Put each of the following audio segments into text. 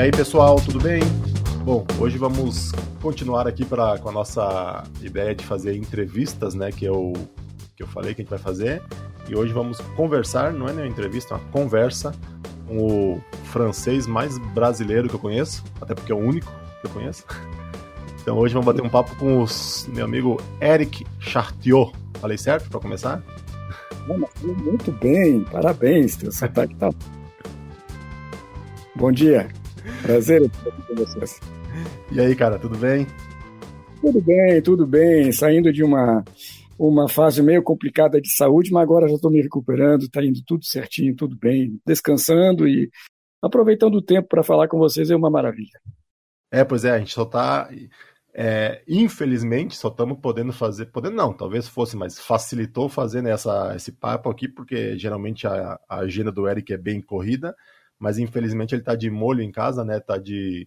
E aí, pessoal, tudo bem? Bom, hoje vamos continuar aqui pra, com a nossa ideia de fazer entrevistas, né? Que eu, que eu falei que a gente vai fazer. E hoje vamos conversar, não é nem uma entrevista, é uma conversa com o francês mais brasileiro que eu conheço, até porque é o único que eu conheço. Então hoje vamos bater um papo com o meu amigo Eric Chartiot. Falei certo para começar? Muito bem, parabéns, teu sotaque tá. Bom dia, prazer estar aqui com vocês. E aí, cara, tudo bem? Tudo bem, tudo bem. Saindo de uma, uma fase meio complicada de saúde, mas agora já estou me recuperando, está indo tudo certinho, tudo bem, descansando e aproveitando o tempo para falar com vocês é uma maravilha. É, pois é, a gente só está é, infelizmente, só estamos podendo fazer, podendo não, talvez fosse, mas facilitou fazer nessa, esse papo aqui, porque geralmente a, a agenda do Eric é bem corrida, mas infelizmente ele está de molho em casa, né? Está de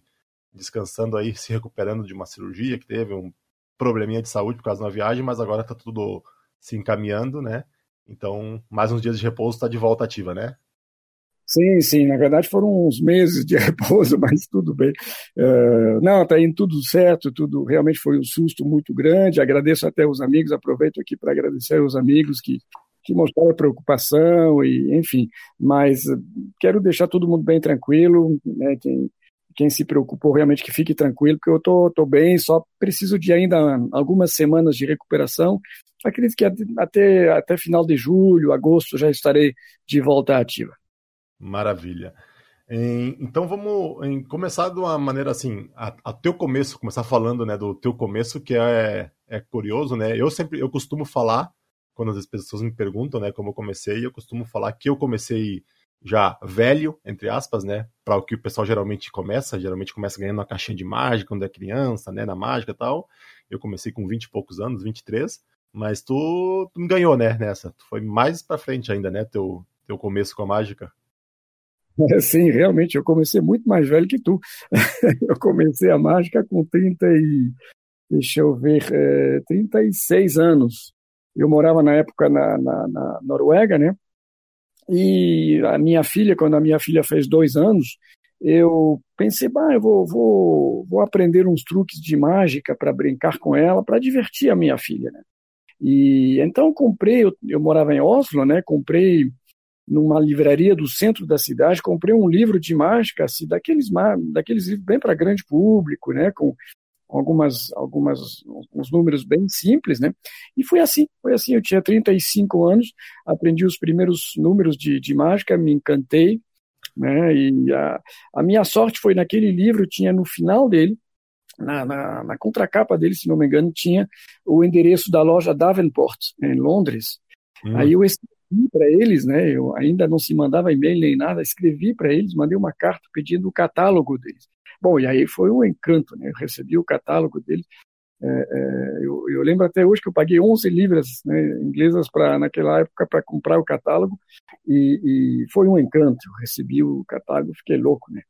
descansando aí, se recuperando de uma cirurgia que teve, um probleminha de saúde por causa uma viagem, mas agora está tudo se encaminhando, né? Então, mais uns dias de repouso está de volta ativa, né? Sim, sim, na verdade foram uns meses de repouso, mas tudo bem. Uh, não, está indo tudo certo, tudo realmente foi um susto muito grande. Agradeço até os amigos, aproveito aqui para agradecer os amigos que, que mostraram preocupação, e enfim, mas uh, quero deixar todo mundo bem tranquilo, né, quem, quem se preocupou realmente que fique tranquilo, porque eu tô, tô bem, só preciso de ainda algumas semanas de recuperação. Acredito que até, até final de julho, agosto, já estarei de volta ativa. Maravilha. Então vamos começar de uma maneira assim, a, a, teu começo, começar falando né, do teu começo, que é, é curioso, né? Eu sempre eu costumo falar, quando as pessoas me perguntam né, como eu comecei, eu costumo falar que eu comecei já velho, entre aspas, né? Para o que o pessoal geralmente começa, geralmente começa ganhando uma caixinha de mágica quando é criança, né? Na mágica e tal. Eu comecei com 20 e poucos anos, 23, mas tu, tu me ganhou, né, nessa. Tu foi mais para frente ainda, né? Teu, teu começo com a mágica. Sim, realmente, eu comecei muito mais velho que tu. Eu comecei a mágica com 30 e, deixa eu ver, é, 36 anos. Eu morava na época na, na, na, Noruega, né? E a minha filha, quando a minha filha fez dois anos, eu pensei, bah, eu vou, vou, vou aprender uns truques de mágica para brincar com ela, para divertir a minha filha, né? E então comprei, eu, eu morava em Oslo, né? Comprei numa livraria do centro da cidade, comprei um livro de mágica, assim, daqueles, daqueles livros bem para grande público, né, com algumas, algumas, uns números bem simples, né, e foi assim, foi assim, eu tinha 35 anos, aprendi os primeiros números de, de mágica, me encantei, né, e a, a minha sorte foi naquele livro, tinha no final dele, na, na, na contracapa dele, se não me engano, tinha o endereço da loja Davenport, em Londres, Hum. Aí eu escrevi para eles, né? Eu ainda não se mandava e-mail nem nada, escrevi para eles, mandei uma carta pedindo o catálogo deles. Bom, e aí foi um encanto, né? Eu recebi o catálogo deles. É, é, eu, eu, lembro até hoje que eu paguei 11 libras né, inglesas para naquela época para comprar o catálogo e, e, foi um encanto. Eu recebi o catálogo, fiquei louco, né?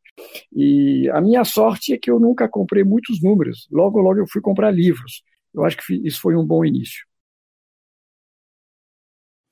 E a minha sorte é que eu nunca comprei muitos números. Logo, logo eu fui comprar livros. Eu acho que isso foi um bom início.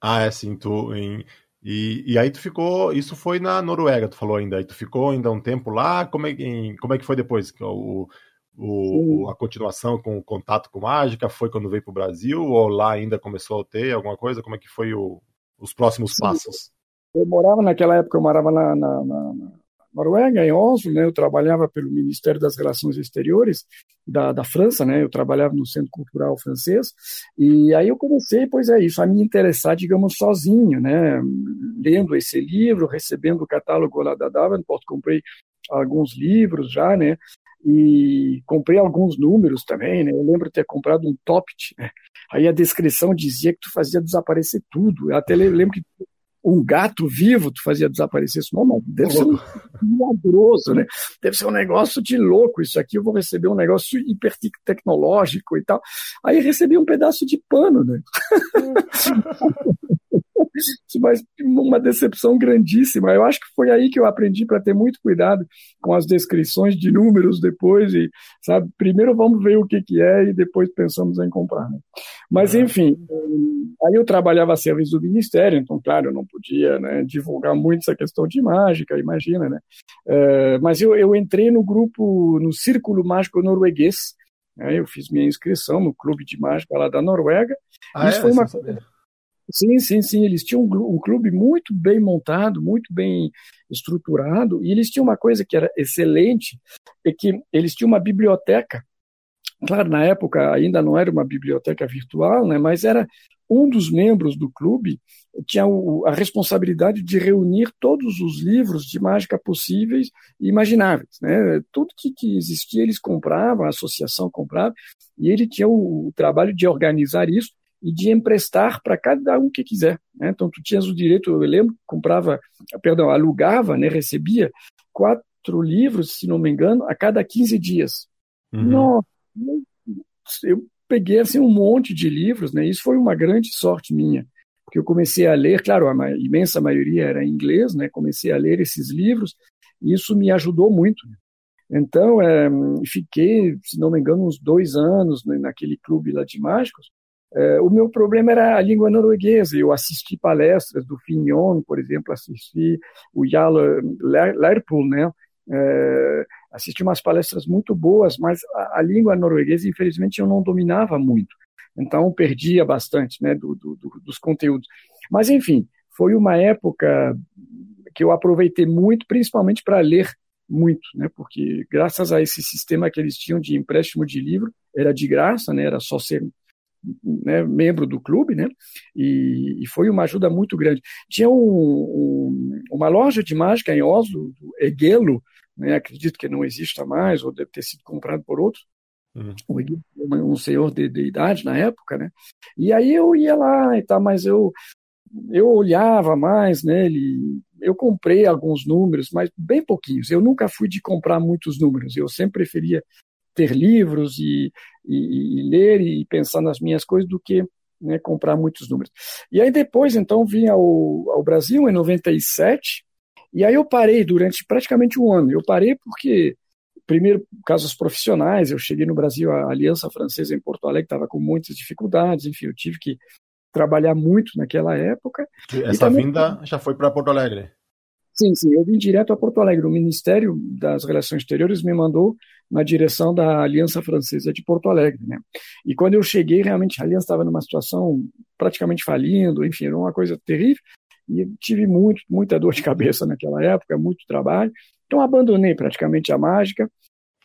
Ah, é sim, tu em, e, e aí tu ficou, isso foi na Noruega, tu falou ainda, aí tu ficou ainda um tempo lá, como é, em, como é que foi depois? O, o, a continuação com o contato com mágica foi quando veio para o Brasil ou lá ainda começou a ter alguma coisa? Como é que foi o, os próximos sim. passos? Eu morava naquela época, eu morava na, na, na, Noruega, em Oslo, né, eu trabalhava pelo Ministério das Relações Exteriores da, da França, né, eu trabalhava no Centro Cultural Francês, e aí eu comecei, pois é isso, a me interessar, digamos, sozinho, né, lendo esse livro, recebendo o catálogo lá da Davenport, comprei alguns livros já, né, e comprei alguns números também, né, eu lembro de ter comprado um Topit, né, aí a descrição dizia que tu fazia desaparecer tudo, eu até lembro que um gato vivo tu fazia desaparecer isso. Não, mas deve ser um milagroso, né? Deve ser um negócio de louco isso aqui, eu vou receber um negócio hiper tecnológico e tal. Aí recebi um pedaço de pano, né? mas uma decepção grandíssima. Eu acho que foi aí que eu aprendi para ter muito cuidado com as descrições de números depois e, sabe, primeiro vamos ver o que que é e depois pensamos em comprar. Né? Mas, enfim, aí eu trabalhava a serviço do Ministério, então, claro, eu não podia né, divulgar muito essa questão de mágica, imagina, né? Uh, mas eu, eu entrei no grupo, no Círculo Mágico Norueguês, né, eu fiz minha inscrição no clube de mágica lá da Noruega. Ah, Isso é? foi uma Sim, sim, sim. Eles tinham um clube muito bem montado, muito bem estruturado, e eles tinham uma coisa que era excelente, é que eles tinham uma biblioteca. Claro, na época ainda não era uma biblioteca virtual, né, mas era um dos membros do clube tinha a responsabilidade de reunir todos os livros de mágica possíveis e imagináveis. Né? Tudo que, que existia eles compravam, a associação comprava, e ele tinha o, o trabalho de organizar isso e de emprestar para cada um que quiser. Né? Então, tu tinhas o direito, eu lembro, comprava, perdão, alugava, né, recebia quatro livros, se não me engano, a cada 15 dias. Uhum. Nossa, eu peguei assim, um monte de livros, né? isso foi uma grande sorte minha, porque eu comecei a ler, claro, a imensa maioria era em inglês, né? comecei a ler esses livros, e isso me ajudou muito. Então, é, fiquei, se não me engano, uns dois anos né, naquele clube lá de mágicos, é, o meu problema era a língua norueguesa. Eu assisti palestras do Fignon, por exemplo, assisti o Jarl Lerpool, né? É, assisti umas palestras muito boas, mas a, a, língua norueguesa, infelizmente, eu não dominava muito. Então, perdia bastante né, do, do, do, dos conteúdos. Mas, enfim, foi uma época que eu aproveitei muito, principalmente para ler muito, né? Porque graças a esse sistema que eles tinham de empréstimo de livro, era de graça, né? Era só ser né, membro do clube, né? E, e, foi uma ajuda muito grande. Tinha um, um, uma loja de mágica em Oslo, Egelo, né? Acredito que não exista mais ou deve ter sido comprado por outros. Uhum. Um senhor de, de, idade na época, né? E aí eu ia lá e tal, mas eu eu olhava mais nele. Eu comprei alguns números, mas bem pouquinhos. Eu nunca fui de comprar muitos números. Eu sempre preferia ter livros e, e, e, ler e pensar nas minhas coisas do que né, comprar muitos números. E aí depois, então, vim ao, ao Brasil em 97, e aí eu parei durante praticamente um ano. Eu parei porque, primeiro, casos profissionais, eu cheguei no Brasil, a Aliança Francesa em Porto Alegre estava com muitas dificuldades, enfim, eu tive que trabalhar muito naquela época. Essa também... vinda já foi para Porto Alegre? Sim, sim, eu vim direto a Porto Alegre. O Ministério das Relações Exteriores me mandou na direção da Aliança Francesa de Porto Alegre. Né? E quando eu cheguei, realmente a Aliança estava numa situação praticamente falindo, enfim, era uma coisa terrível. E tive muito, muita dor de cabeça naquela época, muito trabalho. Então abandonei praticamente a mágica.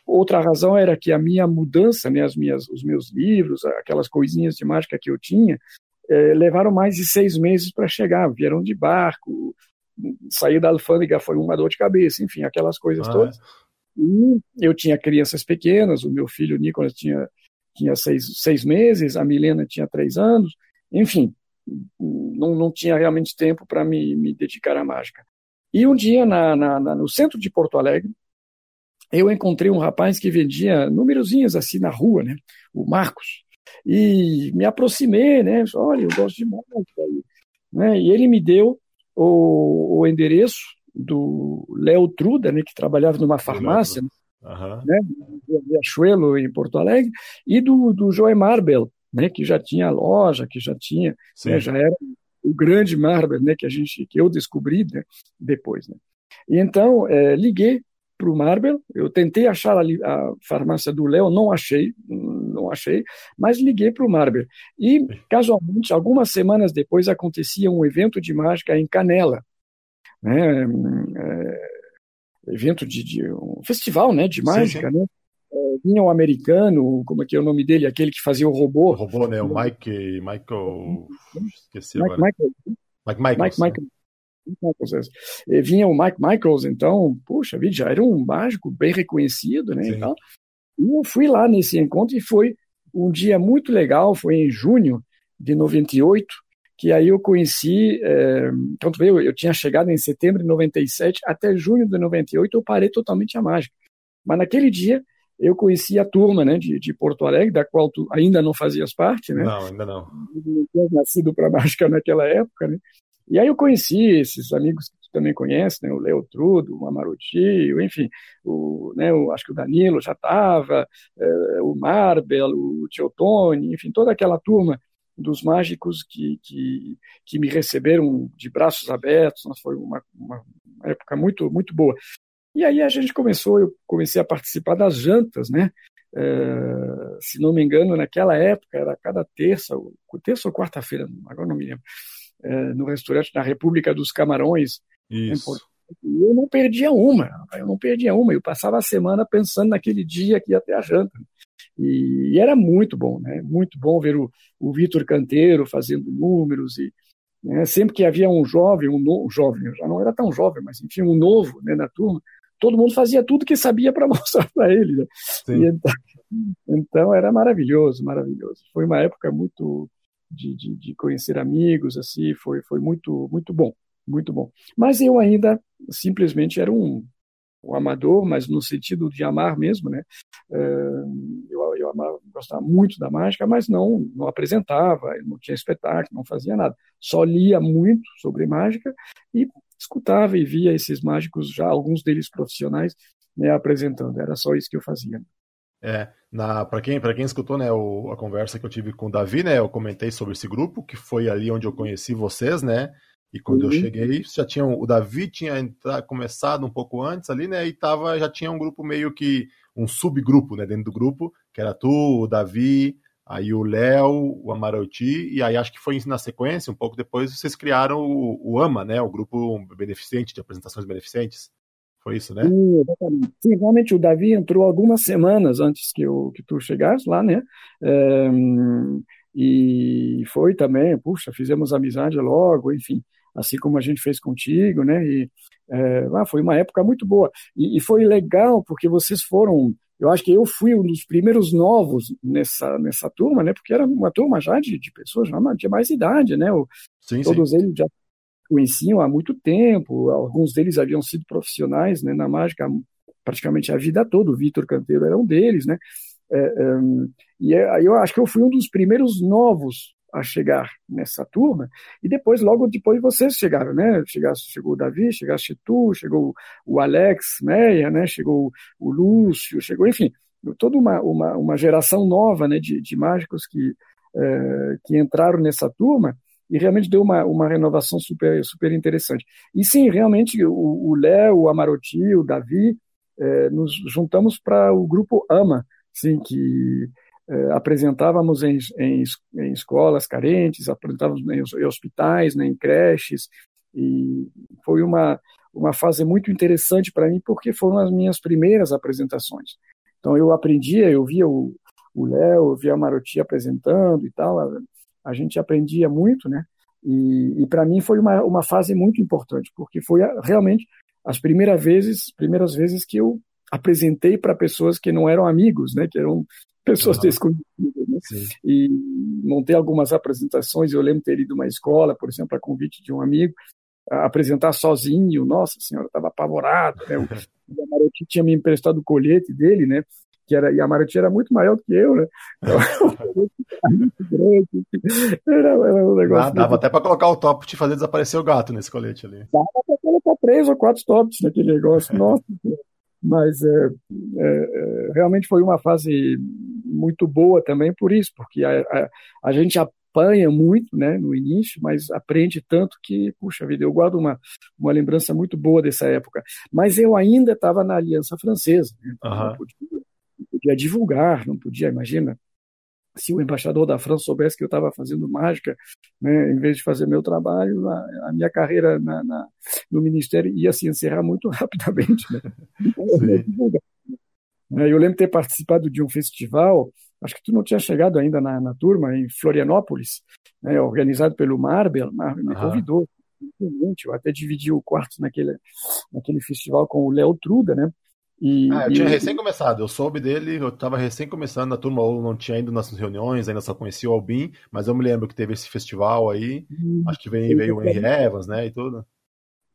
Outra razão era que a minha mudança, né, as minhas, os meus livros, aquelas coisinhas de mágica que eu tinha, eh, levaram mais de seis meses para chegar. Vieram de barco, sair da alfândega foi uma dor de cabeça, enfim, aquelas coisas ah, todas. E eu tinha crianças pequenas, o meu filho Nicolas tinha, tinha seis, seis meses, a Milena tinha três anos, enfim, não, não tinha realmente tempo para me, me dedicar à mágica. E um dia, na, na, na, no centro de Porto Alegre, eu encontrei um rapaz que vendia númerozinhos assim na rua, né? O Marcos. E me aproximei, né? Olha, eu gosto de mágica. Né? E ele me deu o, o endereço do Léo Truda, né, que trabalhava numa farmácia, uhum. né, Riachuelo, em Porto Alegre, e do, do Joe Marbel, né, que já tinha loja, que já tinha, né, já era o grande Marbel, né, que a gente, que eu descobri né, depois, né. E então é, liguei para o Marbel, eu tentei achar a, a farmácia do Léo, não achei, não achei, mas liguei para o Marber. E, casualmente, algumas semanas depois acontecia um evento de mágica em Canela, né? É, evento de, de, um festival, né, de mágica, sim, sim. né? É, vinha um americano, como é que é o nome dele, aquele que fazia o robô. O robô, né? O Mike, Michael, esqueci Mike, agora. Michael. Mike Michaels. Mike, né? Michaels. E vinha o Mike Michaels, então, puxa vida, já era um mágico bem reconhecido, né? Sim. E eu fui lá nesse encontro e foi um dia muito legal, foi em junho de 98, que aí eu conheci, é, então eu, eu tinha chegado em setembro de 97, até junho de 98 eu parei totalmente a mágica. Mas naquele dia eu conheci a turma né, de, de Porto Alegre, da qual tu ainda não fazias parte, né? Não, ainda não. Não tinha nascido para mágica naquela época, né? E aí eu conheci esses amigos que tu também conhece, né? O Leo Trudo, o Amaruti, enfim, o, né, o, acho que o Danilo já estava, é, o Marbel, o Teotone, enfim, toda aquela turma dos mágicos que, que, que me receberam de braços abertos. Foi uma, uma época muito, muito boa. E aí a gente começou, eu comecei a participar das jantas, né? É, se não me engano, naquela época era cada terça, terça ou quarta-feira, agora não me lembro, é, no restaurante na República dos Camarões. Isso. E eu não perdia uma, eu não perdia uma, eu passava a semana pensando naquele dia que ia ter a janta. E, e era muito bom, né? Muito bom ver o, o Vitor Canteiro fazendo números e né? sempre que havia um jovem, um novo, jovem, já não era tão jovem, mas enfim, um novo né, na turma, todo mundo fazia tudo que sabia para mostrar para ele. Né? Então, então, era maravilhoso, maravilhoso. Foi uma época muito de, de, de, conhecer amigos, assim, foi, foi muito, muito bom, muito bom. Mas eu ainda simplesmente era um, um amador, mas no sentido de amar mesmo, né? Eh, eu, eu amava, gostava muito da mágica, mas não, não apresentava, não tinha espetáculo, não fazia nada. Só lia muito sobre mágica e escutava e via esses mágicos, já alguns deles profissionais, né, apresentando. Era só isso que eu fazia. É, para quem, quem escutou né, o, a conversa que eu tive com o Davi, né, eu comentei sobre esse grupo, que foi ali onde eu conheci vocês, né? E quando uhum. eu cheguei, já tinha o Davi tinha entrado, começado um pouco antes ali, né? E tava, já tinha um grupo meio que um subgrupo, né, dentro do grupo, que era tu, o Davi, aí o Léo, o Amaroti, e aí acho que foi na sequência, um pouco depois, vocês criaram o, o AMA, né, o grupo beneficente de apresentações beneficentes. Foi isso, né? Sim, exatamente. Sim, realmente o Davi entrou algumas semanas antes que, eu, que tu chegasse lá, né? É, e foi também, puxa, fizemos amizade logo, enfim, assim como a gente fez contigo, né? E é, ah, foi uma época muito boa. E, e foi legal porque vocês foram eu acho que eu fui um dos primeiros novos nessa, nessa turma, né? Porque era uma turma já de, de pessoas já de mais idade, né? O, sim, todos sim. eles já conheciam há muito tempo, alguns deles haviam sido profissionais né, na mágica praticamente a vida toda, o Vitor Canteiro era um deles, né? É, é, e é, eu acho que eu fui um dos primeiros novos a chegar nessa turma, e depois, logo depois, vocês chegaram, né? Chegasse, chegou o Davi, chegaste tu, chegou o Alex Meia, né? Chegou o Lúcio, chegou, enfim, toda uma, uma, uma geração nova né, de, de mágicos que, é, que entraram nessa turma e realmente deu uma, uma renovação super, super interessante. E sim, realmente, o Léo, o Amaroti, o Davi, é, nos juntamos para o grupo AMA, sim, que apresentávamos em, em, em, escolas carentes, apresentávamos em, hospitais, né, em creches, e foi uma, uma fase muito interessante para mim, porque foram as minhas primeiras apresentações. Então eu aprendia, eu via o Léo, eu via a Maroti apresentando e tal, a, a gente aprendia muito, né? E, e para mim foi uma, uma fase muito importante, porque foi realmente as primeiras vezes, primeiras vezes que eu apresentei para pessoas que não eram amigos, né? Que eram pessoas uhum. desconhecidas. Né? E montei algumas apresentações. Eu lembro ter ido uma escola, por exemplo, a convite de um amigo, a apresentar sozinho. Nossa senhora, estava apavorado. Né? O, o Amarotti tinha me emprestado o colete dele, né? Que era, e a Amarotti era muito maior do que eu, né? Então, era, era um negócio. Ah, dava até para colocar o top de fazer desaparecer o gato nesse colete ali. Dava para colocar três ou quatro tops naquele negócio. Nossa mas é, é, é, realmente foi uma fase muito boa também por isso, porque a, a, a, gente apanha muito né, no início, mas aprende tanto que, puxa vida, eu guardo uma, uma lembrança muito boa dessa época. Mas eu ainda estava na Aliança Francesa, né, então uhum. não, podia, não podia divulgar, não podia, imagina, se o embaixador da França soubesse que eu estava fazendo mágica, né, em vez de fazer meu trabalho, a, a minha carreira na, na, no Ministério ia se encerrar muito rapidamente. Né? É, eu lembro de ter participado de um festival, acho que tu não tinha chegado ainda na, na turma, em Florianópolis, né, organizado pelo Marbel, Marbel me convidou. Eu até dividi o quarto naquele, naquele festival com o Léo Truda, né? E, ah, eu e... tinha recém começado, eu soube dele, eu estava recém começando na turma, ou não tinha ido nas reuniões, ainda só conhecia o Albin, mas eu me lembro que teve esse festival aí, hum, acho que veio, veio o Henry Evans, né, e tudo.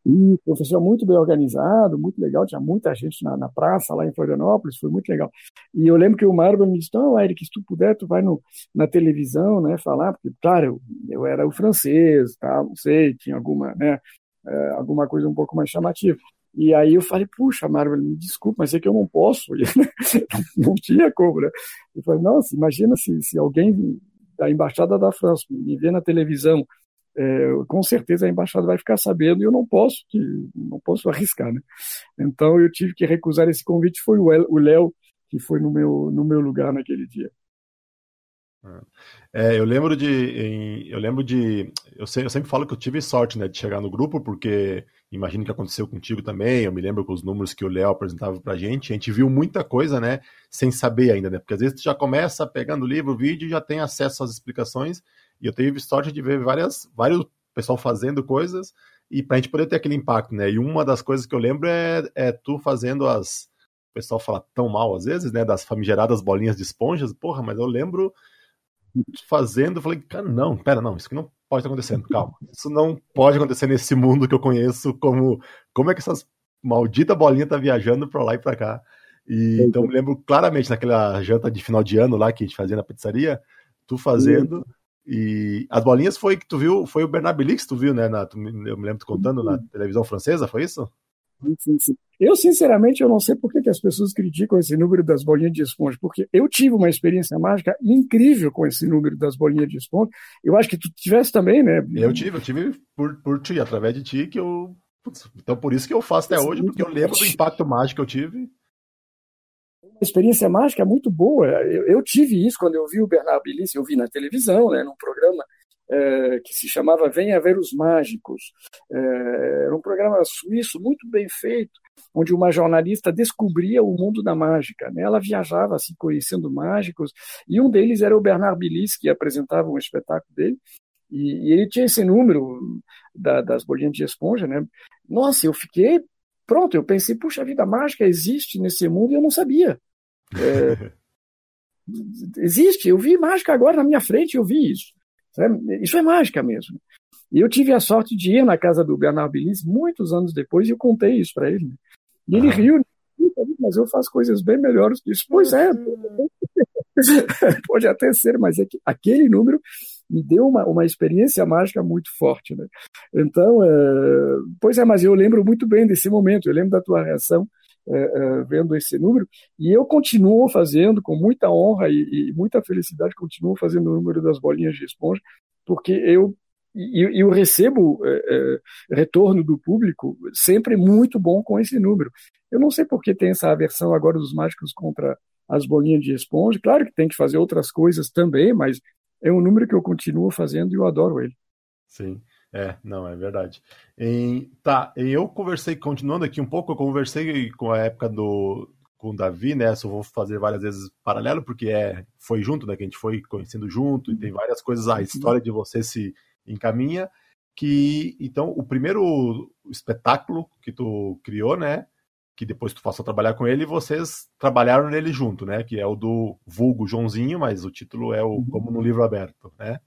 E o festival muito bem organizado, muito legal, tinha muita gente na, na, praça lá em Florianópolis, foi muito legal. E eu lembro que o Marvel me disse, não, Eric, se tu puder, tu vai no, na televisão, né, falar, porque, claro, eu, eu era o francês, tá, não sei, tinha alguma, né, é, alguma coisa um pouco mais chamativa. E aí eu falei, puxa, Marvel, me desculpa, mas é que eu não posso. não tinha como, né? Eu falei, nossa, imagina se, se alguém da Embaixada da França me vê na televisão é, com certeza a embaixada vai ficar sabendo e eu não posso que não posso arriscar, né? Então eu tive que recusar esse convite. Foi o Léo que foi no meu no meu lugar naquele dia. É, eu lembro de eu lembro de eu, sei, eu sempre falo que eu tive sorte né, de chegar no grupo porque imagino que aconteceu contigo também. Eu me lembro com os números que o Léo apresentava pra gente. A gente viu muita coisa, né? Sem saber ainda, né? Porque às vezes tu já começa pegando livro, vídeo, já tem acesso às explicações e eu tive sorte de ver várias, vários pessoal fazendo coisas e para a gente poder ter aquele impacto, né? E uma das coisas que eu lembro é, é tu fazendo as. O pessoal fala tão mal às vezes, né? Das famigeradas bolinhas de esponjas. Porra, mas eu lembro fazendo, falei, cara, não, pera, não, isso aqui não pode estar acontecendo, calma. Isso não pode acontecer nesse mundo que eu conheço, como, como é que essas maldita bolinha tá viajando para lá e para cá. E, então eu me lembro claramente naquela janta de final de ano lá que a gente fazia na pizzaria, tu fazendo, e as bolinhas foi que tu viu, foi o Bernard que tu viu, né? Na, tu, eu me lembro tu contando na televisão francesa, foi isso? Sim, sim. Eu, sinceramente, eu não sei por que, que, as pessoas criticam esse número das bolinhas de esponja, porque eu tive uma experiência mágica incrível com esse número das bolinhas de esponja. Eu acho que tu tivesse também, né? Eu tive, eu tive por, por ti, através de ti, que eu. Putz, então, por isso que eu faço até hoje, porque eu lembro do impacto mágico que eu tive experiência mágica muito boa. Eu, eu, tive isso quando eu vi o Bernard Bilice, eu vi na televisão, né, num programa é, que se chamava Venha Ver os Mágicos. É, era um programa suíço muito bem feito, onde uma jornalista descobria o mundo da mágica. Né? Ela viajava assim, conhecendo mágicos, e um deles era o Bernard Bilice, que apresentava um espetáculo dele, e ele tinha esse número da, das bolinhas de esponja. Né? Nossa, eu fiquei pronto, eu pensei, puxa, a vida mágica existe nesse mundo e eu não sabia. É, existe, eu vi mágica agora na minha frente, eu vi isso. Isso é mágica mesmo. E eu tive a sorte de ir na casa do Bernard Billis muitos anos depois e eu contei isso para ele. E ele ah. riu, mas eu faço coisas bem melhores que isso. Pois é, pode até ser, mas é que aquele número me deu uma, uma experiência mágica muito forte. Né? Então, é, pois é, mas eu lembro muito bem desse momento, eu lembro da tua reação é, é, vendo esse número, e eu continuo fazendo com muita honra e, e, muita felicidade, continuo fazendo o número das bolinhas de esponja, porque eu e, eu recebo é, é, retorno do público sempre muito bom com esse número. Eu não sei por que tem essa aversão agora dos mágicos contra as bolinhas de esponja. Claro que tem que fazer outras coisas também, mas é um número que eu continuo fazendo e eu adoro ele. Sim. É, não, é verdade. E, tá, eu conversei, continuando aqui um pouco, eu conversei com a época do com o Davi, né? Só vou fazer várias vezes paralelo, porque é, foi junto, né? Que a gente foi conhecendo junto, e tem uhum. várias coisas, a história de você se encaminha. Que então, o primeiro espetáculo que tu criou, né? Que depois tu passou a trabalhar com ele, vocês trabalharam nele junto, né? Que é o do vulgo Joãozinho, mas o título é o uhum. Como no Livro Aberto, né?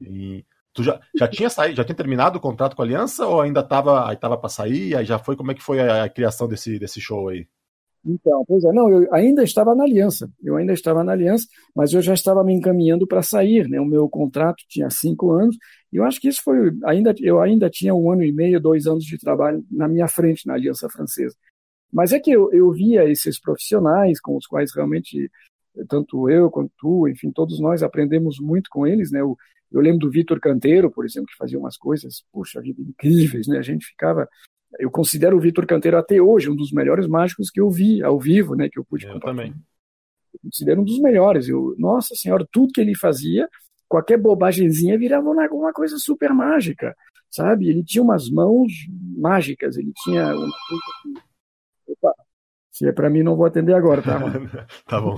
E, Tu já, já tinha saído, já tinha terminado o contrato com a Aliança ou ainda estava aí tava para sair? Aí já foi como é que foi a, a, criação desse, desse show aí? Então, pois é, não, eu ainda estava na Aliança, eu ainda estava na Aliança, mas eu já estava me encaminhando para sair, né? O meu contrato tinha cinco anos e eu acho que isso foi ainda eu ainda tinha um ano e meio, dois anos de trabalho na minha frente na Aliança Francesa. Mas é que eu, eu via esses profissionais com os quais realmente tanto eu quanto tu, enfim, todos nós aprendemos muito com eles, né? O, eu lembro do Vitor Canteiro, por exemplo, que fazia umas coisas, puxa vida, incríveis, né? A gente ficava. Eu considero o Vitor Canteiro até hoje um dos melhores mágicos que eu vi ao vivo, né? Que eu pude eu também. Eu considero um dos melhores. Eu, nossa senhora, tudo que ele fazia, qualquer bobagemzinha virava uma coisa super mágica, sabe? Ele tinha umas mãos mágicas, ele tinha uma coisa Opa, se é para mim, não vou atender agora, tá? tá bom.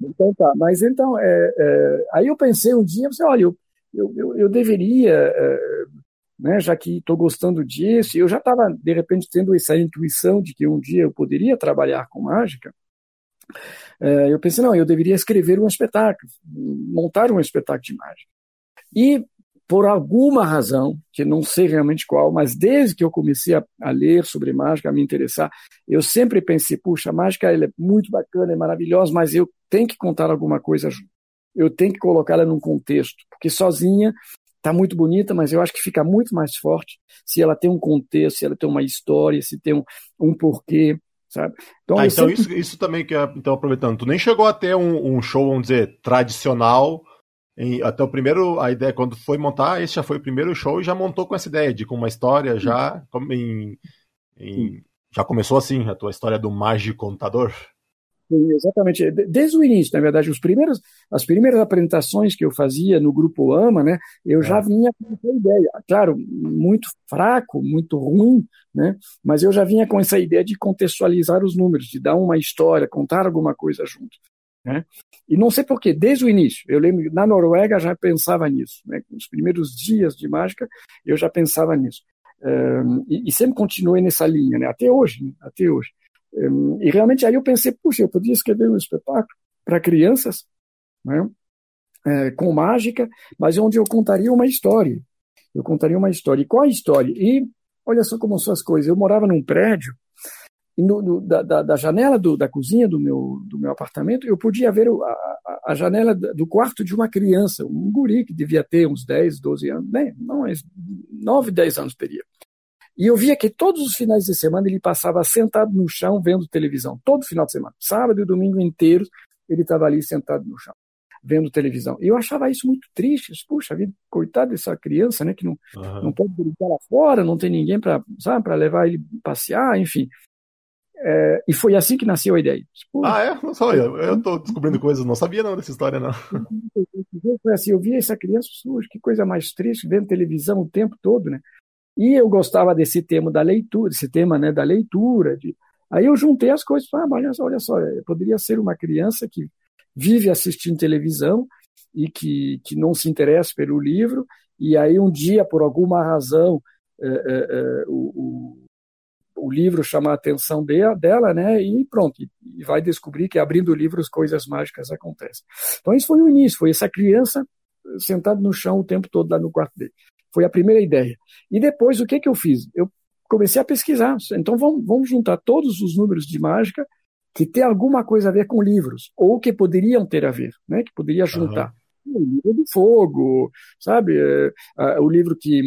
Então tá, mas então, é, é, aí eu pensei um dia, você, olha, eu, eu, eu, eu deveria, é, né, já que estou gostando disso, eu já estava, de repente, tendo essa intuição de que um dia eu poderia trabalhar com mágica, é, eu pensei, não, eu deveria escrever um espetáculo, montar um espetáculo de mágica. E por alguma razão, que não sei realmente qual, mas desde que eu comecei a, a, ler sobre mágica, a me interessar, eu sempre pensei, puxa, a mágica é muito bacana, é maravilhosa, mas eu tenho que contar alguma coisa junto. Eu tenho que colocá-la num contexto, porque sozinha está muito bonita, mas eu acho que fica muito mais forte se ela tem um contexto, se ela tem uma história, se tem um, um porquê, sabe? Então, ah, então sempre... isso, isso também que é, então aproveitando, tu nem chegou a ter um, um show, vamos dizer, tradicional em, até o primeiro, a ideia, quando foi montar, esse já foi o primeiro show e já montou com essa ideia de com uma história já em, em, já começou assim a tua história do mágico contador. Sim, exatamente. Desde o início, na verdade, os primeiros, as primeiras apresentações que eu fazia no grupo AMA, né, eu é. já vinha com essa ideia. Claro, muito fraco, muito ruim, né, mas eu já vinha com essa ideia de contextualizar os números, de dar uma história, contar alguma coisa junto. Né? E não sei porquê, desde o início, eu lembro na Noruega já pensava nisso, né? nos primeiros dias de mágica eu já pensava nisso. Um, e, e, sempre continuei nessa linha, né? até hoje, né? até hoje. Um, e realmente aí eu pensei, puxa, eu podia escrever um espetáculo para crianças, né? É, com mágica, mas onde eu contaria uma história. Eu contaria uma história. E qual a história? E olha só como são as coisas. Eu morava num prédio no, no, da, da, da, janela do, da cozinha do meu, do meu apartamento, eu podia ver a, a, janela do quarto de uma criança, um guri que devia ter uns 10, 12 anos, né? não, 9, 10 anos teria. E eu via que todos os finais de semana ele passava sentado no chão vendo televisão, todo final de semana, sábado e domingo inteiros, ele estava ali sentado no chão vendo televisão. E eu achava isso muito triste. Puxa vida, coitado dessa criança, né, que não, uhum. não pode brincar lá fora, não tem ninguém para para levar ele passear, enfim. É, e foi assim que nasceu a ideia. Tipo, ah, é? Não só eu. Eu tô descobrindo coisas, não sabia não dessa história, não. Foi assim, eu via essa criança, suja, que coisa mais triste, vendo televisão o tempo todo, né? E eu gostava desse tema da leitura, desse tema, né, da leitura. De... Aí eu juntei as coisas, ah, olha só, olha só, poderia ser uma criança que vive assistindo televisão e que, que não se interessa pelo livro, e aí um dia, por alguma razão, é, é, é, o, o livro chama a atenção de, dela, né? E pronto, e vai descobrir que abrindo livros coisas mágicas acontecem. Então isso foi o início, foi essa criança sentada no chão o tempo todo lá no quarto dele. Foi a primeira ideia. E depois o que que eu fiz? Eu comecei a pesquisar. Então vamos, vamos juntar todos os números de mágica que tem alguma coisa a ver com livros ou que poderiam ter a ver, né? Que poderia juntar. Uhum o livro do fogo, sabe? É, o livro que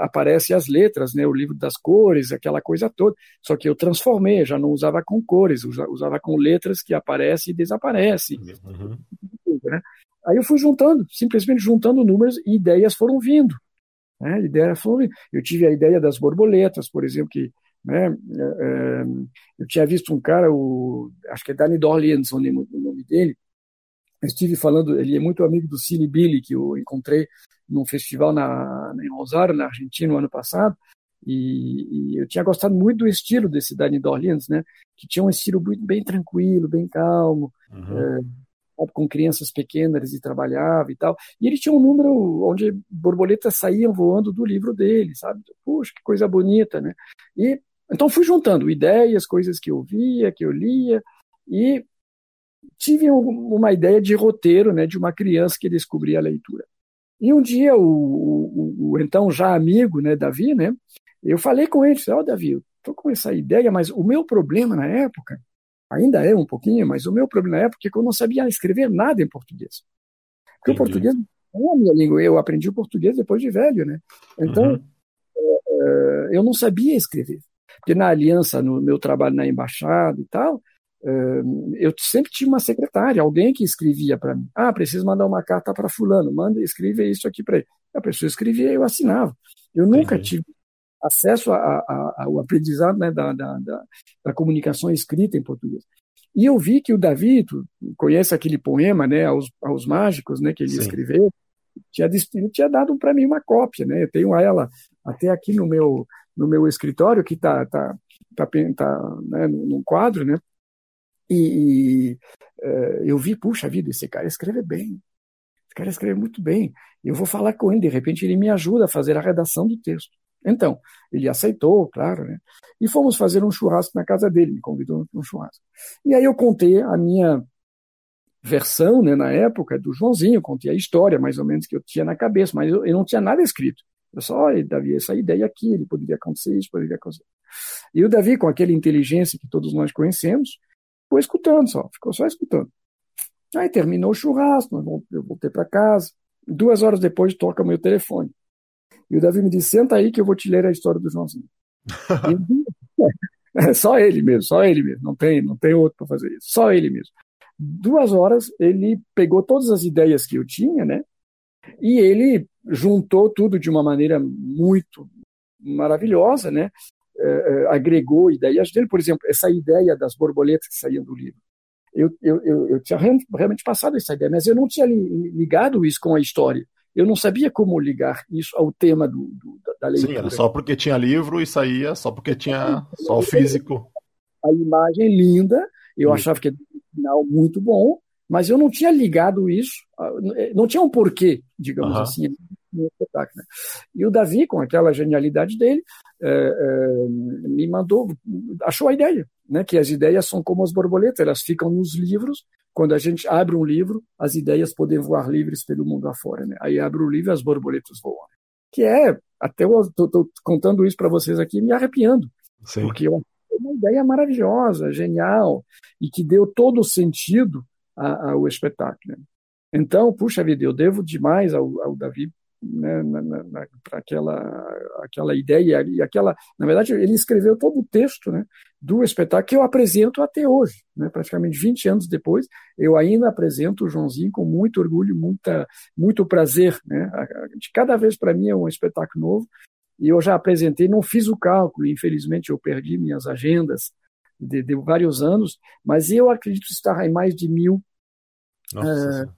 aparece as letras, né? O livro das cores, aquela coisa toda. Só que eu transformei, já não usava com cores, usava com letras que aparecem e desaparecem. Uhum. Né? Aí eu fui juntando, simplesmente juntando números e ideias foram vindo. Né? Ideias foram vindo. Eu tive a ideia das borboletas, por exemplo, que né? É, é eu tinha visto um cara, o, acho que é Danny Dorlians, o nome dele, estive falando, ele é muito amigo do Cine Billy, que eu encontrei num festival na, em Rosário, na Argentina, no ano passado, e, e, eu tinha gostado muito do estilo desse Danny Dorlians, né, que tinha um estilo bem, bem tranquilo, bem calmo, uhum. é, com crianças pequenas e trabalhava e tal, e ele tinha um número onde borboletas saíam voando do livro dele, sabe, puxa, que coisa bonita, né, e então fui juntando ideias, coisas que eu via, que eu lia, e tive uma ideia de roteiro né, de uma criança que descobria a leitura. E um dia, o, o, o então já amigo, né, Davi, né, eu falei com ele, ó, oh, Davi, eu tô com essa ideia, mas o meu problema na época, ainda é um pouquinho, mas o meu problema na época é que eu não sabia escrever nada em português. Porque Entendi. o português não é a minha língua, eu aprendi o português depois de velho, né? Então, uhum. é, eu não sabia escrever. Porque na aliança, no meu trabalho na embaixada e tal, eu sempre tinha uma secretária, alguém que escrevia para mim. Ah, preciso mandar uma carta para fulano, manda, escreve isso aqui para ele. A pessoa escrevia e eu assinava. Eu nunca Entendi. tive acesso a, a, ao aprendizado né, da, da, da, da, comunicação escrita em português. E eu vi que o Davi, tu conhece aquele poema, né, aos, aos mágicos, né, que ele Sim. escreveu, tinha, tinha dado para mim uma cópia, né, eu tenho ela até aqui no meu, no meu escritório, que está tá, tá, tá, né, num quadro, né, e, uh, eu vi, puxa vida, esse cara escreve bem. Esse cara escreve muito bem. Eu vou falar com ele, de repente ele me ajuda a fazer a redação do texto. Então, ele aceitou, claro, né? E fomos fazer um churrasco na casa dele, me convidou para um churrasco. E aí eu contei a minha versão, né, na época, do Joãozinho, contei a história mais ou menos que eu tinha na cabeça, mas eu, eu não tinha nada escrito. Eu só, olha, Davi, essa ideia aqui, ele poderia acontecer isso, poderia acontecer. E o Davi, com aquela inteligência que todos nós conhecemos, ficou escutando só, ficou só escutando. Aí terminou o churrasco, eu voltei para casa. Duas horas depois toca meu telefone. E o Davi me disse: senta aí que eu vou te ler a história do Joãozinho. é só ele mesmo, só ele mesmo. Não tem, não tem outro para fazer isso. Só ele mesmo. Duas horas ele pegou todas as ideias que eu tinha, né? E ele juntou tudo de uma maneira muito maravilhosa, né? É, agregou ideias dele, por exemplo, essa ideia das borboletas que saíam do livro. Eu, eu, eu, eu tinha realmente passado essa ideia, mas eu não tinha ligado isso com a história. Eu não sabia como ligar isso ao tema do, do da leitura. Sim, era só porque tinha livro e saía, só porque tinha só o físico. A imagem linda, eu hum. achava que era um final muito bom, mas eu não tinha ligado isso, não tinha um porquê, digamos uhum. assim, no espetáculo. Né? E o Davi, com aquela genialidade dele, é, é, me mandou, achou a ideia, né? que as ideias são como as borboletas, elas ficam nos livros. Quando a gente abre um livro, as ideias podem voar livres pelo mundo afora. Né? Aí abre o livro e as borboletas voam. Que é, até eu estou contando isso para vocês aqui, me arrepiando. Sim. Porque é uma ideia maravilhosa, genial, e que deu todo o sentido ao espetáculo. Né? Então, puxa vida, eu devo demais ao, ao Davi né, para aquela, aquela ideia e aquela. Na verdade, ele escreveu todo o texto né, do espetáculo que eu apresento até hoje. Né, praticamente 20 anos depois, eu ainda apresento o Joãozinho com muito orgulho, muita, muito prazer. Né, de cada vez para mim é um espetáculo novo. E eu já apresentei, não fiz o cálculo, infelizmente eu perdi minhas agendas de, de vários anos, mas eu acredito estar em mais de mil, uh,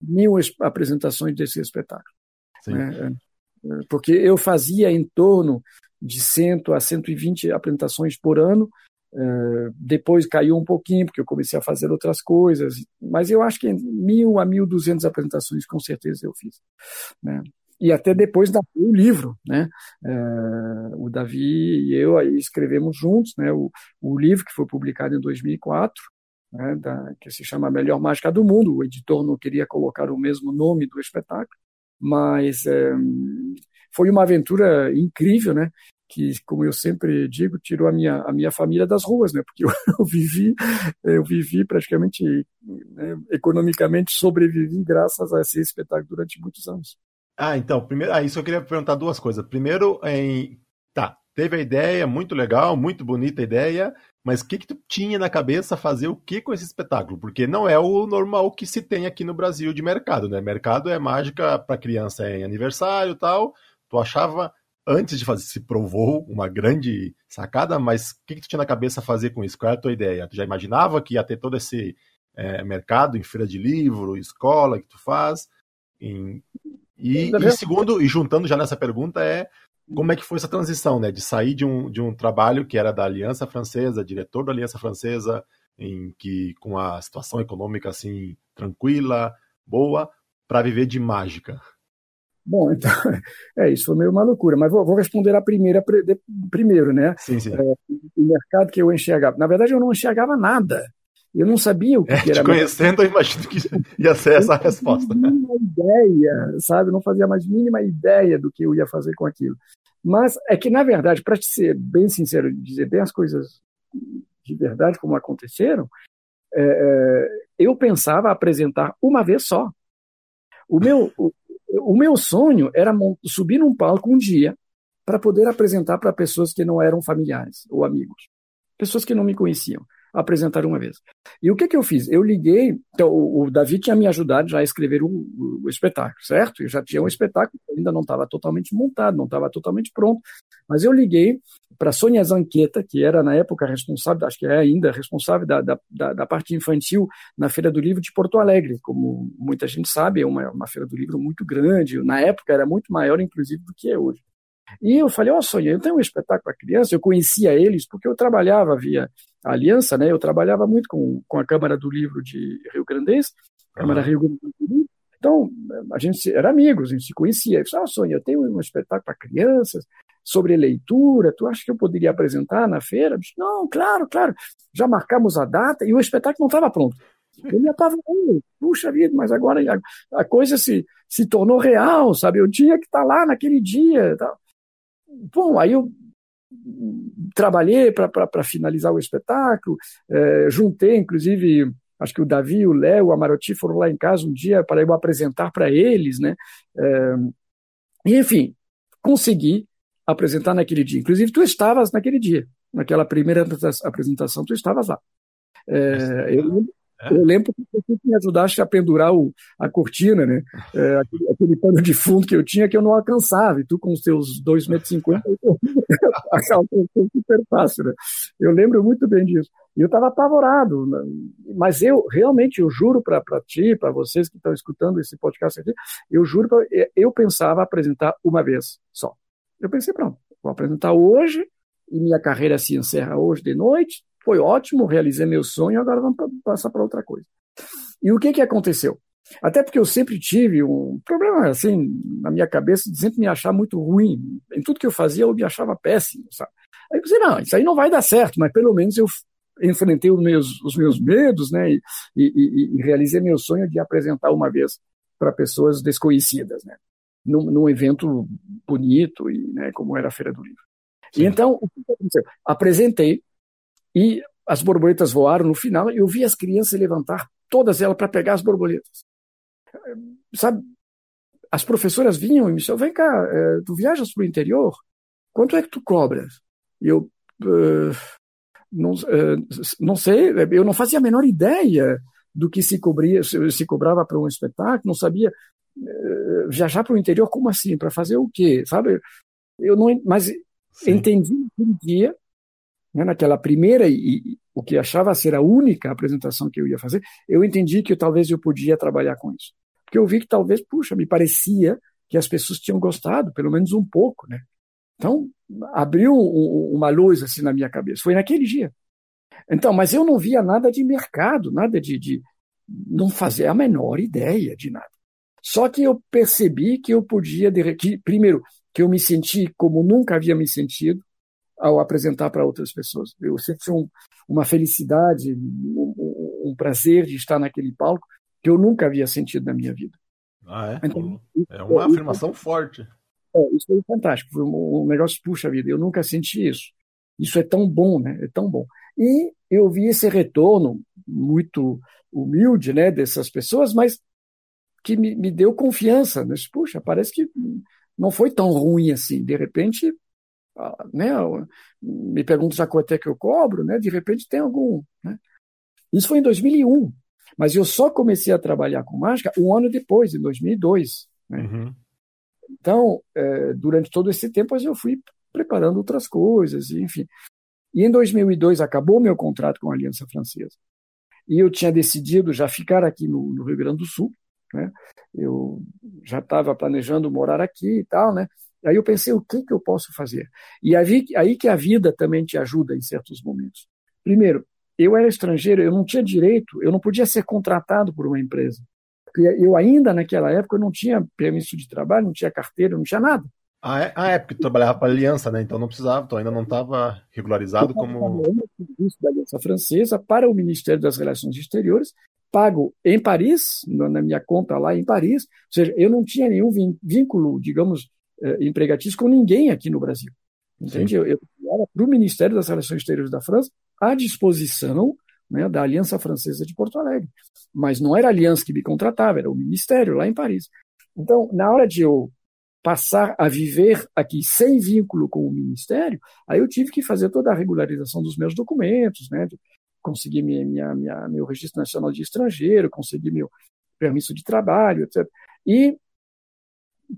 mil apresentações desse espetáculo. Né? É, é, porque eu fazia em torno de 100 a 120 apresentações por ano, é, depois caiu um pouquinho, porque eu comecei a fazer outras coisas, mas eu acho que mil a mil duzentas apresentações com certeza eu fiz. Né? E até depois da o livro, né? o Davi e eu aí escrevemos juntos, né? O, o livro que foi publicado em 2004, né? da, que se chama Melhor Mágica do Mundo. O editor não queria colocar o mesmo nome do espetáculo, mas é, foi uma aventura incrível, né? Que, como eu sempre digo, tirou a minha, a minha família das ruas, né? Porque eu, eu vivi, eu vivi praticamente, né, economicamente sobrevivi graças a esse espetáculo durante muitos anos. Ah, então, primeiro, ah, isso eu queria perguntar duas coisas. Primeiro, em, tá, teve a ideia, muito legal, muito bonita a ideia, mas o que, que tu tinha na cabeça fazer o que com esse espetáculo? Porque não é o normal que se tem aqui no Brasil de mercado, né? Mercado é mágica para criança em aniversário e tal. Tu achava, antes de fazer, se provou uma grande sacada, mas o que, que tu tinha na cabeça fazer com isso? Qual era a tua ideia? Tu já imaginava que ia ter todo esse é, mercado em feira de livro, escola que tu faz? Em... E, e segundo, e juntando já nessa pergunta, é como é que foi essa transição, né? De sair de um, de um trabalho que era da Aliança Francesa, diretor da Aliança Francesa, em que com a situação econômica assim tranquila, boa, para viver de mágica. Bom, então, é isso, foi meio uma loucura, mas vou, vou responder a primeira primeiro, né? Sim, sim. É, o mercado que eu enxergava. Na verdade, eu não enxergava nada. Eu não sabia o que, é, que era. Te conhecendo, eu imagino que ia ser essa a resposta. Não mínima ideia, sabe? Não fazia mais mínima ideia do que eu ia fazer com aquilo. Mas é que, na verdade, para ser bem sincero, dizer bem as coisas de verdade como aconteceram, é, é, eu pensava apresentar uma vez só. O meu, o, o meu sonho era subir num palco um dia para poder apresentar para pessoas que não eram familiares ou amigos, pessoas que não me conheciam apresentar uma vez. E o que, que eu fiz? Eu liguei, então, o, o Davi tinha me ajudado já a escrever o, o, o espetáculo, certo? Eu já tinha um espetáculo que ainda não estava totalmente montado, não estava totalmente pronto, mas eu liguei para Sônia Zanqueta, que era na época responsável, acho que é ainda responsável da, da, da, da, parte infantil na Feira do Livro de Porto Alegre. Como muita gente sabe, é uma, uma feira do livro muito grande, na época era muito maior, inclusive, do que é hoje. E eu falei, ó, oh, Sônia, eu tenho um espetáculo para criança, eu conhecia eles porque eu trabalhava via aliança, né? Eu trabalhava muito com, com a Câmara do Livro de Rio Grandense, Câmara uhum. Rio Grande do Sul. Então, a gente era amigos, a gente se conhecia. Eu disse, ah, Sônia, eu tenho um espetáculo para crianças sobre leitura, tu acha que eu poderia apresentar na feira? Eu disse, não, claro, claro. Já marcamos a data e o espetáculo não estava pronto. Eu me apavorei. Puxa vida, mas agora a, a, coisa se, se tornou real, sabe? Eu tinha que estar lá naquele dia. Tá? Bom, aí eu trabalhei para finalizar o espetáculo, é, juntei, inclusive, acho que o Davi, o Léo, o Amaroti foram lá em casa um dia para eu apresentar para eles, né? É, enfim, consegui apresentar naquele dia. Inclusive, tu estavas naquele dia, naquela primeira apresentação, tu estavas lá. É, eu. Eu lembro que você me ajudaste a pendurar o, a cortina, né? É, aquele, aquele, pano de fundo que eu tinha que eu não alcançava, e tu com os teus 2,50 metros, alcançou super fácil, né? Eu lembro muito bem disso. E eu estava apavorado, né? mas eu realmente, eu juro para ti, para vocês que estão escutando esse podcast aqui, eu juro, pra, eu pensava apresentar uma vez só. Eu pensei, pronto, vou apresentar hoje, e minha carreira se encerra hoje de noite, foi ótimo, realizei meu sonho, agora vamos passar para outra coisa. E o que, que aconteceu? Até porque eu sempre tive um problema assim na minha cabeça de sempre me achar muito ruim. Em tudo que eu fazia eu me achava péssimo, sabe? Aí eu pensei, não, isso aí não vai dar certo, mas pelo menos eu enfrentei os meus, os meus medos, né? E, e, e realizei meu sonho de apresentar uma vez para pessoas desconhecidas, né? Num, num, evento bonito e, né, como era a Feira do Livro. Sim. E então, o que aconteceu? Apresentei, e as borboletas voaram no final, e eu vi as crianças levantar todas elas para pegar as borboletas. Sabe, as professoras vinham e me disseram, vem cá, é, tu viajas para o interior? Quanto é que tu cobras? E eu, uh, não, uh, não sei, eu não fazia a menor ideia do que se, cobria, se, cobrava para um espetáculo, não sabia uh, viajar para o interior, como assim? Para fazer o quê? Sabe? Eu não, mas Sim. entendi aquele dia né, naquela primeira e, o que achava ser a única apresentação que eu ia fazer, eu entendi que talvez eu podia trabalhar com isso. Porque eu vi que talvez, puxa, me parecia que as pessoas tinham gostado, pelo menos um pouco, né? Então, abriu uma luz assim na minha cabeça. Foi naquele dia. Então, mas eu não via nada de mercado, nada de, de não fazer a menor ideia de nada. Só que eu percebi que eu podia, que, primeiro, que eu me senti como nunca havia me sentido, ao apresentar para outras pessoas. Eu senti um, uma felicidade, um, um, prazer de estar naquele palco que eu nunca havia sentido na minha vida. Ah, é? Então, é uma afirmação isso, forte. É, isso foi fantástico. Foi um, um negócio, puxa vida, eu nunca senti isso. Isso é tão bom, né? É tão bom. E eu vi esse retorno muito humilde, né, dessas pessoas, mas que me, me deu confiança. Né? Puxa, parece que não foi tão ruim assim. De repente, né, me pergunto já quanto é que eu cobro, né, de repente tem algum. Né? Isso foi em 2001, mas eu só comecei a trabalhar com mágica um ano depois, em 2002. Né? Uhum. Então, é, durante todo esse tempo, eu fui preparando outras coisas, enfim. E em 2002 acabou meu contrato com a Aliança Francesa. E eu tinha decidido já ficar aqui no, no Rio Grande do Sul. Né? Eu já estava planejando morar aqui e tal, né? Aí eu pensei, o que, que eu posso fazer? E aí, aí que a vida também te ajuda em certos momentos. Primeiro, eu era estrangeiro, eu não tinha direito, eu não podia ser contratado por uma empresa. Porque eu ainda, naquela época, eu não tinha permisso de trabalho, não tinha carteira, não tinha nada. Ah, é, ah, é porque tu trabalhava para a Aliança, né? Então não precisava, tu ainda não estava regularizado eu como. serviço da Aliança Francesa para o Ministério das Relações Exteriores, pago em Paris, na minha conta lá em Paris, ou seja, eu não tinha nenhum vínculo, digamos, empregatício com ninguém aqui no Brasil. Entende? Sim. Eu, eu era para o Ministério das Relações Exteriores da França à disposição né, da Aliança Francesa de Porto Alegre. Mas não era a Aliança que me contratava, era o Ministério lá em Paris. Então, na hora de eu passar a viver aqui sem vínculo com o Ministério, aí eu tive que fazer toda a regularização dos meus documentos, né, conseguir minha, minha, minha, meu registro nacional de estrangeiro, conseguir meu permisso de trabalho, etc. E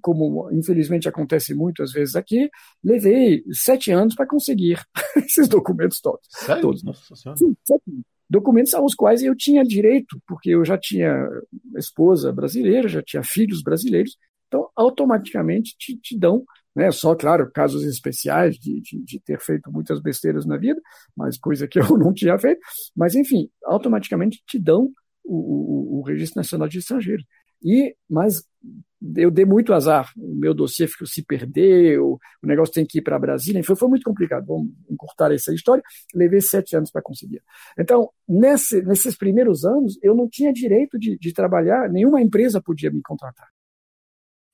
como infelizmente acontece muitas vezes aqui, levei sete anos para conseguir esses documentos todos. Sério? todos. Nossa Sim, documentos aos quais eu tinha direito, porque eu já tinha esposa brasileira, já tinha filhos brasileiros, então automaticamente te, te dão, né, só, claro, casos especiais de, de, de, ter feito muitas besteiras na vida, mas coisa que eu não tinha feito, mas enfim, automaticamente te dão o, o, o Registro Nacional de Estrangeiros. E, mas eu dei muito azar. O meu dossiê ficou, se perdeu, o negócio tem que ir para Brasília. Foi, foi muito complicado. Vamos encurtar essa história. Levei sete anos para conseguir. Então, nesse, nesses primeiros anos, eu não tinha direito de, de trabalhar, nenhuma empresa podia me contratar.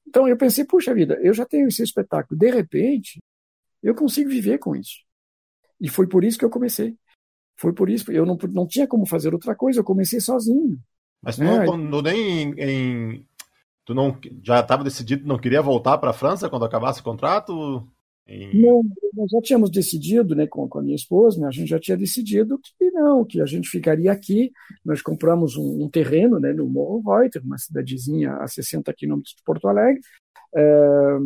Então, eu pensei, puxa vida, eu já tenho esse espetáculo. De repente, eu consigo viver com isso. E foi por isso que eu comecei. Foi por isso, eu não, não tinha como fazer outra coisa, eu comecei sozinho. Mas tu né? não, não nem em, em, Tu não já estava decidido, não queria voltar para a França quando acabasse o contrato? Em... Não, nós já tínhamos decidido, né, com, com a minha esposa, né, a gente já tinha decidido que não, que a gente ficaria aqui. Nós compramos um, um terreno, né, no Morro Reuter, uma cidadezinha a 60 quilômetros de Porto Alegre, é,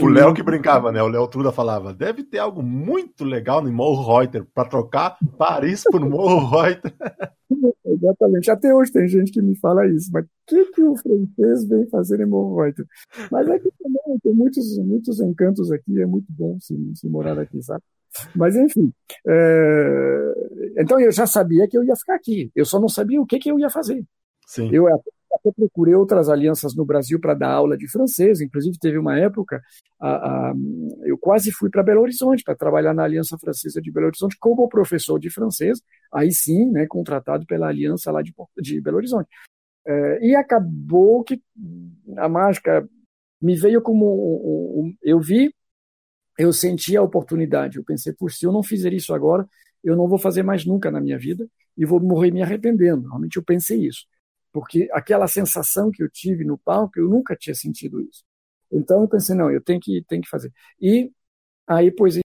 O Léo que brincava, né? O Léo Truda falava: deve ter algo muito legal no Morro Reuter para trocar Paris por Morro Reuter. Exatamente. Até hoje tem gente que me fala isso, mas o que, que o francês vem fazer em Morro Reuter? Mas aqui também tem muitos, muitos encantos aqui, é muito bom se, se morar aqui, sabe? Mas enfim, é... então eu já sabia que eu ia ficar aqui, eu só não sabia o que, que eu ia fazer. Sim. Eu até procurei outras alianças no Brasil para dar aula de francês. Inclusive, teve uma época, a, a, eu quase fui para Belo Horizonte para trabalhar na Aliança Francesa de Belo Horizonte como professor de francês, aí sim, né, contratado pela Aliança lá de, de Belo Horizonte. É, e acabou que a mágica me veio como um, um, eu vi, eu senti a oportunidade. Eu pensei, por se eu não fizer isso agora, eu não vou fazer mais nunca na minha vida e vou morrer me arrependendo. Realmente eu pensei isso porque aquela sensação que eu tive no palco, eu nunca tinha sentido isso. Então eu pensei, não, eu tenho que, tenho que fazer. E aí, pois,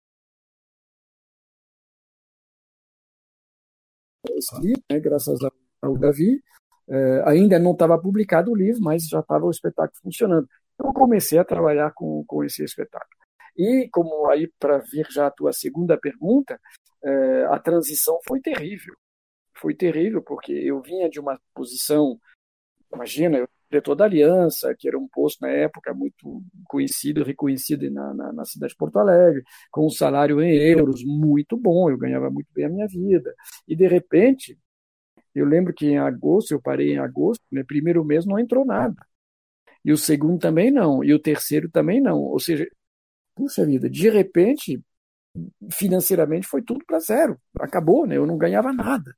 esse livro, né, graças ao Davi, é, ainda não estava publicado o livro, mas já estava o espetáculo funcionando. Então eu comecei a trabalhar com, com esse espetáculo. E como aí para vir já a tua segunda pergunta, é, a transição foi terrível foi terrível, porque eu vinha de uma posição, imagina, eu diretor da Aliança, que era um posto na época muito conhecido, reconhecido na, na, na, cidade de Porto Alegre, com um salário em euros muito bom, eu ganhava muito bem a minha vida. E, de repente, eu lembro que em agosto, eu parei em agosto, né, primeiro mês não entrou nada. E o segundo também não, e o terceiro também não. Ou seja, puxa vida, de repente, financeiramente foi tudo para zero. Acabou, né? Eu não ganhava nada.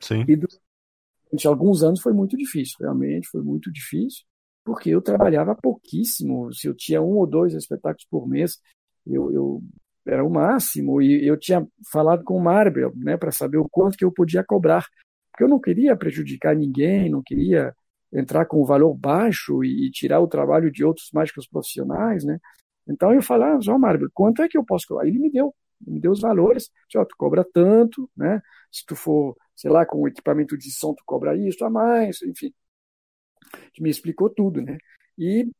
Sim. E durante alguns anos foi muito difícil, realmente foi muito difícil, porque eu trabalhava pouquíssimo. Se eu tinha um ou dois espetáculos por mês, eu, eu era o máximo. E eu tinha falado com o Marvel, né, para saber o quanto que eu podia cobrar, porque eu não queria prejudicar ninguém, não queria entrar com um valor baixo e, e tirar o trabalho de outros mágicos profissionais, né? Então eu falava, João Marvel, quanto é que eu posso cobrar? Ele me deu, me deu os valores, tu cobra tanto, né? Se tu for sei lá, com o equipamento de som tu cobra isso a mais, enfim. Me explicou tudo, né? E,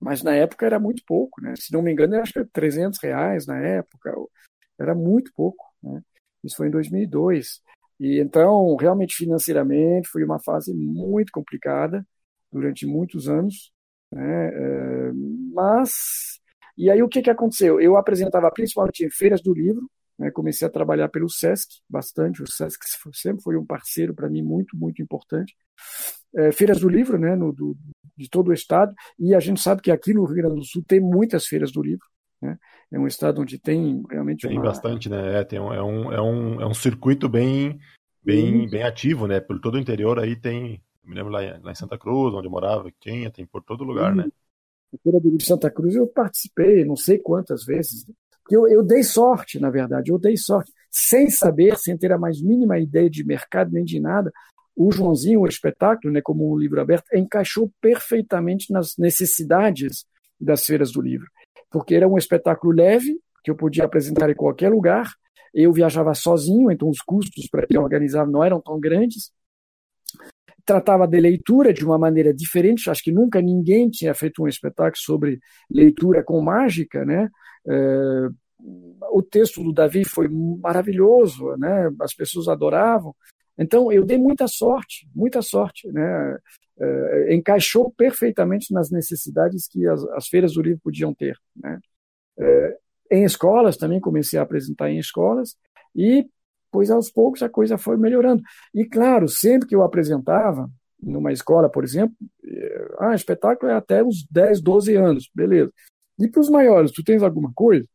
mas na época era muito pouco, né? Se não me engano, acho que era 300 reais na época, era muito pouco, né? Isso foi em 2002. E então, realmente financeiramente, foi uma fase muito complicada durante muitos anos, né? É, mas e aí o que que aconteceu? Eu apresentava principalmente em feiras do livro, né, comecei a trabalhar pelo SESC bastante. O SESC sempre foi um parceiro para mim muito, muito importante. É, feiras do livro, né, no, do, de todo o estado. E a gente sabe que aqui no Rio Grande do Sul tem muitas feiras do livro. Né? É um estado onde tem realmente. Tem uma... bastante, né? É, tem um, é, um, é, um, é um circuito bem, bem, bem ativo, né? Por todo o interior aí tem. Eu me lembro lá, lá em Santa Cruz, onde eu morava, Quenha, tem por todo lugar, né? A Feira do Livro de Santa Cruz eu participei não sei quantas vezes. Eu, eu dei sorte, na verdade, eu dei sorte. Sem saber, sem ter a mais mínima ideia de mercado nem de nada, o Joãozinho, o espetáculo, né, como um livro aberto, encaixou perfeitamente nas necessidades das feiras do livro. Porque era um espetáculo leve, que eu podia apresentar em qualquer lugar. Eu viajava sozinho, então os custos para organizar não eram tão grandes. Tratava de leitura de uma maneira diferente. Acho que nunca ninguém tinha feito um espetáculo sobre leitura com mágica, né? É, o texto do Davi foi maravilhoso, né? As pessoas adoravam. Então eu dei muita sorte, muita sorte, né? É, encaixou perfeitamente nas necessidades que as, as, feiras do livro podiam ter, né? É, em escolas também comecei a apresentar em escolas e pois aos poucos a coisa foi melhorando. E claro, sempre que eu apresentava, numa escola, por exemplo, é, ah, espetáculo é até os 10, 12 anos, beleza. E para os maiores, tu tens alguma coisa?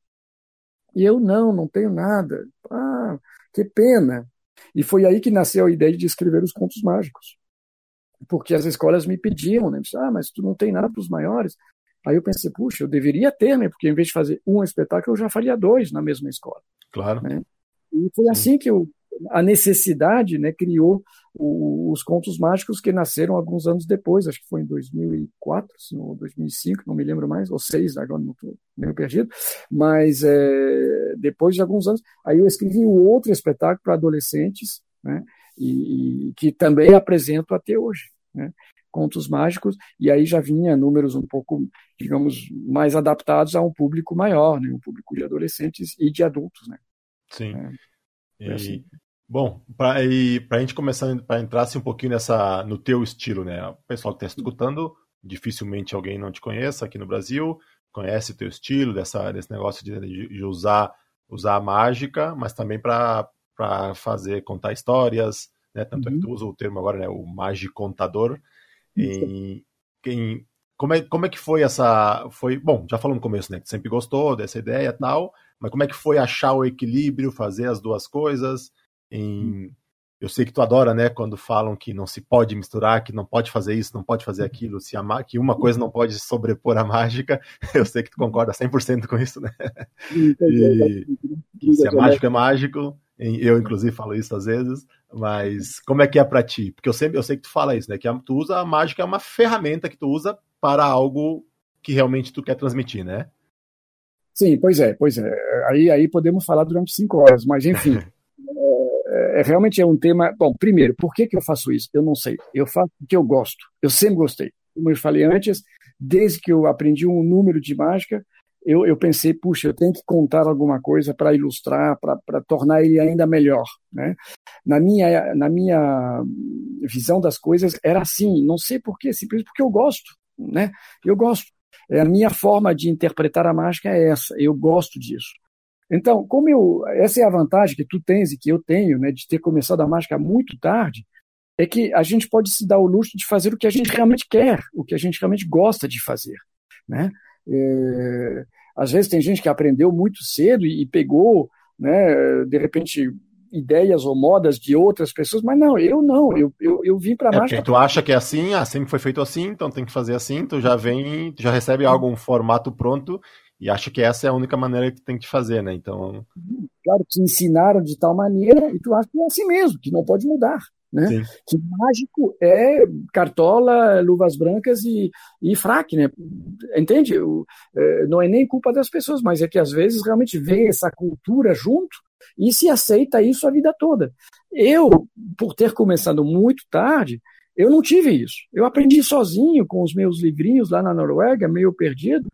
E eu, não, não tenho nada. Ah, que pena. E foi aí que nasceu a ideia de escrever os contos mágicos. Porque as escolas me pediam, né? Ah, mas tu não tem nada para os maiores. Aí eu pensei, puxa, eu deveria ter, né? Porque em vez de fazer um espetáculo, eu já faria dois na mesma escola. Claro. Né? E foi assim que eu, a necessidade né, criou o, os contos mágicos que nasceram alguns anos depois, acho que foi em 2004, ou 2005, não me lembro mais, ou seis, agora não estou meio perdido, mas é, depois de alguns anos, aí eu escrevi um outro espetáculo para adolescentes, né, e, e, que também apresento até hoje. Né, contos mágicos, e aí já vinha números um pouco, digamos, mais adaptados a um público maior, né, um público de adolescentes e de adultos. Né. Sim. É, e, assim. Bom, para a gente começar para entrar assim, um pouquinho nessa no teu estilo, né? O pessoal que está escutando, dificilmente alguém não te conheça aqui no Brasil, conhece o teu estilo, dessa, desse negócio de, de usar, usar a mágica, mas também para fazer, contar histórias, né? Tanto uhum. é que tu uhum. usa o termo agora, né? O magicontador. Em, em, como, é, como é que foi essa. Foi, bom, já falou no começo, né? Que sempre gostou dessa ideia e tal, mas como é que foi achar o equilíbrio, fazer as duas coisas? Em, eu sei que tu adora, né, quando falam que não se pode misturar, que não pode fazer isso, não pode fazer aquilo, se a, que uma coisa não pode sobrepor a mágica. Eu sei que tu concorda 100% com isso, né? E, que se a mágica é mágico, eu inclusive falo isso às vezes, mas como é que é para ti? Porque eu sempre eu sei que tu fala isso, né, que tu usa a mágica é uma ferramenta que tu usa para algo que realmente tu quer transmitir, né? Sim, pois é, pois é. Aí, aí podemos falar durante cinco horas, mas enfim. É, realmente é um tema. Bom, primeiro, por que, que eu faço isso? Eu não sei. Eu faço porque eu gosto. Eu sempre gostei. Como eu falei antes, desde que eu aprendi um número de mágica, eu, eu pensei, puxa, eu tenho que contar alguma coisa para ilustrar, para tornar ele ainda melhor. Né? Na, minha, na minha visão das coisas, era assim. Não sei por quê, simplesmente porque eu gosto. Né? Eu gosto. É, a minha forma de interpretar a mágica é essa. Eu gosto disso. Então, como eu, essa é a vantagem que tu tens e que eu tenho, né, de ter começado a mágica muito tarde, é que a gente pode se dar o luxo de fazer o que a gente realmente quer, o que a gente realmente gosta de fazer, né? É, às vezes tem gente que aprendeu muito cedo e, e pegou, né, de repente ideias ou modas de outras pessoas, mas não, eu não, eu, eu, eu vim para a é mágica. tu acha que é assim, ah, sempre foi feito assim, então tem que fazer assim, tu já vem, tu já recebe algo, um formato pronto e acho que essa é a única maneira que tem que fazer, né? Então. Claro, te ensinaram de tal maneira e tu acha que é assim mesmo, que não pode mudar. Né? Sim. Que mágico é cartola, luvas brancas e, e fraque, né? Entende? É, não é nem culpa das pessoas, mas é que às vezes realmente vem essa cultura junto e se aceita isso a vida toda. Eu, por ter começado muito tarde, eu não tive isso. Eu aprendi sozinho com os meus livrinhos lá na Noruega, meio perdido,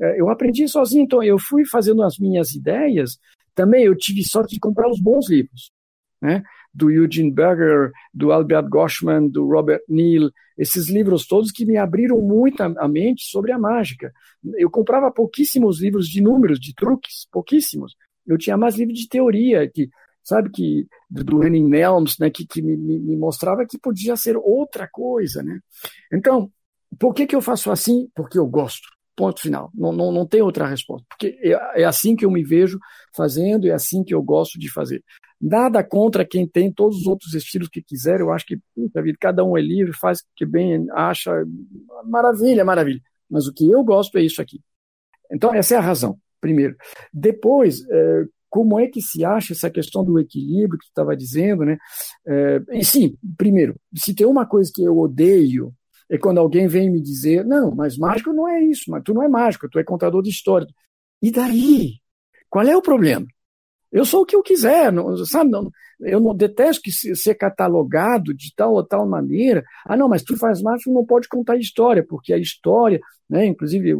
é, eu aprendi sozinho, então eu fui fazendo as minhas ideias. Também eu tive sorte de comprar os bons livros, né? Do Eugene Berger, do Albert Goshman, do Robert Neal, esses livros todos que me abriram muito a mente sobre a mágica. Eu comprava pouquíssimos livros de números, de truques, pouquíssimos. Eu tinha mais livros de teoria, que sabe que do Henning Nelms, né, que, que me, me, mostrava que podia ser outra coisa, né? Então, por que que eu faço assim? Porque eu gosto. Ponto final. Não, não, não tem outra resposta. Porque é, é assim que eu me vejo fazendo, é assim que eu gosto de fazer. Nada contra quem tem todos os outros estilos que quiser. Eu acho que, puta vida, cada um é livre, faz o que bem acha. Maravilha, maravilha. Mas o que eu gosto é isso aqui. Então, essa é a razão, primeiro. Depois, é, como é que se acha essa questão do equilíbrio que tu estava dizendo, né? É, e sim, primeiro, se tem uma coisa que eu odeio é quando alguém vem me dizer, não, mas mágico não é isso, mas tu não é mágico, tu é contador de história. E daí? Qual é o problema? Eu sou o que eu quiser, não, sabe? Não, eu não detesto que ser catalogado de tal ou tal maneira. Ah, não, mas tu faz mágico, não pode contar história, porque a história, né? Inclusive,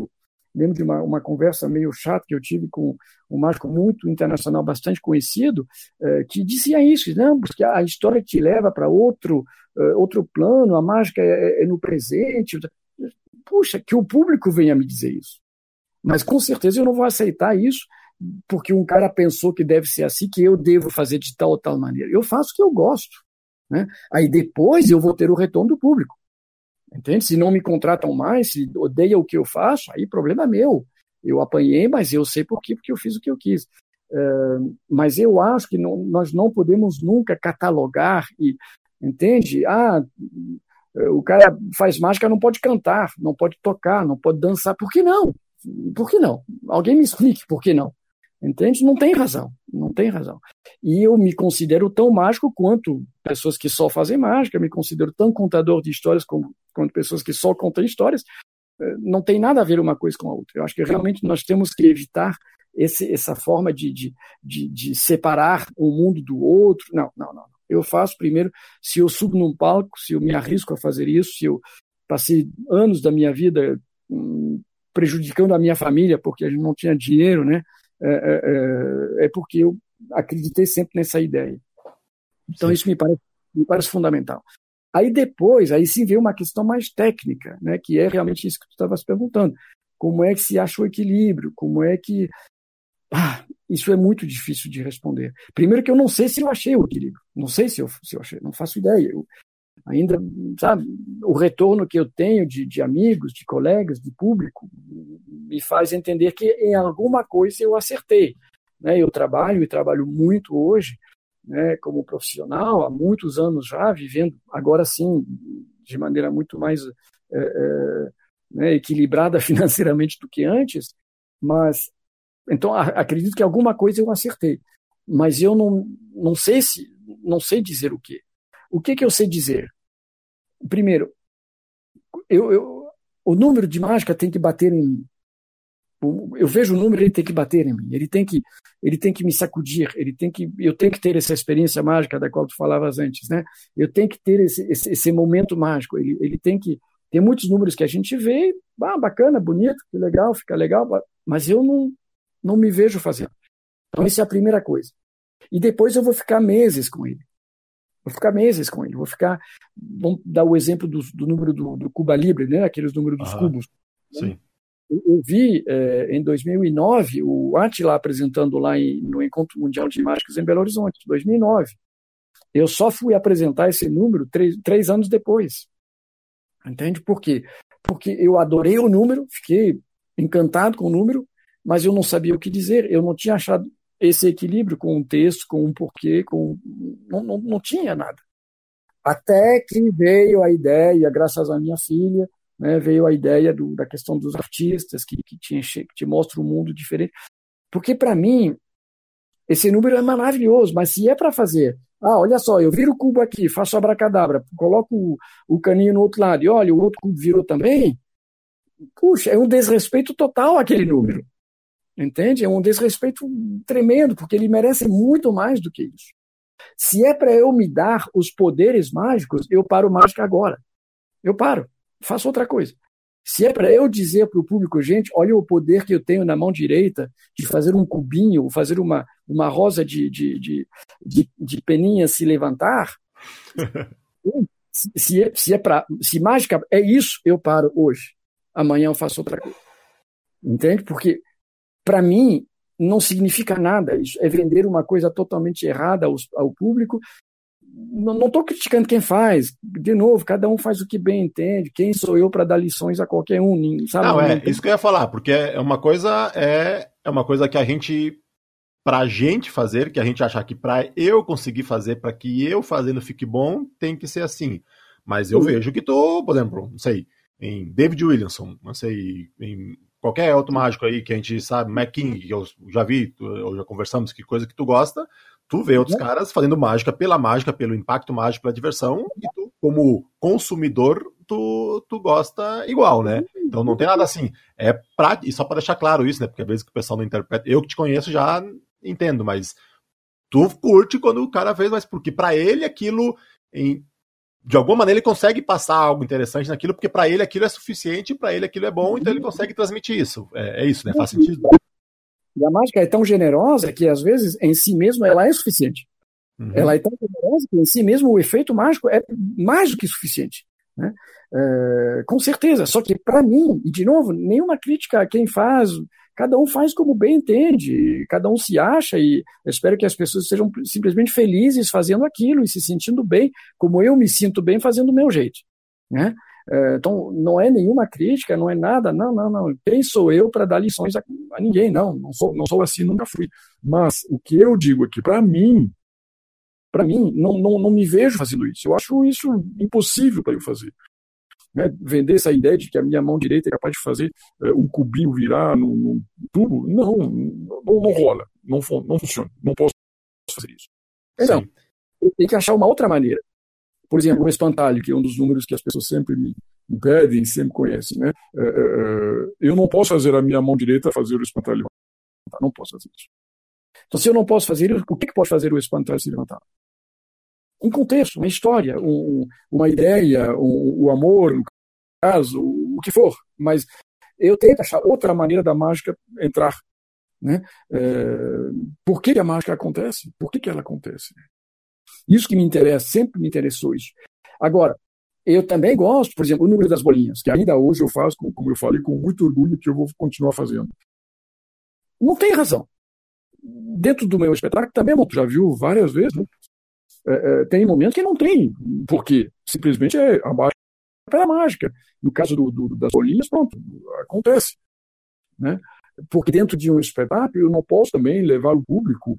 lembro de uma, uma conversa meio chata que eu tive com um mágico muito internacional, bastante conhecido, eh, que dizia isso, não, porque a história te leva para outro, eh, outro plano, a mágica é, é, é no presente. Puxa, que o público venha me dizer isso. Mas com certeza eu não vou aceitar isso porque um cara pensou que deve ser assim, que eu devo fazer de tal ou tal maneira. Eu faço o que eu gosto. Né? Aí depois eu vou ter o retorno do público. Entende? Se não me contratam mais, se odeia o que eu faço, aí problema meu. Eu apanhei, mas eu sei por quê, porque eu fiz o que eu quis. Uh, mas eu acho que não, nós não podemos nunca catalogar e, entende? Ah, o cara faz mágica, não pode cantar, não pode tocar, não pode dançar. Por que não? Por que não? Alguém me explique por que não. Entende? Não tem razão, não tem razão. E eu me considero tão mágico quanto pessoas que só fazem mágica, me considero tão contador de histórias como, quanto pessoas que só contam histórias. Eh, não tem nada a ver uma coisa com a outra. Eu acho que realmente nós temos que evitar esse, essa forma de, de, de, de separar um mundo do outro. Não, não, não. Eu faço primeiro, se eu subo num palco, se eu me arrisco a fazer isso, se eu passei anos da minha vida hum, prejudicando a minha família porque a gente não tinha dinheiro, né? É, é, é, é porque eu acreditei sempre nessa ideia. Então sim. isso me parece, me parece fundamental. Aí depois, aí sim veio uma questão mais técnica, né, que é realmente isso que tu estavas perguntando. Como é que se acha o equilíbrio? Como é que... Ah, isso é muito difícil de responder. Primeiro que eu não sei se eu achei o equilíbrio. Não sei se eu, se eu achei, não faço ideia. Eu, ainda, sabe, o retorno que eu tenho de, de amigos, de colegas, de público, me faz entender que em alguma coisa eu acertei. Né? Eu trabalho e trabalho muito hoje né, como profissional, há muitos anos já, vivendo agora sim de maneira muito mais é, é, né, equilibrada financeiramente do que antes, mas então acredito que alguma coisa eu acertei, mas eu não, não sei se não sei dizer o que. O que que eu sei dizer? Primeiro, eu, eu o número de mágica tem que bater em mim eu vejo o número, ele tem que bater em mim, ele tem que, ele tem que me sacudir, ele tem que, eu tenho que ter essa experiência mágica da qual tu falavas antes, né? Eu tenho que ter esse, esse, esse momento mágico, ele, ele tem que, tem muitos números que a gente vê, ah, bacana, bonito, que legal, fica legal, mas eu não, não me vejo fazendo. Então, essa é a primeira coisa. E depois eu vou ficar meses com ele. Vou ficar meses com ele. Vou ficar. Vamos dar o exemplo do, do número do, do Cuba Libre, né? Aqueles números dos cubos. Sim. Eu vi é, em 2009 o Atila apresentando lá em, no Encontro Mundial de Mágicos em Belo Horizonte, 2009. Eu só fui apresentar esse número três, três anos depois. Entende por quê? Porque eu adorei o número, fiquei encantado com o número, mas eu não sabia o que dizer, eu não tinha achado esse equilíbrio com um texto, com um porquê, com não, não, não tinha nada. Até que veio a ideia, graças à minha filha, né, veio a ideia do, da questão dos artistas que, que, te, que te mostra um mundo diferente. Porque, para mim, esse número é maravilhoso, mas se é para fazer, ah, olha só, eu viro o cubo aqui, faço abracadabra, coloco o, o caninho no outro lado e olha, o outro cubo virou também, puxa, é um desrespeito total aquele número. Entende? É um desrespeito tremendo, porque ele merece muito mais do que isso. Se é para eu me dar os poderes mágicos, eu paro mágica agora. Eu paro faço outra coisa. Se é para eu dizer para o público, gente, olha o poder que eu tenho na mão direita de fazer um cubinho, fazer uma, uma rosa de, de, de, de, de peninha se levantar, se, é, se, é para. Se mágica é isso, eu paro hoje. Amanhã eu faço outra coisa. Entende? Porque, para mim, não significa nada. Isso é vender uma coisa totalmente errada ao, ao público não estou criticando quem faz. De novo, cada um faz o que bem entende. Quem sou eu para dar lições a qualquer um? Sabe? Não, é isso que eu ia falar, porque é uma coisa é, é uma coisa que a gente para a gente fazer, que a gente achar que para eu conseguir fazer, para que eu fazendo fique bom, tem que ser assim. Mas eu vejo que tô, por exemplo, não sei, em David Williamson, não sei, em qualquer outro mágico aí que a gente sabe, Mac King, que eu já vi, ou já conversamos, que coisa que tu gosta, Tu vê outros uhum. caras fazendo mágica pela mágica, pelo impacto mágico, pela diversão, e tu, como consumidor, tu, tu gosta igual, né? Então não tem nada assim. É pra, e só para deixar claro isso, né? Porque às vezes que o pessoal não interpreta. Eu que te conheço já entendo, mas tu curte quando o cara fez, mas porque para ele aquilo. Em, de alguma maneira ele consegue passar algo interessante naquilo, porque para ele aquilo é suficiente, para ele aquilo é bom, então ele uhum. consegue transmitir isso. É, é isso, né? Faz sentido? E a mágica é tão generosa que, às vezes, em si mesmo, ela é suficiente. Uhum. Ela é tão generosa que, em si mesmo, o efeito mágico é mais do que suficiente. Né? É, com certeza. Só que, para mim, e de novo, nenhuma crítica a quem faz, Cada um faz como bem entende, cada um se acha e eu espero que as pessoas sejam simplesmente felizes fazendo aquilo e se sentindo bem, como eu me sinto bem fazendo do meu jeito. Né? É, então, não é nenhuma crítica, não é nada, não, não, não. Quem sou eu para dar lições a, a, ninguém? Não, não sou, não sou assim, nunca fui. Mas o que eu digo aqui, para mim, para mim, não, não, não me vejo fazendo isso. Eu acho isso impossível para eu fazer. Né? Vender essa ideia de que a minha mão direita é capaz de fazer é, um cubinho virar no, no tubo, não, não, não rola, não, não funciona, não posso fazer isso. Então, Sim. eu tenho que achar uma outra maneira. Por exemplo, o espantalho, que é um dos números que as pessoas sempre me, pedem, sempre conhecem. Né? É, é, é, eu não posso fazer a minha mão direita fazer o espantalho. Não posso fazer isso. Então, se eu não posso fazer o que, pode fazer o espantalho se levantar? Um contexto, uma história, um, uma ideia, um, o amor, no caso, o que for. Mas eu tento achar outra maneira da mágica entrar. Né? É, por que a mágica acontece? Por que, que ela acontece? Isso que me interessa, sempre me interessou isso. Agora, eu também gosto, por exemplo, o número das bolinhas, que ainda hoje eu faço, como eu falei, com muito orgulho, que eu vou continuar fazendo. Não tem razão. Dentro do meu espetáculo também, tu já viu várias vezes, né? é, é, tem momentos que não tem, porque simplesmente é a mágica pela mágica. No caso do, do, das bolinhas, pronto, acontece. Né? Porque dentro de um espetáculo eu não posso também levar o público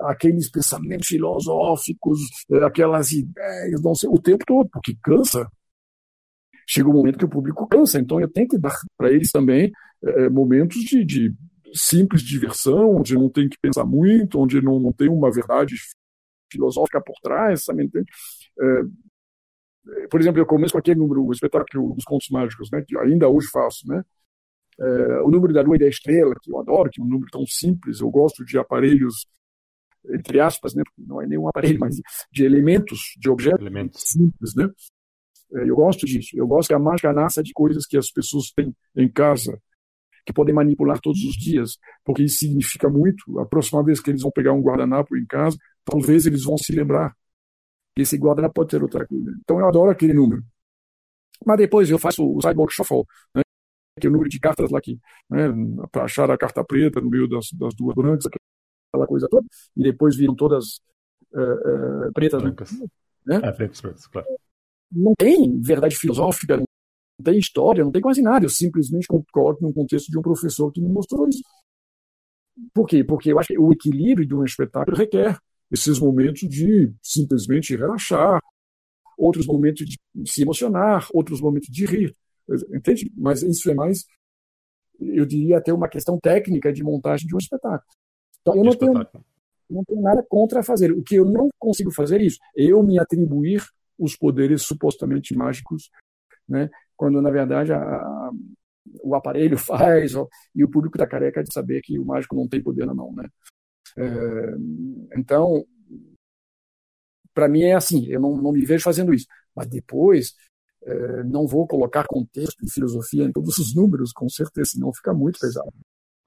aqueles pensamentos filosóficos, eh, aquelas ideias, não sei, o tempo todo, porque cansa. Chega um momento que o público cansa, então eu tenho que dar para eles também é, momentos de, de, simples diversão, onde não tem que pensar muito, onde não, não tem uma verdade filosófica por trás, sabe? É, por exemplo, eu começo com aquele número, o espetáculo dos contos mágicos, né, que ainda hoje faço, né? É, o número da lua e da estrela, que eu adoro, que é um número tão simples, eu gosto de aparelhos entre aspas, né, não é nenhum aparelho, mas de elementos, de objetos elementos. simples, né? É, eu gosto disso. Eu gosto que a mágica nasça de coisas que as pessoas têm em casa, que podem manipular todos os dias, porque isso significa muito. A próxima vez que eles vão pegar um guardanapo em casa, talvez eles vão se lembrar que esse guardanapo pode ter outra coisa. Então eu adoro aquele número. Mas depois eu faço o Cyborg Shuffle, né? que é o número de cartas lá aqui, né? para achar a carta preta no meio das, das duas brancas, aquela coisa toda, e depois viram todas uh, uh, pretas. Né? Brancas. Né? É, pretas, pretas, claro. Não tem verdade filosófica, não tem história, não tem quase nada. Eu simplesmente concordo no contexto de um professor que me mostrou isso. Por quê? Porque eu acho que o equilíbrio de um espetáculo requer esses momentos de simplesmente relaxar, outros momentos de se emocionar, outros momentos de rir. Entende? Mas isso é mais, eu diria, até uma questão técnica de montagem de um espetáculo. Então, eu não tenho, não tenho nada contra fazer. O que eu não consigo fazer é isso. Eu me atribuir os poderes supostamente mágicos, né? quando, na verdade, a, a, o aparelho faz ó, e o público está careca de saber que o mágico não tem poder na mão. Né? É, então, para mim é assim, eu não, não me vejo fazendo isso. Mas depois, é, não vou colocar contexto e filosofia em todos os números, com certeza, senão fica muito pesado.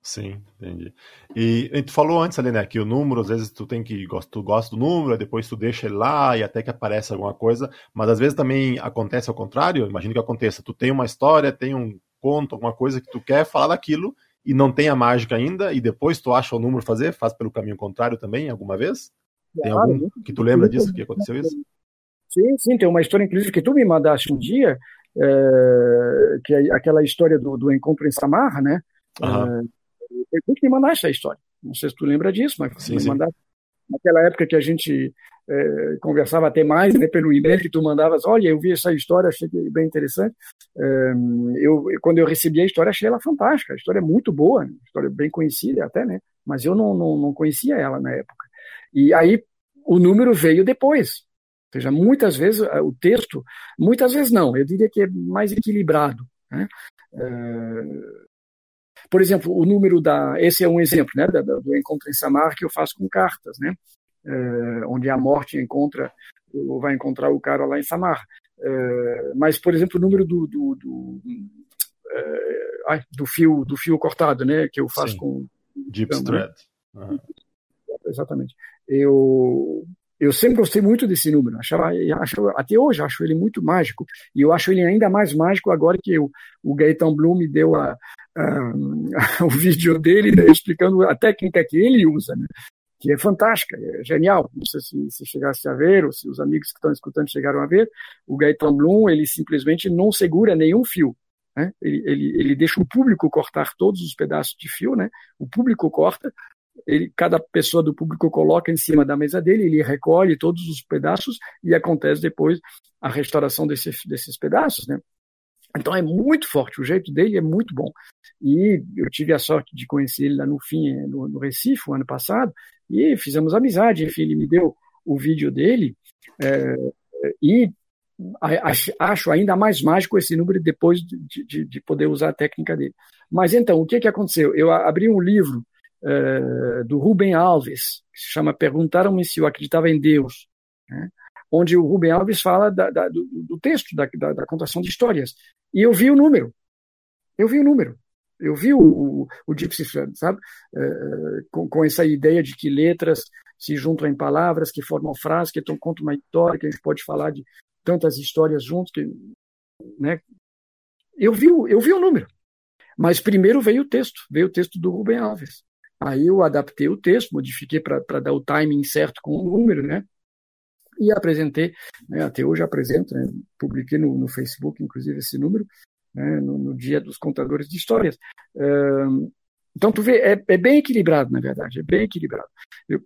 Sim, entendi. E tu falou antes ali, né, que o número, às vezes tu tem que, tu gosta do número, depois tu deixa ele lá e até que aparece alguma coisa, mas às vezes também acontece ao contrário, imagino que aconteça, tu tem uma história, tem um conto, alguma coisa que tu quer falar daquilo e não tem a mágica ainda, e depois tu acha o número fazer, faz pelo caminho contrário também, alguma vez? Tem algum que tu lembra disso, que aconteceu isso? Sim, sim, tem uma história, inclusive, que tu me mandaste um dia, é, que é aquela história do, do encontro em Samarra, né? Uhum. Que me mandar essa história. Não sei se tu lembra disso, mas sim, me mandar. Naquela época que a gente é, conversava até mais né, pelo e-mail que tu mandavas, olha, eu vi essa história, achei bem interessante. É, eu, quando eu recebi a história, achei ela fantástica. A história é muito boa, né, história bem conhecida até, né? Mas eu não, não, não conhecia ela na época. E aí o número veio depois. Ou seja, muitas vezes o texto, muitas vezes não, eu diria que é mais equilibrado. Né? É, por exemplo, o número da. Esse é um exemplo né, do encontro em Samar que eu faço com cartas, né? É, onde a morte encontra, ou vai encontrar o cara lá em Samar. É, mas, por exemplo, o número do, do, do, é, do, fio, do fio cortado, né? Que eu faço Sim. com. Deep então, Thread. Uhum. Exatamente. Eu, eu sempre gostei muito desse número, achava, achava, até hoje acho ele muito mágico, e eu acho ele ainda mais mágico agora que o, Gaetan Bloom me deu a, a, o vídeo dele né, explicando a técnica que ele usa, né, que é fantástica, é genial. Não sei se, se chegasse a ver, ou se os amigos que estão escutando chegaram a ver, o Gaetan Bloom, ele simplesmente não segura nenhum fio. Né? Ele, ele, ele deixa o público cortar todos os pedaços de fio, né? o público corta, ele, cada pessoa do público coloca em cima da mesa dele, ele recolhe todos os pedaços e acontece depois a restauração desse, desses pedaços, né? Então é muito forte, o jeito dele é muito bom. E eu tive a sorte de conhecer ele lá no fim, no, no Recife, o ano passado, e fizemos amizade. Enfim, ele me deu o vídeo dele é, e acho ainda mais mágico esse número depois de, de, de, poder usar a técnica dele. Mas então, o que, que aconteceu? Eu abri um livro uh, do Rubem Alves, que se chama Perguntaram-me se eu acreditava em Deus, né? onde o Rubem Alves fala da, da, do, do, texto, da, da, contação de histórias. E eu vi o número. Eu vi o número. Eu vi o, o, o Gypsy sabe? Uh, com, com essa ideia de que letras se juntam em palavras, que formam frases, que então contam uma história, que a gente pode falar de tantas histórias juntos. Que, né? Eu vi, eu vi o número. Mas primeiro veio o texto, veio o texto do Rubem Alves. Aí eu adaptei o texto, modifiquei para dar o timing certo com o número, né? E apresentei, né? até hoje apresento, né? publiquei no, no, Facebook, inclusive, esse número, né? no, no, dia dos contadores de histórias. Então, tu vê, é, é, bem equilibrado, na verdade, é bem equilibrado. Eu,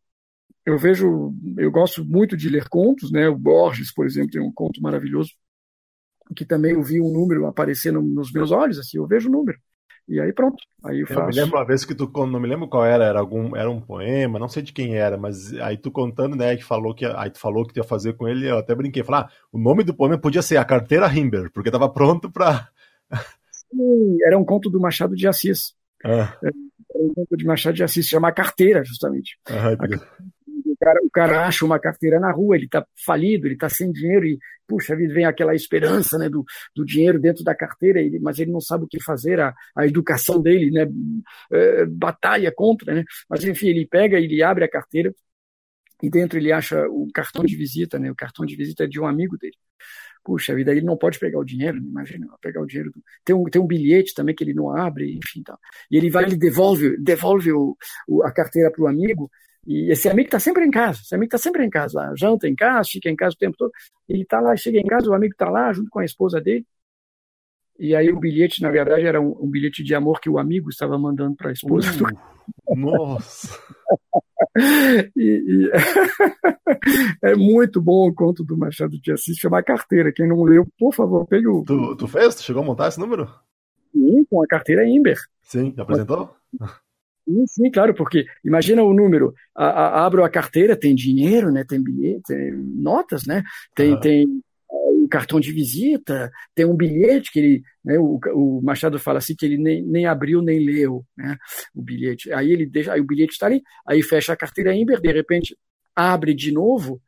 eu vejo, eu gosto muito de ler contos, né? O Borges, por exemplo, tem um conto maravilhoso que também eu vi um número aparecer no, nos meus olhos, assim, eu vejo o número. E aí pronto. Aí eu, faço. eu me lembro uma vez que tu não me lembro qual era, era algum, era um poema, não sei de quem era, mas aí tu contando, né, que falou que aí tu falou que tu ia fazer com ele, eu até brinquei, falar, ah, o nome do poema podia ser A Carteira Himber, porque tava pronto para Sim, era um conto do Machado de Assis. Ah. Era um conto de Machado de Assis, chama Carteira, justamente. Ah, cara, o cara acha uma carteira na rua, ele está falido, ele está sem dinheiro e, puxa vida, vem aquela esperança né, do, do dinheiro dentro da carteira, ele, mas ele não sabe o que fazer, a, a educação dele né, é, batalha contra, né? Mas, enfim, ele pega, ele abre a carteira e dentro ele acha o cartão de visita, né? O cartão de visita é de um amigo dele. Puxa vida, ele não pode pegar o dinheiro, imagina, pegar o dinheiro. Do... Tem, um, tem um bilhete também que ele não abre, enfim. Tá. E ele vai, ele devolve, devolve o, o a carteira para o amigo, e esse amigo está sempre em casa, esse amigo está sempre em casa lá, janta em casa, fica em casa o tempo todo. Ele está lá, chega em casa, o amigo está lá junto com a esposa dele. E aí o bilhete, na verdade, era um, um bilhete de amor que o amigo estava mandando para a esposa. Uh, nossa! e, e... é muito bom o conto do Machado de Assis, chama Carteira. Quem não leu, por favor, pegue o. Tu, tu fez? Tu chegou a montar esse número? Sim, com a carteira Imber. Sim, apresentou? Sim, sim, claro, porque imagina o número, a, a, abro a carteira, tem dinheiro, né, tem bilhete, tem notas, né, tem, tem o cartão de visita, tem um bilhete que ele, né, o, o, Machado fala assim que ele nem, nem abriu nem leu, né, o bilhete. Aí ele deixa, aí o bilhete está ali, aí fecha a carteira Ember, de repente abre de novo,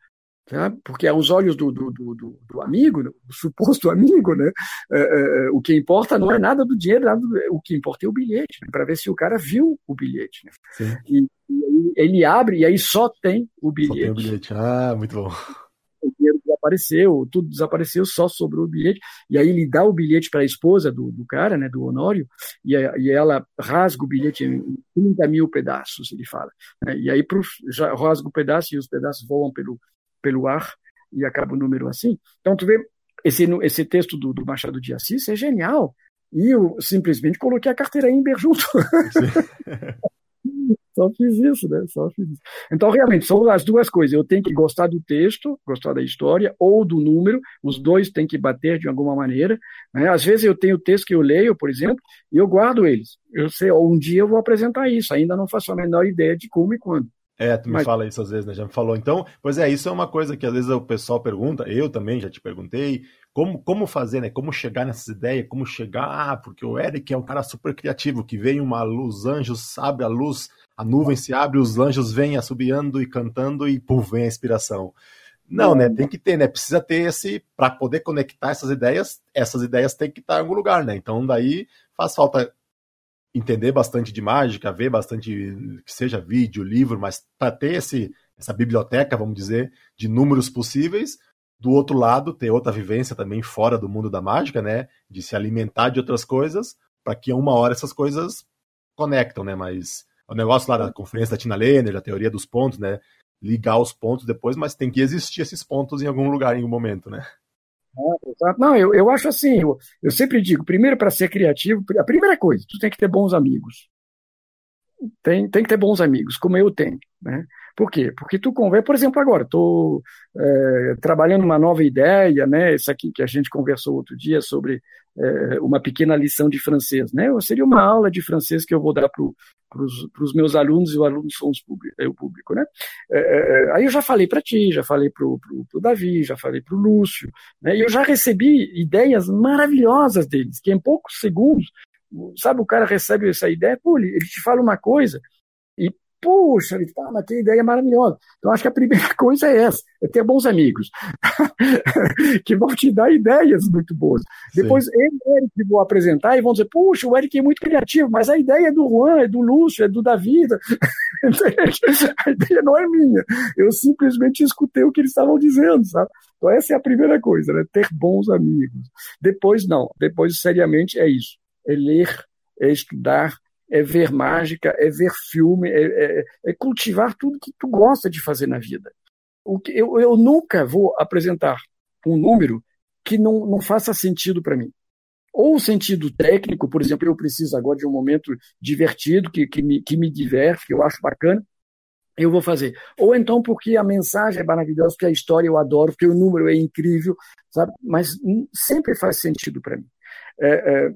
Tá? porque aos olhos do, do, do, do, amigo, do suposto amigo, né, é, é, é, o que importa não é nada do dinheiro, nada do, o que importa é o bilhete, né, para ver se o cara viu o bilhete. Né? E, e, ele abre e aí só tem o bilhete. Só tem o bilhete. Ah, muito bom. O dinheiro desapareceu, tudo desapareceu, só sobrou o bilhete. E aí ele dá o bilhete para a esposa do, do cara, né, do Honório, e, e ela rasga o bilhete em 30 mil pedaços, ele fala. Né, e aí pro, já rasga o pedaço e os pedaços voam pelo pelo ar e acaba o número assim. Então, tu vê, esse, esse texto do, do Machado de Assis é genial. E eu simplesmente coloquei a carteira Ember junto. Só fiz isso, né? Só fiz isso. Então, realmente, são as duas coisas. Eu tenho que gostar do texto, gostar da história, ou do número. Os dois têm que bater de alguma maneira. Né? Às vezes eu tenho texto que eu leio, por exemplo, e eu guardo eles. Eu sei, um dia eu vou apresentar isso. Ainda não faço a menor ideia de como e quando. É, tu me Mas... fala isso às vezes, né? Já me falou. Então, pois é, isso é uma coisa que às vezes o pessoal pergunta, eu também já te perguntei, como, como fazer, né? Como chegar nessas ideias, como chegar, ah, porque o Eric é um cara super criativo, que vem uma luz, anjos, abre a luz, a nuvem se abre, os anjos vêm assobiando e cantando e pum, vem a inspiração. Não, né? Tem que ter, né? Precisa ter esse para poder conectar essas ideias. Essas ideias têm que estar em algum lugar, né? Então daí faz falta entender bastante de mágica, ver bastante que seja vídeo, livro, mas para ter esse essa biblioteca, vamos dizer, de números possíveis. Do outro lado, ter outra vivência também fora do mundo da mágica, né? De se alimentar de outras coisas, para que uma hora essas coisas conectam, né? Mas o negócio lá da conferência da Tina Lehner, da teoria dos pontos, né? Ligar os pontos depois, mas tem que existir esses pontos em algum lugar, em algum momento, né? Não, eu, eu acho assim, eu, eu sempre digo, primeiro para ser criativo, a primeira coisa, tu tem que ter bons amigos. Tem, tem que ter bons amigos, como eu tenho, né? Por quê? Porque tu conversa, por exemplo, agora, estou é, trabalhando uma nova ideia, né? Isso aqui que a gente conversou outro dia sobre é, uma pequena lição de francês, né? Seria uma aula de francês que eu vou dar para os meus alunos e os alunos são os público, é o público, né? É, é, aí eu já falei para ti, já falei para o Davi, já falei para o Lúcio, né? E eu já recebi ideias maravilhosas deles, que em poucos segundos sabe, o cara recebe essa ideia, pô, ele te fala uma coisa e Puxa, ele tá, mas que ideia maravilhosa. Então, acho que a primeira coisa é essa, é ter bons amigos, que vão te dar ideias muito boas. Sim. Depois, ele e Eric vão apresentar e vão dizer, puxa, o Eric é muito criativo, mas a ideia é do Juan, é do Lúcio, é do Davi. a ideia não é minha. Eu simplesmente escutei o que eles estavam dizendo, sabe? Então, essa é a primeira coisa, né? ter bons amigos. Depois, não. Depois, seriamente, é isso. É ler, é estudar, é ver mágica, é ver filme, é, é, é cultivar tudo que tu gosta de fazer na vida. O que, eu, eu nunca vou apresentar um número que não, não faça sentido para mim. Ou sentido técnico, por exemplo, eu preciso agora de um momento divertido, que, que, me, que me diverte, que eu acho bacana, eu vou fazer. Ou então porque a mensagem é maravilhosa, porque a história eu adoro, porque o número é incrível, sabe? Mas sempre faz sentido para mim. É, é,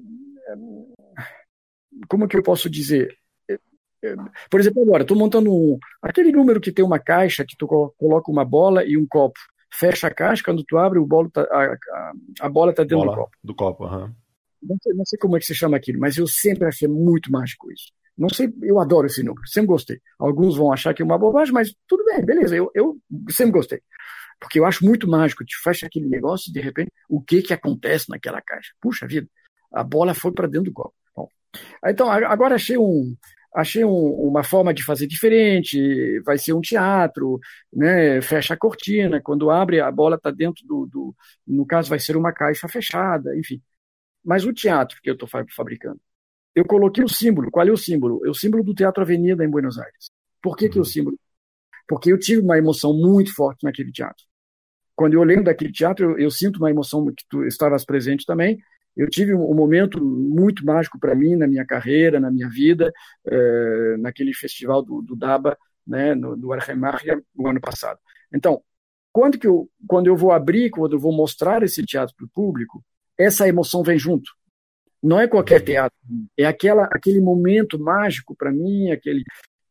como que eu posso dizer? É, é, por exemplo, agora, estou montando um, aquele número que tem uma caixa, que tu coloca uma bola e um copo. Fecha a caixa, quando tu abre, o bolo tá, a, a, a bola está dentro bola do copo. Do copo, uhum. não, sei, não sei como é que se chama aquilo, mas eu sempre achei muito mágico isso. Não sei, eu adoro esse número, sempre gostei. Alguns vão achar que é uma bobagem, mas tudo bem, beleza, eu, eu sempre gostei. Porque eu acho muito mágico, te fecha aquele negócio e de repente, o que que acontece naquela caixa? Puxa vida, a bola foi para dentro do copo. Então, agora achei um, achei um, uma forma de fazer diferente, vai ser um teatro, né? fecha a cortina, quando abre a bola está dentro do, do, no caso vai ser uma caixa fechada, enfim. Mas o teatro que eu estou fabricando, eu coloquei o símbolo, qual é o símbolo? É o símbolo do Teatro Avenida em Buenos Aires. Por que, que é o uhum. símbolo? Porque eu tive uma emoção muito forte naquele teatro. Quando eu lembro daquele teatro, eu, eu sinto uma emoção que tu estavas presente também, eu tive um, momento muito mágico para mim na minha carreira, na minha vida, é, naquele festival do, do Daba, né, no, do Arremaria, no ano passado. Então, quando, que eu, quando eu vou abrir, quando eu vou mostrar esse teatro para o público, essa emoção vem junto. Não é qualquer teatro, é aquela, aquele momento mágico para mim, aquele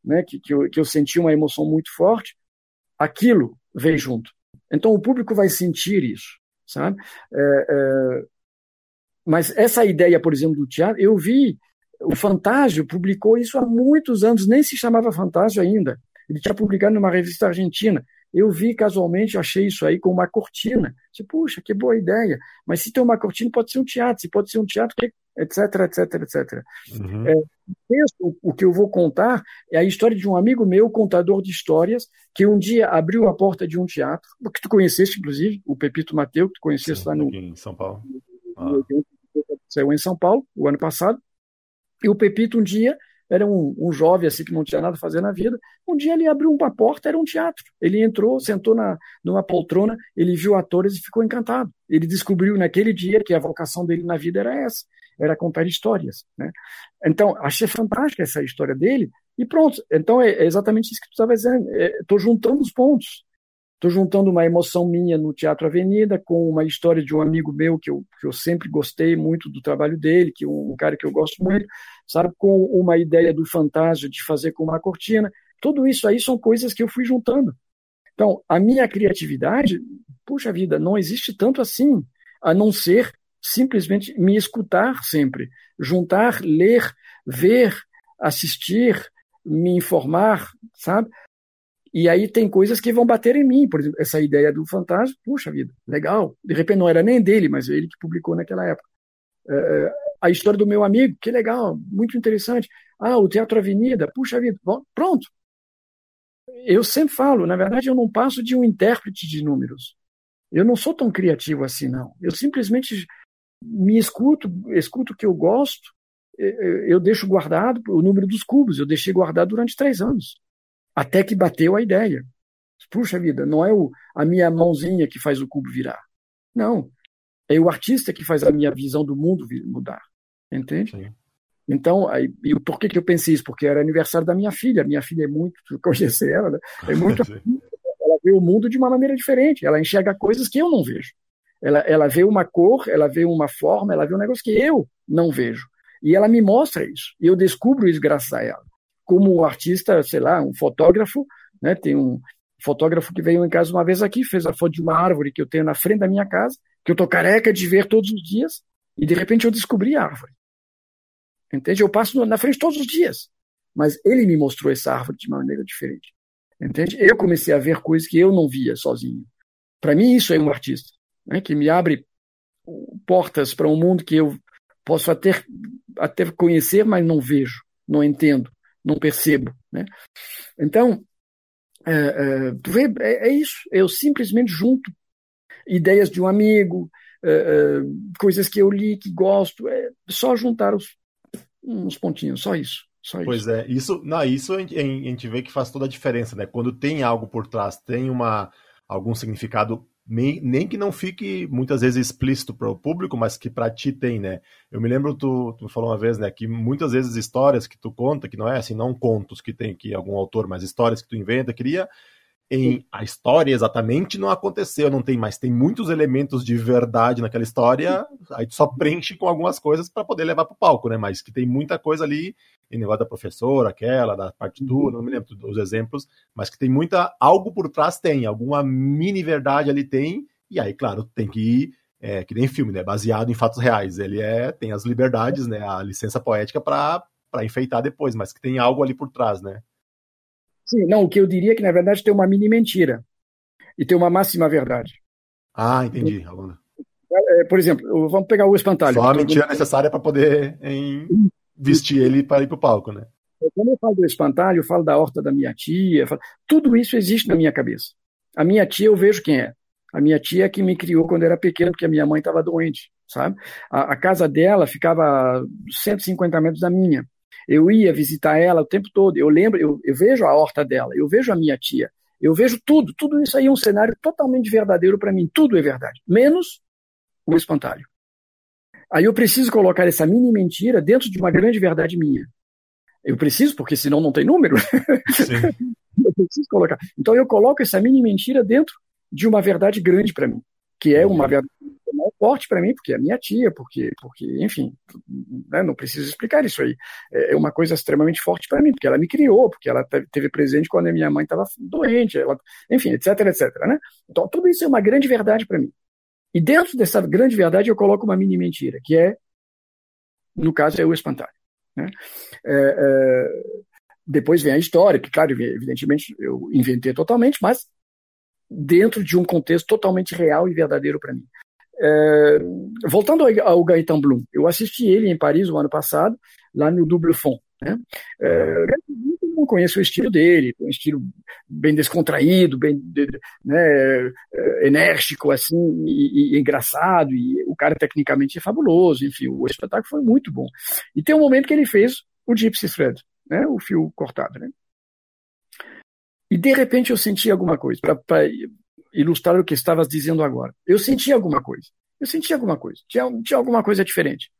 né, que, que, eu, que eu senti uma emoção muito forte, aquilo vem junto. Então o público vai sentir isso, sabe? É, é, mas essa ideia, por exemplo, do teatro, eu vi, o Fantásio publicou isso há muitos anos, nem se chamava Fantásio ainda. Ele tinha publicado numa revista argentina. Eu vi casualmente, achei isso aí com uma cortina. Disse, Puxa, que boa ideia. Mas se tem uma cortina, pode ser um teatro. Se pode ser um teatro, etc, etc, etc. Uhum. É, o, o que eu vou contar é a história de um amigo meu, contador de histórias, que um dia abriu a porta de um teatro, que tu conheceste, inclusive, o Pepito Mateu, que tu conheceste Sim, lá no... Em São Paulo. Ah saiu em São Paulo, o ano passado, e o Pepito um dia era um, um, jovem assim que não tinha nada a fazer na vida. Um dia ele abriu uma porta, era um teatro. Ele entrou, sentou na, numa poltrona, ele viu atores e ficou encantado. Ele descobriu naquele dia que a vocação dele na vida era essa, era contar histórias. Né? Então, achei fantástica essa história dele e pronto. Então é, é exatamente isso que tu estava dizendo. Estou é, juntando os pontos. Estou juntando uma emoção minha no Teatro Avenida com uma história de um amigo meu que eu, que eu sempre gostei muito do trabalho dele, que é um, cara que eu gosto muito, sabe, com uma ideia do fantasma de fazer com uma cortina. Tudo isso aí são coisas que eu fui juntando. Então, a minha criatividade, puxa vida, não existe tanto assim, a não ser simplesmente me escutar sempre, juntar, ler, ver, assistir, me informar, sabe? E aí tem coisas que vão bater em mim, por exemplo, essa ideia do fantasma, puxa vida, legal. De repente não era nem dele, mas ele que publicou naquela época. É, é, a história do meu amigo, que legal, muito interessante. Ah, o Teatro Avenida, puxa vida, bom, pronto. eu sempre falo, na verdade, eu não passo de um intérprete de números. Eu não sou tão criativo assim, não. Eu simplesmente me escuto, escuto o que eu gosto, eu deixo guardado o número dos cubos, eu deixei guardado durante três anos, até que bateu a ideia. Puxa vida, não é o, a minha mãozinha que faz o cubo virar. Não, é o artista que faz a minha visão do mundo mudar. Entende? Sim. Então, aí, e por que, que eu pensei isso? Porque era aniversário da minha filha. Minha filha é muito, conhecer ela, né? é muito. ela vê o mundo de uma maneira diferente. Ela enxerga coisas que eu não vejo. Ela, ela vê uma cor, ela vê uma forma, ela vê um negócio que eu não vejo. E ela me mostra isso. E eu descubro isso graças a ela. Como artista, sei lá, um fotógrafo, né? Tem um fotógrafo que veio em casa uma vez aqui, fez a foto de uma árvore que eu tenho na frente da minha casa, que eu tô careca de ver todos os dias, e de repente eu descobri a árvore. Entende? Eu passo na frente todos os dias. Mas ele me mostrou essa árvore de uma maneira diferente. Entende? Eu comecei a ver coisas que eu não via sozinho. Para mim, isso é um artista, né? que me abre portas para um mundo que eu posso até, até conhecer, mas não vejo, não entendo, não percebo. Né? Então, é, é, tu vê, é, é, isso. Eu simplesmente junto ideias de um amigo, é, coisas que eu li, que gosto, é só juntar os, uns pontinhos, só isso. Só pois isso. é, isso, não, isso a gente, a gente vê que faz toda a diferença, né? Quando tem algo por trás, tem uma, algum significado, nem, que não fique muitas vezes explícito para o público, mas que para ti tem, né? Eu me lembro, tu, tu falou uma vez, né, que muitas vezes histórias que tu conta, que não é assim, não contos que tem que algum autor, mas histórias que tu inventa, queria em a história exatamente não aconteceu, não tem mais. Tem muitos elementos de verdade naquela história, aí tu só preenche com algumas coisas para poder levar para o palco, né? Mas que tem muita coisa ali, em negócio da professora, aquela, da partitura, não me lembro dos exemplos, mas que tem muita. Algo por trás tem, alguma mini verdade ali tem, e aí, claro, tem que ir. É, que nem filme, né? Baseado em fatos reais. Ele é tem as liberdades, né? A licença poética para enfeitar depois, mas que tem algo ali por trás, né? Sim, não, o que eu diria é que, na verdade, tem uma mini mentira e tem uma máxima verdade. Ah, entendi, Alana. É, por exemplo, vamos pegar o espantalho. Só a mentira necessária para poder em, vestir ele para ir para o palco, né? Quando eu falo do espantalho, eu falo da horta da minha tia, falo... tudo isso existe na minha cabeça. A minha tia, eu vejo quem é. A minha tia é que me criou quando eu era pequeno, porque a minha mãe estava doente, sabe? A, a, casa dela ficava 150 metros da minha. Eu ia visitar ela o tempo todo. Eu lembro, eu, eu vejo a horta dela, eu vejo a minha tia, eu vejo tudo. Tudo isso aí é um cenário totalmente verdadeiro para mim. Tudo é verdade, menos o espantalho. Aí eu preciso colocar essa mini mentira dentro de uma grande verdade minha. Eu preciso, porque senão não tem número. eu preciso colocar. Então eu coloco essa mini mentira dentro de uma verdade grande para mim, que é uma verdade forte para mim, porque é minha tia, porque, porque enfim, né, não preciso explicar isso aí. É, é uma coisa extremamente forte para mim, porque ela me criou, porque ela teve presente quando a minha mãe estava doente, ela, enfim, etc, etc. Né? Então, tudo isso é uma grande verdade para mim. E dentro dessa grande verdade eu coloco uma mini mentira, que é, no caso, é o espantalho. Né? É, é, depois vem a história, que, claro, evidentemente eu inventei totalmente, mas dentro de um contexto totalmente real e verdadeiro para mim. É, voltando ao Gaetan Blum, eu assisti ele em Paris o ano passado, lá no Double Fond. Né? É, não conheço o estilo dele, um estilo bem descontraído, bem né, é, enérgico assim e, e, engraçado e o cara tecnicamente é fabuloso, enfim, o espetáculo foi muito bom. E tem um momento que ele fez o Gypsy Thread, né, o fio cortado, né? E de repente eu senti alguma coisa para ilustrar o que estavas dizendo agora. Eu senti alguma coisa. Eu senti alguma coisa. Tinha, tinha alguma coisa diferente.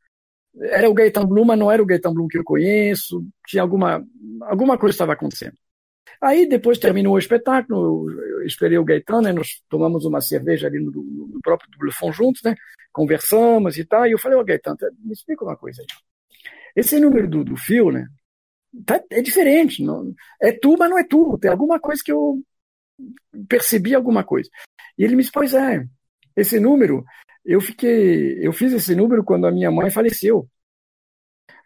Era o Gaetan Blum, mas não era o Gaetan Blum que eu conheço. Tinha alguma, alguma coisa estava acontecendo. Aí depois terminou o espetáculo, eu esperei o Gaetan, né, nós tomamos uma cerveja ali no, no próprio Dublefon juntos, né, conversamos e tal, e eu falei, ô Gaetan, tá, me explica uma coisa aí. Esse número do, do fio, né, tá, é diferente, não, é tu, mas não é tu, tem alguma coisa que eu percebi alguma coisa. E ele me disse, pois é, esse número, eu fiquei, eu fiz esse número quando a minha mãe faleceu.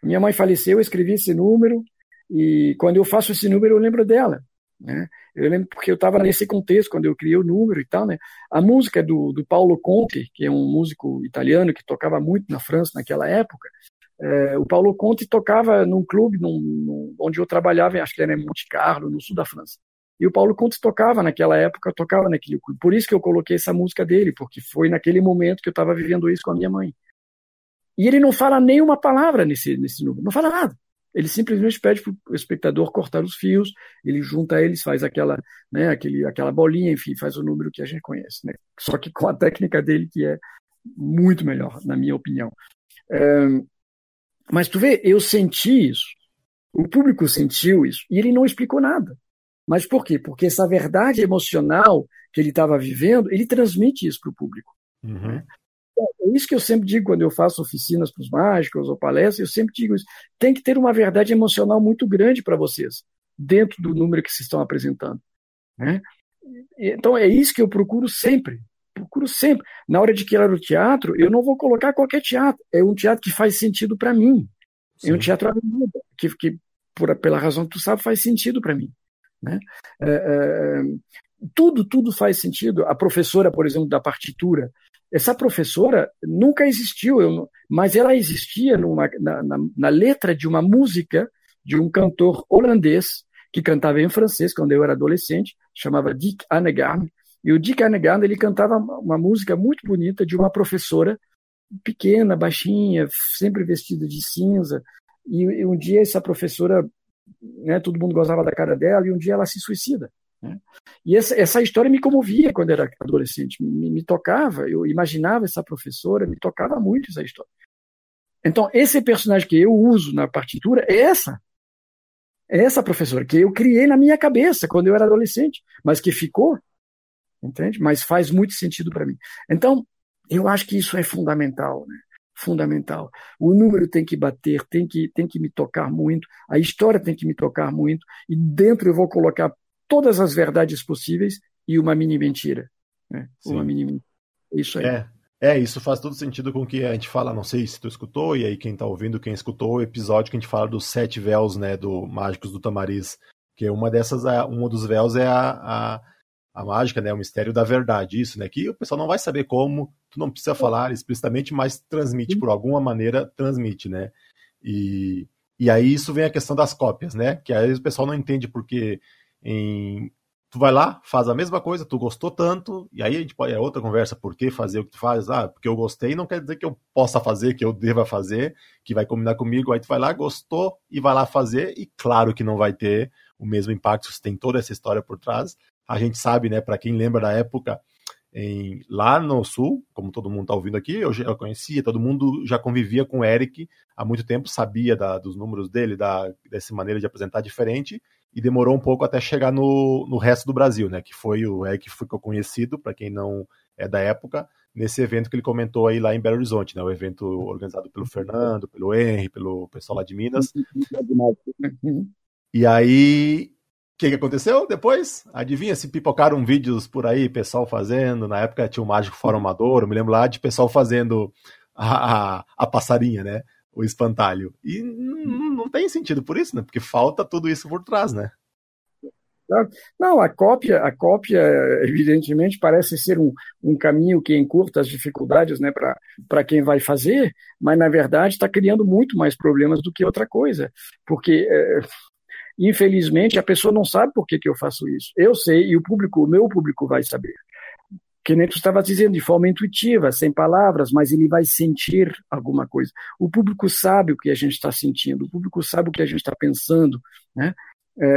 Minha mãe faleceu, eu escrevi esse número, e quando eu faço esse número, eu lembro dela. Né? Eu lembro porque eu estava nesse contexto, quando eu criei o número e tal. Né? A música do, do Paulo Conte, que é um músico italiano que tocava muito na França naquela época, é, o Paulo Conte tocava num clube num, num, onde eu trabalhava, acho que era em Monte Carlo, no sul da França. E o Paulo Conte tocava naquela época, tocava naquele. Por isso que eu coloquei essa música dele, porque foi naquele momento que eu estava vivendo isso com a minha mãe. E ele não fala nem uma palavra nesse, nesse número, não fala nada. Ele simplesmente pede para o espectador cortar os fios, ele junta eles, faz aquela, né, aquele, aquela bolinha, enfim, faz o número que a gente conhece. Né? Só que com a técnica dele, que é muito melhor, na minha opinião. É, mas tu vê, eu senti isso, o público sentiu isso, e ele não explicou nada. Mas por quê? Porque essa verdade emocional que ele estava vivendo, ele transmite isso para o público. Uhum. É isso que eu sempre digo quando eu faço oficinas para os mágicos ou palestras, eu sempre digo isso. Tem que ter uma verdade emocional muito grande para vocês, dentro do número que vocês estão apresentando. Né? Então é isso que eu procuro sempre. Procuro sempre. Na hora de criar o teatro, eu não vou colocar qualquer teatro. É um teatro que faz sentido para mim. Sim. É um teatro que, que por, pela razão que tu sabe, faz sentido para mim. Né? É, é, tudo, tudo faz sentido. A professora, por exemplo, da partitura, essa professora nunca existiu, eu, mas ela existia numa, na, na, na, letra de uma música de um cantor holandês que cantava em francês quando eu era adolescente, chamava Dick Annegarn. E o Dick Annegarn ele cantava uma música muito bonita de uma professora pequena, baixinha, sempre vestida de cinza. E, e um dia essa professora, né, todo mundo gostava da cara dela, e um dia ela se suicida. Né? E essa, essa história me comovia quando era adolescente, me, me tocava, eu imaginava essa professora, me tocava muito essa história. Então, esse personagem que eu uso na partitura é essa. É essa professora que eu criei na minha cabeça quando eu era adolescente, mas que ficou, entende? Mas faz muito sentido para mim. Então, eu acho que isso é fundamental, né? Fundamental. O número tem que bater, tem que, tem que me tocar muito, a história tem que me tocar muito, e dentro eu vou colocar todas as verdades possíveis e uma mini mentira. Né? Uma mini mentira. Isso aí. É. É, isso faz todo sentido com o que a gente fala, não sei se tu escutou, e aí quem tá ouvindo, quem escutou o episódio que a gente fala dos sete véus, né, do Mágicos do Tamariz, que uma dessas, um dos véus é a, a, a mágica, né, o mistério da verdade, isso, né, que o pessoal não vai saber como, tu não precisa falar explicitamente, mas transmite, por alguma maneira, transmite, né, e, e aí isso vem a questão das cópias, né, que aí o pessoal não entende porque em, tu vai lá, faz a mesma coisa, tu gostou tanto, e aí a gente pode, é outra conversa, por que fazer o que tu faz? Ah, porque eu gostei, não quer dizer que eu possa fazer, que eu deva fazer, que vai combinar comigo, aí tu vai lá, gostou e vai lá fazer, e claro que não vai ter o mesmo impacto se tem toda essa história por trás. A gente sabe, né, para quem lembra da época, em, lá no sul, como todo mundo está ouvindo aqui, eu, eu conhecia, todo mundo já convivia com o Eric há muito tempo, sabia da, dos números dele, da, dessa maneira de apresentar diferente, e demorou um pouco até chegar no, no resto do Brasil, né? Que foi o é que ficou conhecido, para quem não é da época, nesse evento que ele comentou aí lá em Belo Horizonte, né? O evento organizado pelo Fernando, pelo Henry, pelo pessoal lá de Minas. E aí, que, que aconteceu depois? Adivinha se pipocaram vídeos por aí, pessoal fazendo. Na época tinha o Mágico Fórum Amador, eu me lembro lá de pessoal fazendo a, a, a passarinha, né? o espantalho. E não tem sentido por isso, né? Porque falta tudo isso por trás, né? Não, a cópia, a cópia, evidentemente, parece ser um, um caminho que encurta as dificuldades né, para quem vai fazer, mas, na verdade, está criando muito mais problemas do que outra coisa. Porque, é, infelizmente, a pessoa não sabe por que, que eu faço isso. Eu sei e o público, o meu público vai saber que nem tu estava dizendo, de forma intuitiva, sem palavras, mas ele vai sentir alguma coisa. O público sabe o que a gente está sentindo, o público sabe o que a gente está pensando. Né? É, é,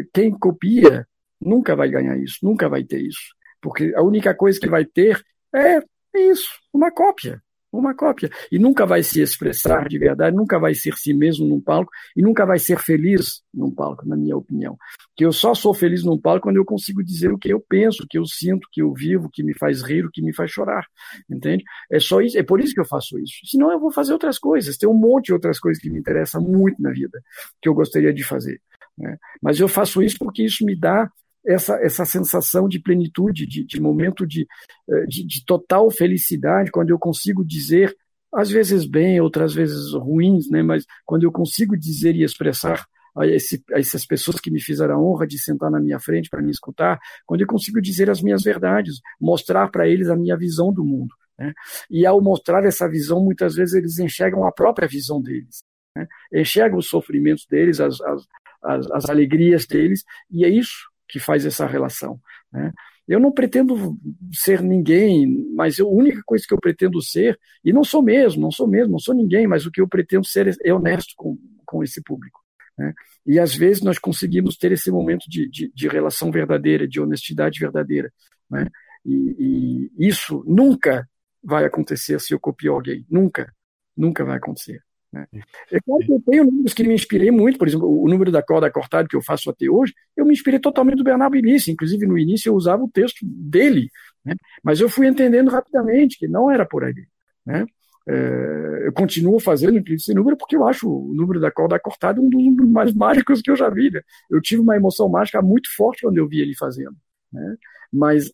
é, quem copia nunca vai ganhar isso, nunca vai ter isso. Porque a única coisa que vai ter é isso, uma cópia uma cópia. E nunca vai se expressar de verdade, nunca vai ser si mesmo num palco e nunca vai ser feliz num palco, na minha opinião. Que eu só sou feliz num palco quando eu consigo dizer o que eu penso, o que eu sinto, o que eu vivo, o que me faz rir, o que me faz chorar. Entende? É só isso, é por isso que eu faço isso. Senão eu vou fazer outras coisas. Tem um monte de outras coisas que me interessam muito na vida, que eu gostaria de fazer. Né? Mas eu faço isso porque isso me dá essa, essa sensação de plenitude, de, de momento de, eh, de, de, total felicidade, quando eu consigo dizer, às vezes bem, outras vezes ruins, né, mas quando eu consigo dizer e expressar a, esse, a essas pessoas que me fizeram a honra de sentar na minha frente para me escutar, quando eu consigo dizer as minhas verdades, mostrar para eles a minha visão do mundo. Né? E ao mostrar essa visão, muitas vezes eles enxergam a própria visão deles. Né? Enxergam os sofrimentos deles, as, as, as, as alegrias deles, e é isso que faz essa relação. Né? Eu não pretendo ser ninguém, mas a única coisa que eu pretendo ser, e não sou mesmo, não sou mesmo, não sou ninguém, mas o que eu pretendo ser é, honesto com, com esse público. Né? E às vezes nós conseguimos ter esse momento de, de, de relação verdadeira, de honestidade verdadeira. Né? E, e, isso nunca vai acontecer se eu copiar alguém. Nunca. Nunca vai acontecer. Né? É claro que eu tenho números que me inspirei muito, por exemplo, o número da corda cortada que eu faço até hoje, eu me inspirei totalmente do Bernardo Início, inclusive no início eu usava o texto dele, né? mas eu fui entendendo rapidamente que não era por ali. Né? É, eu continuo fazendo esse número porque eu acho o número da corda cortada um dos números mais mágicos que eu já vi. Né? Eu tive uma emoção mágica muito forte quando eu vi ele fazendo. Né? Mas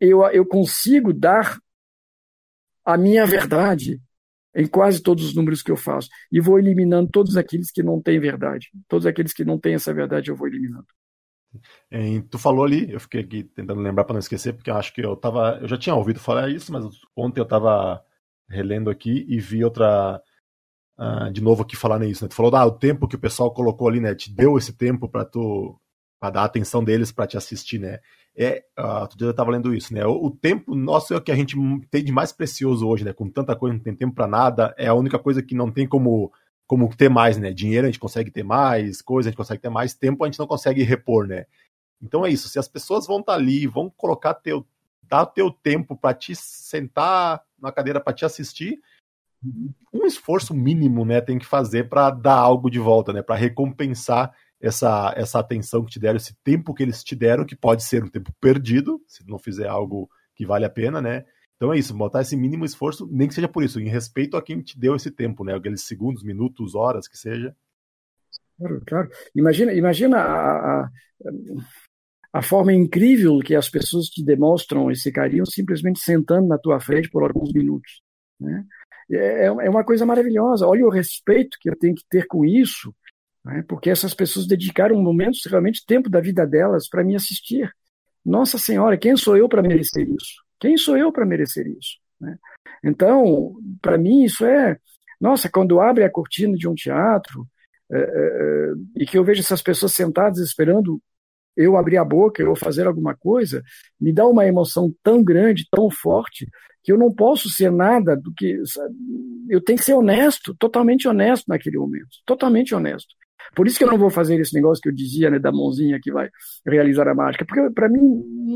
eu, eu consigo dar a minha verdade em quase todos os números que eu faço. E vou eliminando todos aqueles que não têm verdade. Todos aqueles que não têm essa verdade eu vou eliminando. Tu falou ali, eu fiquei aqui tentando lembrar para não esquecer, porque eu acho que eu tava, eu já tinha ouvido falar isso, mas ontem eu estava relendo aqui e vi outra uh, de novo aqui falar nisso, né? Tu falou, ah, o tempo que o pessoal colocou ali, né? Te deu esse tempo para tu para dar atenção deles para te assistir, né? É, uh, eu estava lendo isso, né? O, o, tempo nosso é o que a gente tem de mais precioso hoje, né? Com tanta coisa, não tem tempo para nada, é a única coisa que não tem como como ter mais, né? Dinheiro a gente consegue ter mais, coisa a gente consegue ter mais, tempo a gente não consegue repor, né? Então é isso, se as pessoas vão estar tá ali, vão colocar teu dar teu tempo para te sentar na cadeira para te assistir, um esforço mínimo, né, tem que fazer para dar algo de volta, né, para recompensar essa, essa atenção que te deram, esse tempo que eles te deram, que pode ser um tempo perdido, se não fizer algo que vale a pena, né? Então é isso, botar esse mínimo esforço, nem que seja por isso, em respeito a quem te deu esse tempo, né? Aqueles segundos, minutos, horas que seja. Claro, claro. Imagina, imagina a, a, a forma incrível que as pessoas te demonstram esse carinho simplesmente sentando na tua frente por alguns minutos. Né? É, é uma coisa maravilhosa. Olha o respeito que eu tenho que ter com isso né? porque essas pessoas dedicaram momentos, realmente tempo da vida delas para me assistir. Nossa Senhora, quem sou eu para merecer isso? Quem sou eu para merecer isso? Né? Então, para mim, isso é. Nossa, quando abre a cortina de um teatro é, é, é, e que eu vejo essas pessoas sentadas esperando eu abrir a boca, eu fazer alguma coisa, me dá uma emoção tão grande, tão forte, que eu não posso ser nada do que. Sabe? Eu tenho que ser honesto, totalmente honesto naquele momento, totalmente honesto. Por isso que eu não vou fazer esse negócio que eu dizia, né, da mãozinha que vai realizar a mágica, porque para mim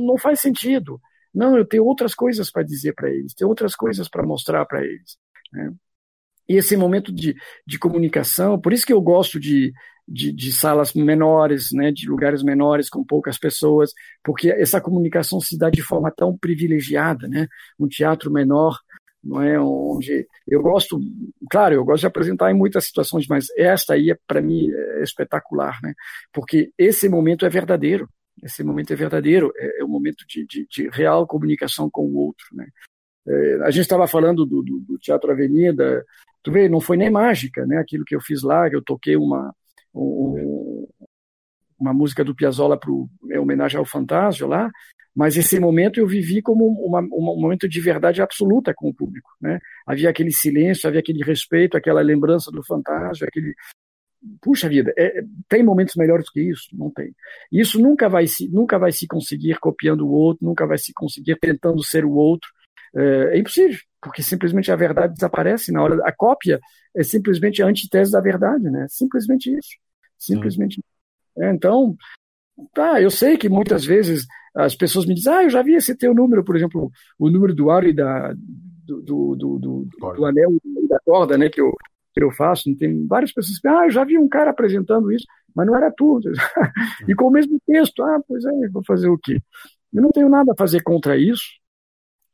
não faz sentido. Não, eu tenho outras coisas para dizer para eles, tenho outras coisas para mostrar para eles. Né? E esse momento de, de comunicação, por isso que eu gosto de, de, de, salas menores, né, de lugares menores com poucas pessoas, porque essa comunicação se dá de forma tão privilegiada, né? Um teatro menor não é onde eu gosto, claro, eu gosto de apresentar em muitas situações, mas esta aí é para mim é espetacular, né? Porque esse momento é verdadeiro, esse momento é verdadeiro, é, é um momento de, de, de, real comunicação com o outro, né? É, a gente estava falando do, do, do, Teatro Avenida, tu vê, não foi nem mágica, né? Aquilo que eu fiz lá, que eu toquei uma um, uma música do Piazzolla para homenagem ao Fantasio lá, mas esse momento eu vivi como uma, um momento de verdade absoluta com o público. Né? Havia aquele silêncio, havia aquele respeito, aquela lembrança do fantasma, aquele. Puxa vida, é, tem momentos melhores que isso? Não tem. Isso nunca vai, se, nunca vai se conseguir copiando o outro, nunca vai se conseguir tentando ser o outro. É, é impossível, porque simplesmente a verdade desaparece na hora. A cópia é simplesmente a antítese da verdade, né? Simplesmente isso. Simplesmente. É, então, tá, eu sei que muitas vezes as pessoas me dizem, ah, eu já vi esse teu número, por exemplo, o número do aro e da, do, do, do, do, do anel e da corda, né, que eu, que eu faço. Tem várias pessoas que ah, eu já vi um cara apresentando isso, mas não era tu. e com o mesmo texto, ah, pois é, vou fazer o quê? Eu não tenho nada a fazer contra isso,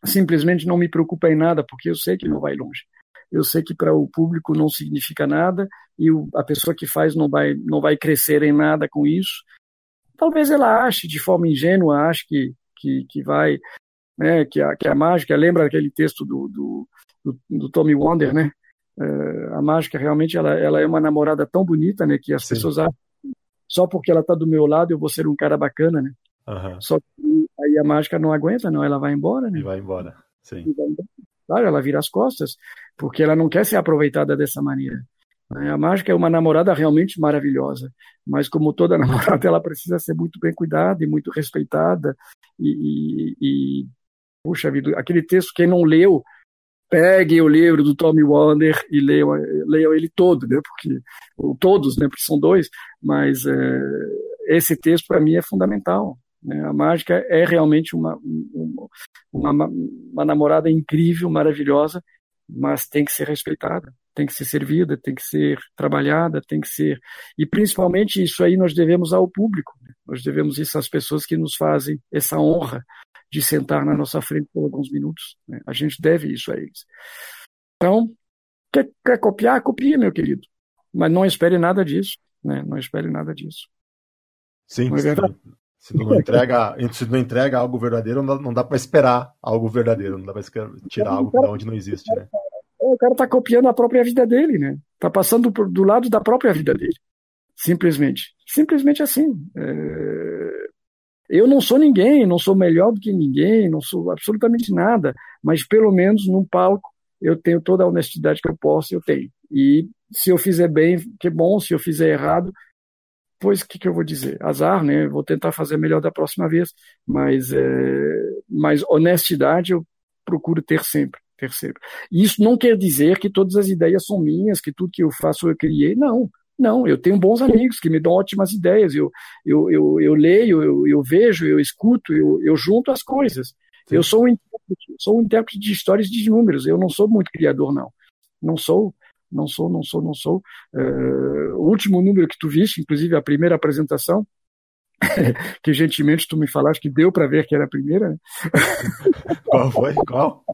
simplesmente não me preocupa em nada, porque eu sei que não vai longe. Eu sei que para o público não significa nada e o, a pessoa que faz não vai, não vai crescer em nada com isso talvez ela ache de forma ingênua, ache que, que, que vai, né, que a, que a mágica, lembra aquele texto do, do, do, do Tommy Wonder, né? Uh, a mágica realmente ela, ela é uma namorada tão bonita, né, que as Sim. pessoas acham só porque ela está do meu lado eu vou ser um cara bacana, né? Uhum. Só que aí a mágica não aguenta, não, ela vai embora, né? E vai embora, sim. Claro, ela vira as costas, porque ela não quer ser aproveitada dessa maneira. Né? A mágica é uma namorada realmente maravilhosa, mas como toda namorada, ela precisa ser muito bem cuidada e muito respeitada. E, e, e puxa vida, aquele texto, quem não leu, peguem o livro do Tommy Wonder e leiam, leiam ele todo, né? Porque todos, né? Porque são dois, mas é, esse texto para mim é fundamental. Né? A mágica é realmente uma, uma, uma, uma namorada incrível, maravilhosa, mas tem que ser respeitada, tem que ser servida, tem que ser trabalhada, tem que ser e principalmente isso aí nós devemos ao público, né? nós devemos isso às pessoas que nos fazem essa honra de sentar na nossa frente por alguns minutos. Né? A gente deve isso a eles. Então, quer, quer copiar? Copie, meu querido. Mas não espere nada disso. Né? Não espere nada disso. Sim, é se não entrega, se não entrega algo verdadeiro, não dá, não dá para esperar algo verdadeiro, não dá para tirar algo de onde não existe, né? O cara está copiando a própria vida dele, né? Está passando do lado da própria vida dele. Simplesmente. Simplesmente assim. É... Eu não sou ninguém, não sou melhor do que ninguém, não sou absolutamente nada, mas pelo menos num palco eu tenho toda a honestidade que eu posso, eu tenho. E se eu fizer bem, que bom, se eu fizer errado, pois o que, que, eu vou dizer? Azar, né? Vou tentar fazer melhor da próxima vez, mas, é, mas honestidade eu procuro ter sempre, ter sempre. E isso não quer dizer que todas as ideias são minhas, que tudo que eu faço eu criei, não. Não, eu tenho bons amigos que me dão ótimas ideias. Eu, eu, eu, eu leio, eu, eu vejo, eu escuto, eu, eu junto as coisas. Sim. Eu sou um, intérprete, sou um intérprete de histórias de números. Eu não sou muito criador, não. Não sou, não sou, não sou, não sou. Uh, o último número que tu viste, inclusive a primeira apresentação, que gentilmente tu me falaste que deu para ver que era a primeira. Né? Qual foi? Qual?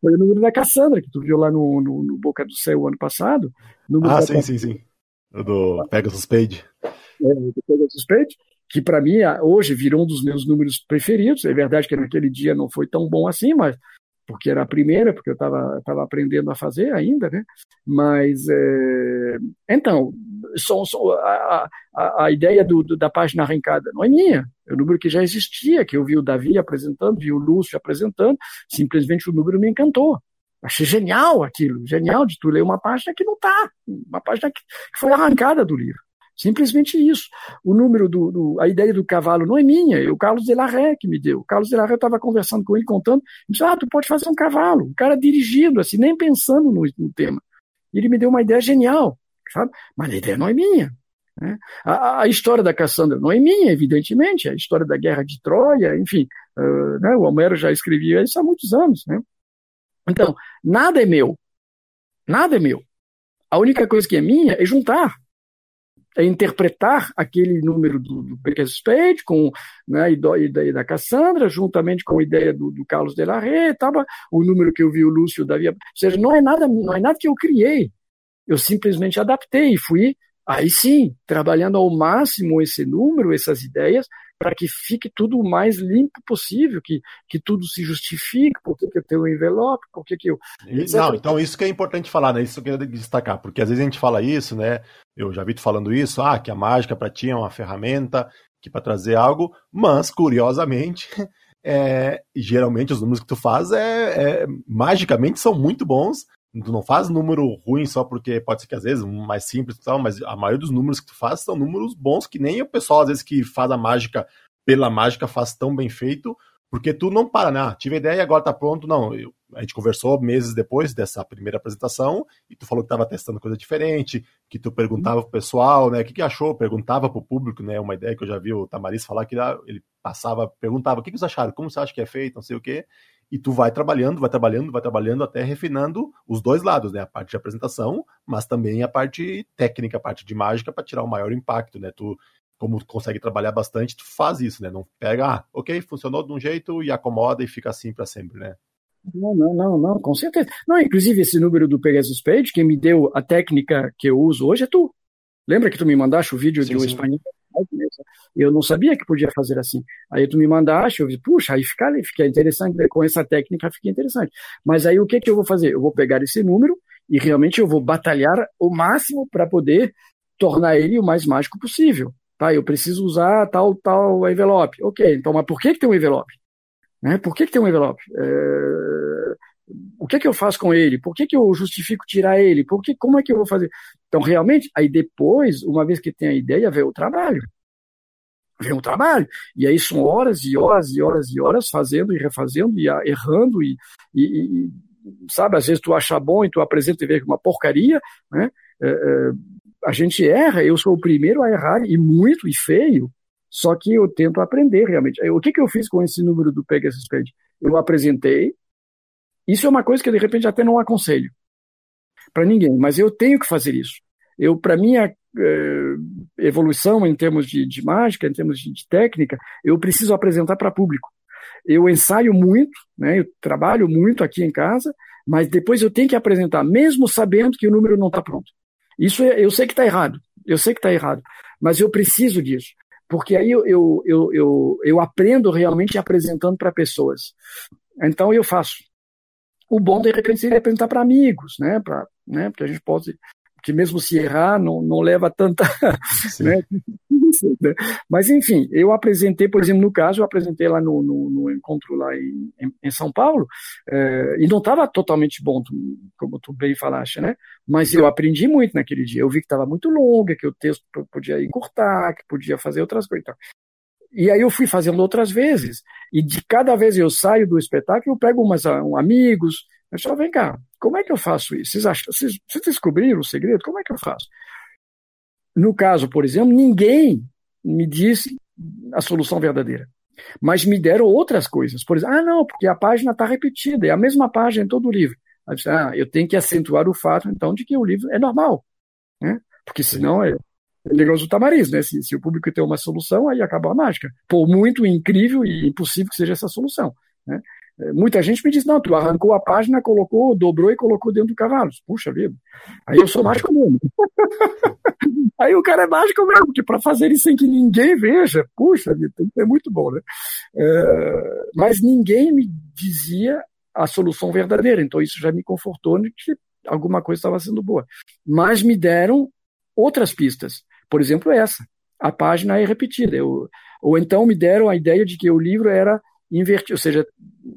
Foi o número da Cassandra, que tu viu lá no, no, no Boca do Céu ano passado. ah, sim, sim, sim. O do Pegasus Page. É, do Pegasus Page, que para mim hoje virou um dos meus números preferidos. É verdade que naquele dia não foi tão bom assim, mas porque era a primeira, porque eu estava tava aprendendo a fazer ainda, né? Mas é, então, só, só, a, a, a, ideia do, do, da página arrancada não é minha, é o número que já existia, que eu vi o Davi apresentando, vi o Lúcio apresentando, simplesmente o número me encantou. Achei genial aquilo, genial de tu ler uma página que não está, uma página que, foi arrancada do livro. Simplesmente isso. O número do, do, a ideia do cavalo não é minha, é o Carlos de la Ré que me deu. O Carlos de la Ré estava conversando com ele, contando, e disse, ah, tu pode fazer um cavalo. O cara dirigindo, assim, nem pensando no, no tema. E ele me deu uma ideia genial, sabe? Mas a ideia não é minha. Né? A, a, história da Cassandra não é minha, evidentemente, a história da guerra de Troia, enfim, uh, né? o Homero já escrevia isso há muitos anos. Né? Então, nada é meu. Nada é meu. A única coisa que é minha é juntar, é interpretar aquele número do, do com né, a ideia da Cassandra, juntamente com a ideia do, do Carlos de la Ré, tava, o número que eu vi o Lúcio Davi. Ou seja, não é nada, não é nada que eu criei. Eu simplesmente adaptei e fui, aí sim, trabalhando ao máximo esse número, essas ideias, para que fique tudo o mais limpo possível, que, que tudo se justifique, por que, que eu tenho um envelope, por que, que eu. Não, então isso que é importante falar, né? Isso que eu queria destacar, porque às vezes a gente fala isso, né? Eu já vi tu falando isso, ah, que a mágica para ti é uma ferramenta que para trazer algo, mas curiosamente. É, geralmente os números que tu faz é, é, magicamente são muito bons, Tu não faz número ruim só porque pode ser que às vezes mais simples e tal, mas a maioria dos números que tu faz são números bons que nem o pessoal às vezes que faz a mágica pela mágica faz tão bem feito, porque tu não para, né? Ah, tive a ideia e agora tá pronto. Não, eu, a gente conversou meses depois dessa primeira apresentação e tu falou que tava testando coisa diferente, que tu perguntava pro pessoal, né? O que, que achou? Perguntava pro público, né? Uma ideia que eu já vi o Tamariz falar que ele passava, perguntava o que, que vocês acharam, como você acha que é feito, não sei o quê e tu vai trabalhando, vai trabalhando, vai trabalhando até refinando os dois lados, né? A parte de apresentação, mas também a parte técnica, a parte de mágica para tirar o maior impacto, né? Tu como tu consegue trabalhar bastante, tu faz isso, né? Não pega, ah, ok, funcionou de um jeito e acomoda e fica assim para sempre, né? Não, não, não, não, com certeza. Não, inclusive esse número do Pegasus Page, quem me deu a técnica que eu uso hoje é tu. Lembra que tu me mandaste o vídeo sim, de um espanhol eu não sabia que podia fazer assim. Aí tu me mandaste, eu vi, puxa, aí fica, fica interessante, né? com essa técnica fica interessante. Mas aí o que, que eu vou fazer? Eu vou pegar esse número e realmente eu vou batalhar o máximo para poder tornar ele o mais mágico possível. Tá? Eu preciso usar tal, tal envelope. Ok, então, mas por que, que tem um envelope? Né? Por que, que tem um envelope? É... o que é que eu faço com ele? Por que, que eu justifico tirar ele? Por que, como é que eu vou fazer? Então, realmente, aí depois, uma vez que tem a ideia, vem o trabalho. Vem o trabalho. E aí são horas e horas e horas e horas fazendo e refazendo e errando e, e, e sabe, às vezes tu acha bom e tu apresenta e vê uma porcaria, né? É, é, a gente erra, eu sou o primeiro a errar, e muito, e feio, só que eu tento aprender realmente. O que, que eu fiz com esse número do Pegasus Page? Eu apresentei, isso é uma coisa que eu, de repente até não aconselho para ninguém, mas eu tenho que fazer isso. Eu, para minha é, evolução em termos de, de, mágica, em termos de, de técnica, eu preciso apresentar para público. Eu ensaio muito, né, eu trabalho muito aqui em casa, mas depois eu tenho que apresentar, mesmo sabendo que o número não está pronto. Isso é, eu sei que está errado, eu sei que está errado, mas eu preciso disso, porque aí eu, eu, eu, eu, eu aprendo realmente apresentando para pessoas. Então eu faço. O bom, de repente, seria apresentar para amigos, né? Pra, né? Porque a gente pode que mesmo se errar não, não leva tanta. né? Mas, enfim, eu apresentei, por exemplo, no caso, eu apresentei lá no, no, no encontro lá em, em São Paulo, é, e não estava totalmente bom, como tu bem falaste, né? Mas eu aprendi muito naquele dia. Eu vi que estava muito longa, que o texto podia encurtar, que podia fazer outras coisas. E aí eu fui fazendo outras vezes. E de cada vez eu saio do espetáculo, eu pego umas um, amigos, eu falo, vem cá, como é que eu faço isso? Vocês, acham, vocês, vocês descobriram o segredo? Como é que eu faço? No caso, por exemplo, ninguém me disse a solução verdadeira. Mas me deram outras coisas. Por exemplo, ah, não, porque a página está repetida, é a mesma página em todo o livro. Ah, eu tenho que acentuar o fato, então, de que o livro é normal. Né? Porque senão é, é negócio do tamariz, né? Se, se, o público tem uma solução, aí acaba a mágica. Por muito incrível e impossível que seja essa solução. Né? Muita gente me diz, não, tu arrancou a página, colocou, dobrou e colocou dentro do cavalo. Puxa vida. Aí eu sou mágico mesmo. Aí o cara é mágico mesmo, porque para fazer isso sem que ninguém veja, puxa vida, é muito bom, né? É, mas ninguém me dizia a solução verdadeira, então isso já me confortou de que alguma coisa estava sendo boa. Mas me deram outras pistas, por exemplo, essa. A página é repetida. Eu, ou então me deram a ideia de que o livro era invertido, ou seja,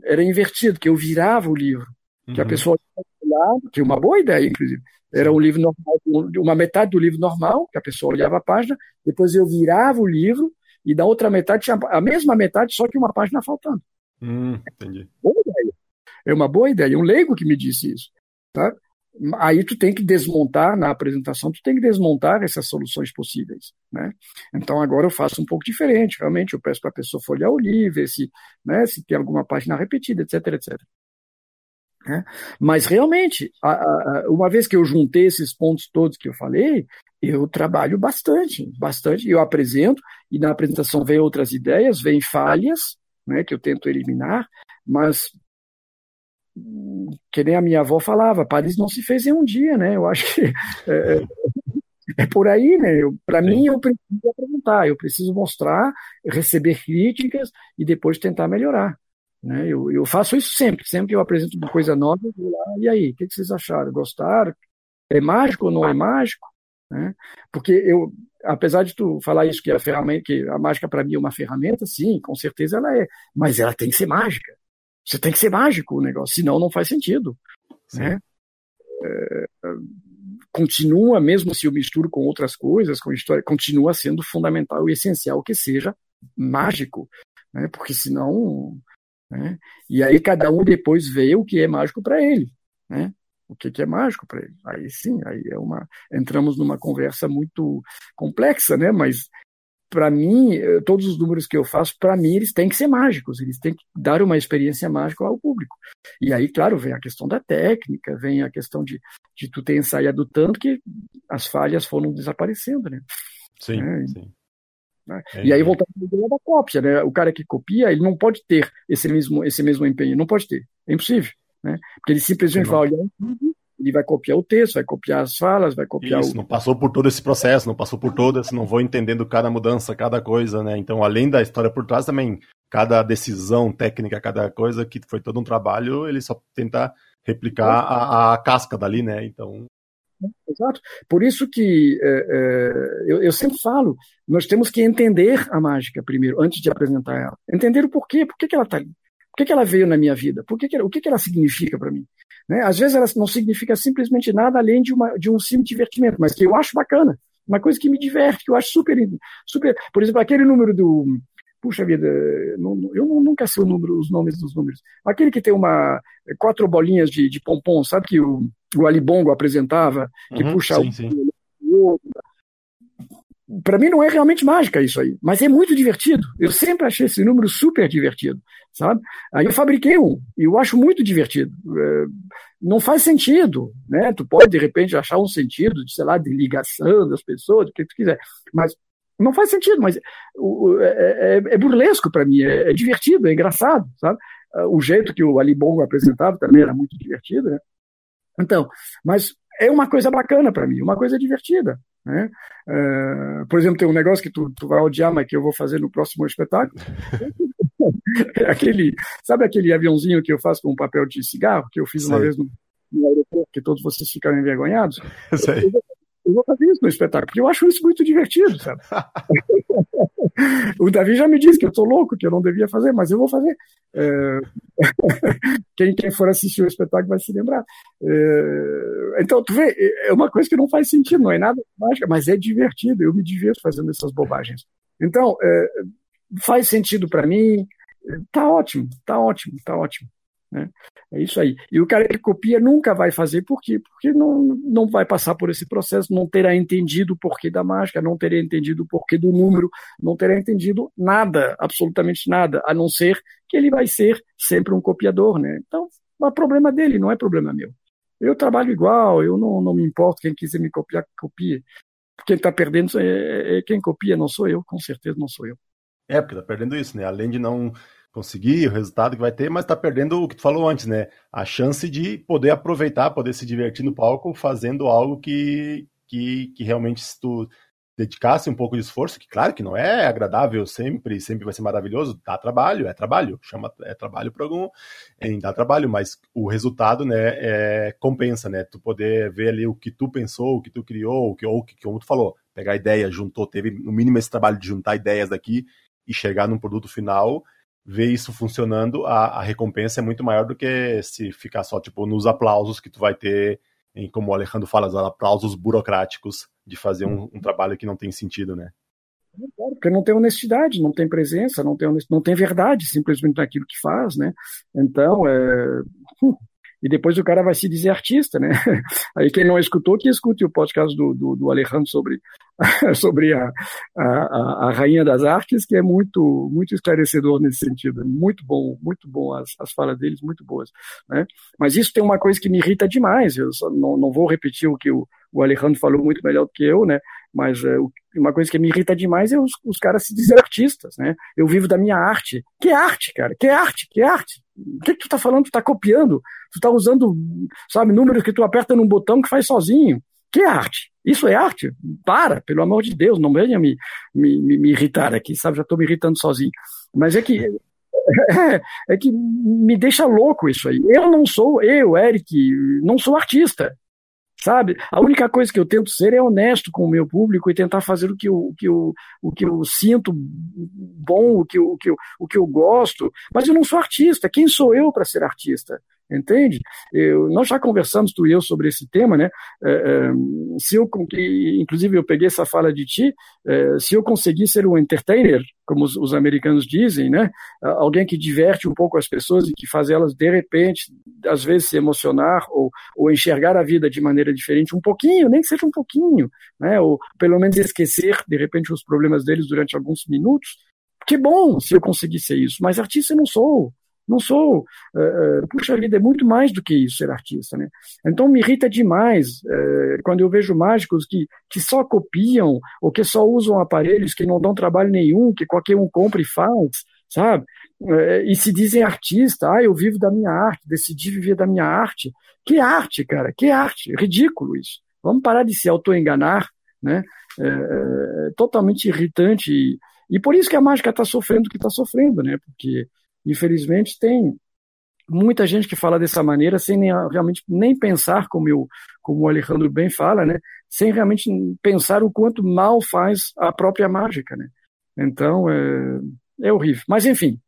era invertido, que eu virava o livro, uhum. que a uhum. pessoa olhava, que é uma boa ideia, inclusive. Era um livro normal, uma metade do livro normal, que a pessoa olhava a página, depois eu virava o livro, e da outra metade tinha a mesma metade, só que uma página faltando. Hum, entendi. Boa ideia. É uma boa ideia. Um leigo que me disse isso. Tá? Aí tu tem que desmontar na apresentação, tu tem que desmontar essas soluções possíveis, né? Então agora eu faço um pouco diferente, realmente eu peço para a pessoa folhear o livro, ver se, né, se tem alguma página repetida, etc, etc. Né? Mas realmente, a, a, uma vez que eu juntei esses pontos todos que eu falei, eu trabalho bastante, bastante, eu apresento e na apresentação vem outras ideias, vem falhas, né, que eu tento eliminar, mas que nem a minha avó falava, Paris não se fez em um dia, né? Eu acho que é, é, é por aí, né? Para mim, eu preciso apresentar, eu preciso mostrar, receber críticas e depois tentar melhorar. Né? Eu, eu faço isso sempre, sempre que eu apresento uma coisa nova, eu vou lá, e aí, o que, que vocês acharam? Gostaram? É mágico ou não é mágico? Né? Porque eu, apesar de tu falar isso que a ferramenta, que a mágica para mim é uma ferramenta, sim, com certeza ela é, mas ela tem que ser mágica. Você tem que ser mágico o negócio, senão não faz sentido. Né? É, continua, mesmo se eu misturo com outras coisas, com história, continua sendo fundamental e essencial que seja mágico, né? porque senão. Né? E aí cada um depois vê o que é mágico para ele. Né? o que, que, é mágico para ele. Aí sim, aí é uma entramos numa conversa muito complexa, né? Mas para mim, eh, todos os números que eu faço, para mim, eles têm que ser mágicos, eles têm que dar uma experiência mágica ao público. E aí, claro, vem a questão da técnica, vem a questão de, de tu ter ensaiado tanto que as falhas foram desaparecendo, né? Sim, é, sim. Né? É, e aí, voltando ao da cópia, né? O cara que copia, ele não pode ter esse mesmo, esse mesmo empenho, não pode ter, é impossível, né? Porque ele simplesmente vai olhar ele vai copiar o texto, vai copiar as falas, vai copiar Isso, o... não passou por todo esse processo, não passou por todas, não vou entendendo cada mudança, cada coisa, né? Então, além da história por trás, também cada decisão técnica, cada coisa que foi todo um trabalho, ele só tenta replicar a, a casca dali, né? Então. Exato. Por isso que é, é, eu, eu, sempre falo, nós temos que entender a mágica primeiro, antes de apresentar ela. Entender o porquê, por que, que ela está ali. Por que, que ela veio na minha vida? Por que que, o que, que ela significa para mim? Né? Às vezes ela não significa simplesmente nada além de, uma, de um simples divertimento, mas que eu acho bacana, uma coisa que me diverte, que eu acho super, super. Por exemplo, aquele número do. Puxa vida, eu nunca sei número, os nomes dos números. Aquele que tem uma quatro bolinhas de, de pompom, sabe que o, o Alibongo apresentava, que uhum, puxa sim, o, sim. o para mim não é realmente mágica isso aí, mas é muito divertido. Eu sempre achei esse número super divertido, sabe? Aí eu fabriquei um e eu acho muito divertido. É, não faz sentido, né? Tu pode de repente achar um sentido de, sei lá, de ligação das pessoas, o que tu quiser, mas não faz sentido, mas é, é, é burlesco para mim, é, é, divertido, é engraçado, sabe? O jeito que o Ali Bongo apresentava também era muito divertido, né? Então, mas é uma coisa bacana para mim, uma coisa divertida. Né? Uh, por exemplo, tem um negócio que tu, tu vai odiar, mas que eu vou fazer no próximo espetáculo. aquele, sabe aquele aviãozinho que eu faço com papel de cigarro, que eu fiz uma vez no, no, aeroporto, que todos vocês ficaram envergonhados? Eu, eu, eu vou fazer isso no espetáculo, porque eu acho isso muito divertido, sabe? o Davi já me disse que eu estou louco, que eu não devia fazer, mas eu vou fazer. É... quem, quem for assistir o espetáculo vai se lembrar. É... Então, tu vê, é uma coisa que não faz sentido, não é nada mágica, mas é divertido, eu me divirto fazendo essas bobagens. Então, é... faz sentido para mim, tá ótimo, tá ótimo, tá ótimo. Né? É isso aí. E o cara que copia nunca vai fazer, por quê? Porque não, não vai passar por esse processo, não terá entendido o porquê da mágica, não terá entendido o porquê do número, não terá entendido nada, absolutamente nada, a não ser que ele vai ser sempre um copiador. Né? Então, é problema dele, não é problema meu. Eu trabalho igual, eu não, não me importo, quem quiser me copiar, copie. Quem está perdendo é, é, quem copia, não sou eu, com certeza não sou eu. É, porque está perdendo isso, né? Além de não conseguir, o resultado que vai ter, mas está perdendo o que tu falou antes, né? A chance de poder aproveitar, poder se divertir no palco fazendo algo que, que, que realmente se tu dedicasse um pouco de esforço, que claro que não é agradável sempre, sempre vai ser maravilhoso, dá trabalho, é trabalho, chama é trabalho para algum, é, dá trabalho, mas o resultado, né, é, compensa, né? Tu poder ver ali o que tu pensou, o que tu criou, o que ou que como tu falou, pegar ideia, juntou, teve no mínimo esse trabalho de juntar ideias daqui e chegar num produto final ver isso funcionando, a, a, recompensa é muito maior do que se ficar só tipo nos aplausos que tu vai ter, em, como o Alejandro fala, os aplausos burocráticos de fazer um, um trabalho que não tem sentido, né? Porque não tem honestidade, não tem presença, não tem, não tem verdade simplesmente naquilo que faz, né? Então, é, e depois o cara vai se dizer artista, né? Aí quem não escutou, que escute o podcast do, do, do Alejandro sobre, sobre a, a, a, Rainha das Artes, que é muito, muito esclarecedor nesse sentido. Muito bom, muito bom, as, as falas deles, muito boas. Né? Mas isso tem uma coisa que me irrita demais, eu não, não vou repetir o que o, o Alejandro falou muito melhor do que eu, né? Mas é, uma coisa que me irrita demais é os, os caras se dizerem artistas, né? Eu vivo da minha arte. Que arte, cara? Que arte? Que arte? O que, que tu tá falando? Tu tá copiando? Tu tá usando, sabe, números que tu aperta num botão que faz sozinho. Que arte? Isso é arte? Para, pelo amor de Deus, não venha me, me, me, me irritar aqui, sabe? Já estou me irritando sozinho. Mas é que é, é, que me deixa louco isso aí. Eu não sou, eu, Eric, não sou artista sabe? A única coisa que eu tento ser é honesto com o meu público e tentar fazer o que eu, o que eu, o que eu sinto bom, o que eu, o, que eu, o que eu gosto, mas eu não sou artista. Quem sou eu para ser artista? Entende? Eu, nós já conversamos tu e eu sobre esse tema, né? É, é, se eu, inclusive eu peguei essa fala de ti, é, se eu conseguir ser um entertainer, como os, os, americanos dizem, né? Alguém que diverte um pouco as pessoas e que faz elas de repente, às vezes se emocionar ou, ou enxergar a vida de maneira diferente, um pouquinho, nem que seja um pouquinho, né? Ou pelo menos esquecer de repente os problemas deles durante alguns minutos. Que bom se eu conseguisse isso, mas artista eu não sou. Não sou. Uh, puxa vida, é muito mais do que isso ser artista. Né? Então me irrita demais uh, quando eu vejo mágicos que, que só copiam ou que só usam aparelhos que não dão trabalho nenhum, que qualquer um compra e faz, sabe? Uh, e se dizem artista, ah, eu vivo da minha arte, decidi viver da minha arte. Que arte, cara, que arte, ridículo isso. Vamos parar de se auto-enganar, né? É, totalmente irritante. E, e por isso que a mágica está sofrendo o que está sofrendo, né? Porque Infelizmente, tem muita gente que fala dessa maneira sem nem, realmente nem pensar, como, eu, como o Alejandro bem fala, né? sem realmente pensar o quanto mal faz a própria mágica. Né? Então, é, é horrível. Mas, enfim,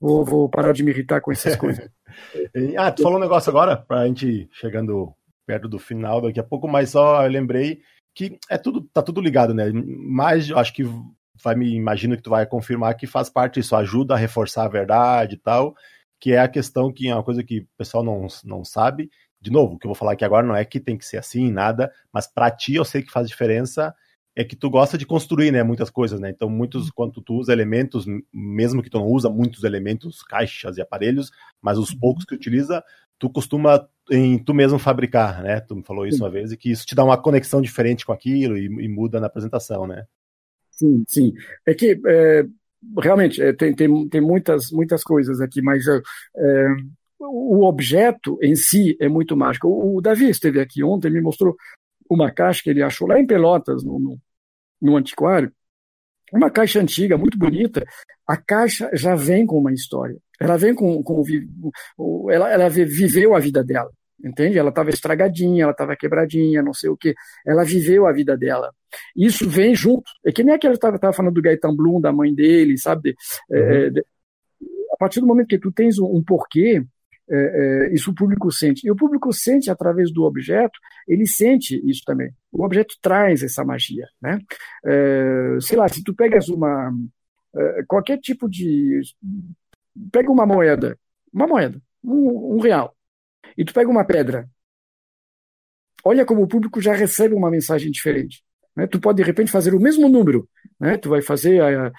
Vou, vou parar de me irritar com essas coisas. ah, tu falou um negócio agora, pra gente chegando perto do final, daqui a pouco, mas só eu lembrei que é tudo, tá tudo ligado, né? Mas acho que vai me imagino que tu vai confirmar que faz parte disso, ajuda a reforçar a verdade e tal, que é a questão que é uma coisa que o pessoal não, não sabe. De novo, o que eu vou falar aqui agora não é que tem que ser assim, nada, mas para ti eu sei que faz diferença é que tu gosta de construir, né, muitas coisas, né? Então, muitos quando tu usa elementos, mesmo que tu não usa muitos elementos, caixas e aparelhos, mas os poucos que utiliza, tu costuma em tu mesmo fabricar, né? Tu me falou isso sim. uma vez e que isso te dá uma conexão diferente com aquilo e, e muda na apresentação, né? Sim, sim. É que é, realmente é, tem, tem, tem muitas, muitas coisas aqui, mas é, é o objeto em si é muito mágico. O, o Davi esteve aqui ontem, me mostrou uma caixa que ele achou lá em Pelotas, no, no, no antiquário, uma caixa antiga, muito bonita. A caixa já vem com uma história. Ela vem com. com ela, ela viveu a vida dela, entende? Ela estava estragadinha, ela estava quebradinha, não sei o quê. Ela viveu a vida dela. Isso vem junto. É que nem aquela que estava falando do Gaetan Blum, da mãe dele, sabe? É, uhum. É, a partir do momento que tu tens um, um porquê, é, é, isso o público sente. E o público sente através do objeto, ele sente isso também. O objeto traz essa magia. Né? É, sei lá, se tu pegas uma. É, qualquer tipo de. Pega uma moeda, uma moeda, um, um real, e tu pega uma pedra. Olha como o público já recebe uma mensagem diferente. Né? Tu pode, de repente, fazer o mesmo número. Né? Tu vai fazer a, a, a,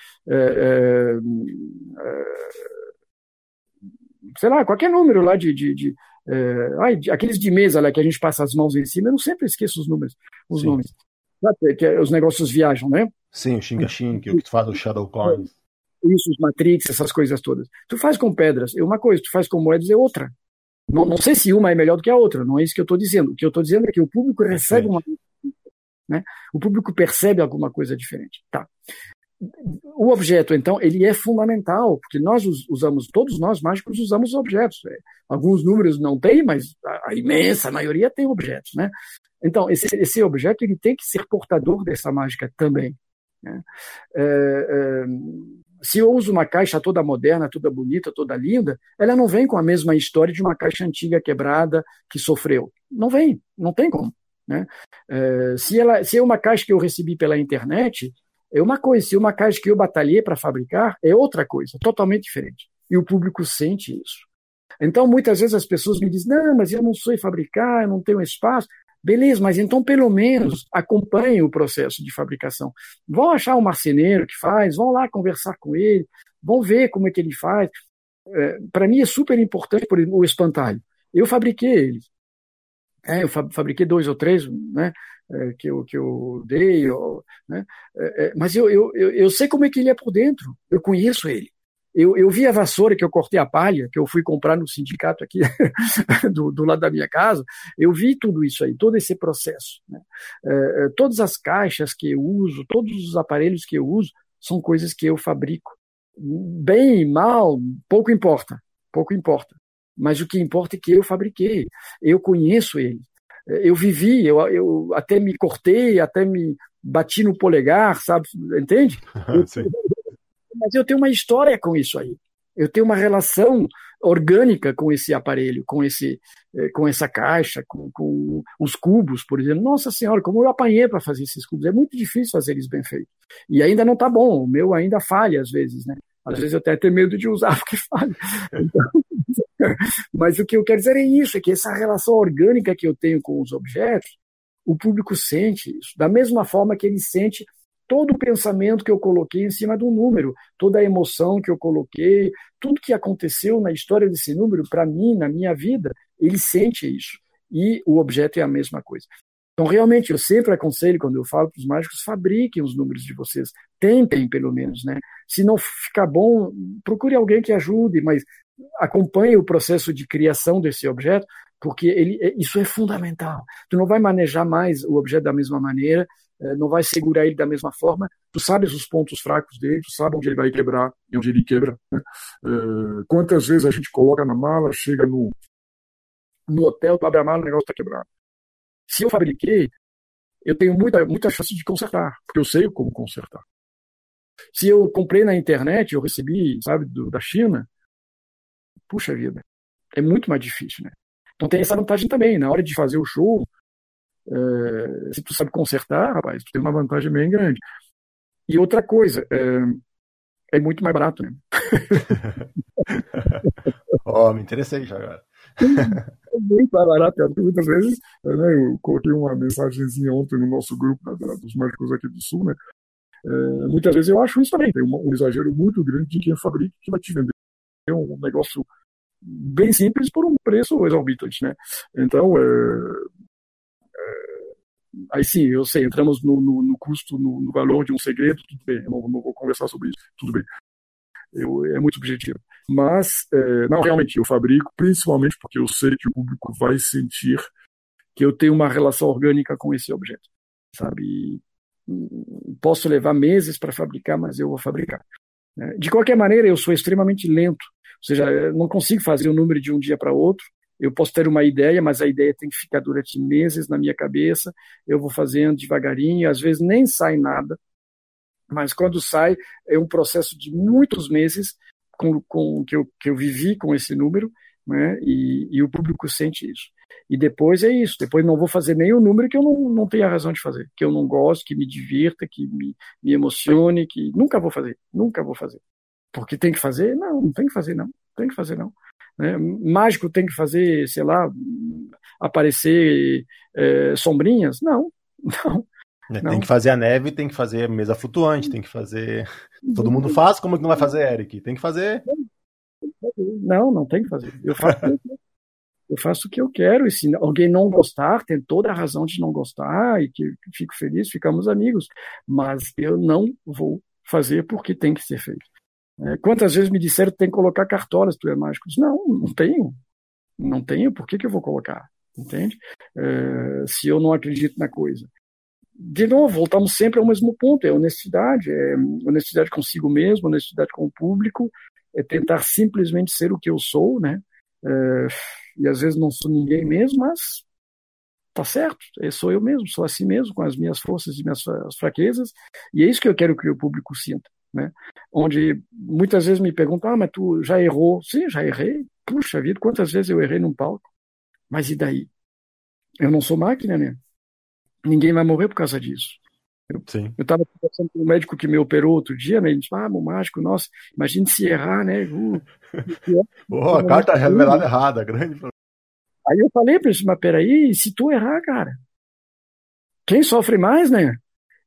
sei lá, qualquer número lá de, de, de é, ai, aqueles de mesa lá que a gente passa as mãos em cima, eu não sempre esqueço os números, os Sim. nomes. Os negócios viajam, né? Sim, o Xinga Xing, o que tu faz o Shadow Coins. Isso, os Matrix, essas coisas todas. Tu faz com pedras, é uma coisa, tu faz com moedas é outra. Não, não sei se uma é melhor do que a outra, não é isso que eu estou dizendo. O que eu estou dizendo é que o público recebe uma né? O público percebe alguma coisa diferente. Tá o objeto, então, ele é fundamental, porque nós usamos, todos nós mágicos usamos objetos. É, alguns números não têm, mas a, imensa maioria tem objetos, né? Então, esse, esse objeto ele tem que ser portador dessa mágica também. Né? É, é, se eu uso uma caixa toda moderna, toda bonita, toda linda, ela não vem com a mesma história de uma caixa antiga quebrada que sofreu. Não vem, não tem como. Né? É, se, ela, se é uma caixa que eu recebi pela internet, é uma coisa, se uma caixa que eu batalhei para fabricar é outra coisa, totalmente diferente. E o público sente isso. Então, muitas vezes as pessoas me dizem: não, mas eu não sei fabricar, eu não tenho espaço. Beleza, mas então pelo menos acompanhe o processo de fabricação. Vão achar um marceneiro que faz, vão lá conversar com ele, vão ver como é que ele faz. É, para mim é super importante por exemplo, o espantalho. Eu fabriquei ele. É, eu fabriquei dois ou três, né? é, que, eu, que eu dei, né? É, é, mas eu, eu, eu sei como é que ele é por dentro, eu conheço ele. Eu, eu vi a vassoura que eu cortei a palha, que eu fui comprar no sindicato aqui do, do lado da minha casa, eu vi tudo isso aí, todo esse processo. Né? É, é, todas as caixas que eu uso, todos os aparelhos que eu uso, são coisas que eu fabrico. Bem, mal, pouco importa, pouco importa. Mas o que importa é que eu fabriquei, eu conheço ele eu vivi, eu, eu até me cortei, até me bati no polegar, sabe? Entende? mas eu tenho uma história com isso aí. Eu tenho uma relação orgânica com esse aparelho, com esse, eh, com essa caixa, com, com os cubos, por exemplo. Nossa Senhora, como eu apanhei para fazer esses cubos. É muito difícil fazer eles bem feitos. E ainda não está bom. O meu ainda falha às vezes, né? Às vezes eu até tenho medo de usar porque falha. Então, mas o que eu quero dizer é isso, é que essa relação orgânica que eu tenho com os objetos, o público sente isso. Da mesma forma que ele sente todo o pensamento que eu coloquei em cima do número, toda a emoção que eu coloquei, tudo que aconteceu na história desse número, para mim, na minha vida, ele sente isso. E o objeto é a mesma coisa. Então, realmente, eu sempre aconselho, quando eu falo para os mágicos, fabriquem os números de vocês. Tentem, pelo menos, né? Se não ficar bom, procure alguém que ajude, mas acompanhe o processo de criação desse objeto, porque ele, é, isso é fundamental. Tu não vai manejar mais o objeto da mesma maneira, não vai segurar ele da mesma forma. Tu sabes os pontos fracos dele, tu sabe onde ele vai quebrar e onde ele quebra. Né? Eh, quantas vezes a gente coloca na mala, chega no, no hotel, abre a mala, o negócio está quebrado. Se eu fabriquei, eu tenho muita, muita chance de consertar, porque eu sei como consertar. Se eu comprei na internet, eu recebi, sabe, do, da China, puxa vida, é muito mais difícil, né? Então tem essa vantagem também, na hora de fazer o show, é, se tu sabe consertar, rapaz, tu tem uma vantagem bem grande. E outra coisa, é, é muito mais barato, né? oh, me interessei já agora. é muito mais barato. Muitas vezes, né, eu coloquei uma mensagenzinha ontem no nosso grupo né, dos médicos aqui do Sul, né? É, muitas vezes eu acho isso também. Tem um, um, exagero muito grande de quem fabrica que vai te vender um negócio bem simples por um preço exorbitante, né? Então, é, é, aí sim, eu sei, entramos no, no, no custo, no, no, valor de um segredo, tudo bem, eu não, não, vou conversar sobre isso, tudo bem. Eu, é muito subjetivo. Mas, é, não, realmente, eu fabrico principalmente porque eu sei que o público vai sentir que eu tenho uma relação orgânica com esse objeto, sabe? posso levar meses para fabricar, mas eu vou fabricar. Né? De qualquer maneira, eu sou extremamente lento, ou seja, não consigo fazer o um número de um dia para outro. Eu posso ter uma ideia, mas a ideia tem que ficar durante meses na minha cabeça. Eu vou fazendo devagarinho, às vezes nem sai nada, mas quando sai é um processo de muitos meses com, com que, eu, que eu vivi com esse número, né? e, e o público sente isso. E depois é isso. Depois não vou fazer nenhum número que eu não, não tenha razão de fazer, que eu não gosto, que me divirta, que me, me emocione, que nunca vou fazer, nunca vou fazer. Porque tem que fazer? Não, não tem que fazer, não. Tem que fazer, não. Né? Mágico tem que fazer, sei lá, aparecer é, sombrinhas? Não, não. É, tem que fazer a neve, tem que fazer mesa flutuante, tem que fazer. Todo mundo faz, como que não vai fazer, Eric? Tem que fazer. Não, não tem que fazer. Eu faço eu faço o que eu quero, e se alguém não gostar, tem toda a razão de não gostar, e que fico feliz, ficamos amigos, mas eu não vou fazer porque tem que ser feito. É, quantas vezes me disseram que tem que colocar cartolas, tu é mágico? Disse, não, não tenho, não tenho, por que, que eu vou colocar? Entende? É, se eu não acredito na coisa. De novo, voltamos sempre ao mesmo ponto, é honestidade, é honestidade consigo mesmo, honestidade com o público, é tentar simplesmente ser o que eu sou, né? É, e às vezes não sou ninguém mesmo, mas tá certo, eu sou eu mesmo, sou assim mesmo, com as minhas forças e minhas fraquezas, e é isso que eu quero que o público sinta, né? Onde muitas vezes me perguntam, ah, mas tu já errou? Sim, já errei. Puxa vida, quantas vezes eu errei num palco? Mas e daí? Eu não sou máquina, né? Ninguém vai morrer por causa disso. Eu estava conversando com um médico que me operou outro dia, né? Ele disse, ah, meu mágico, nossa, imagine se errar, né? Uh, oh, a carta é revelada errada, grande. Aí eu falei para ele, mas peraí, se tu errar, cara, quem sofre mais, né?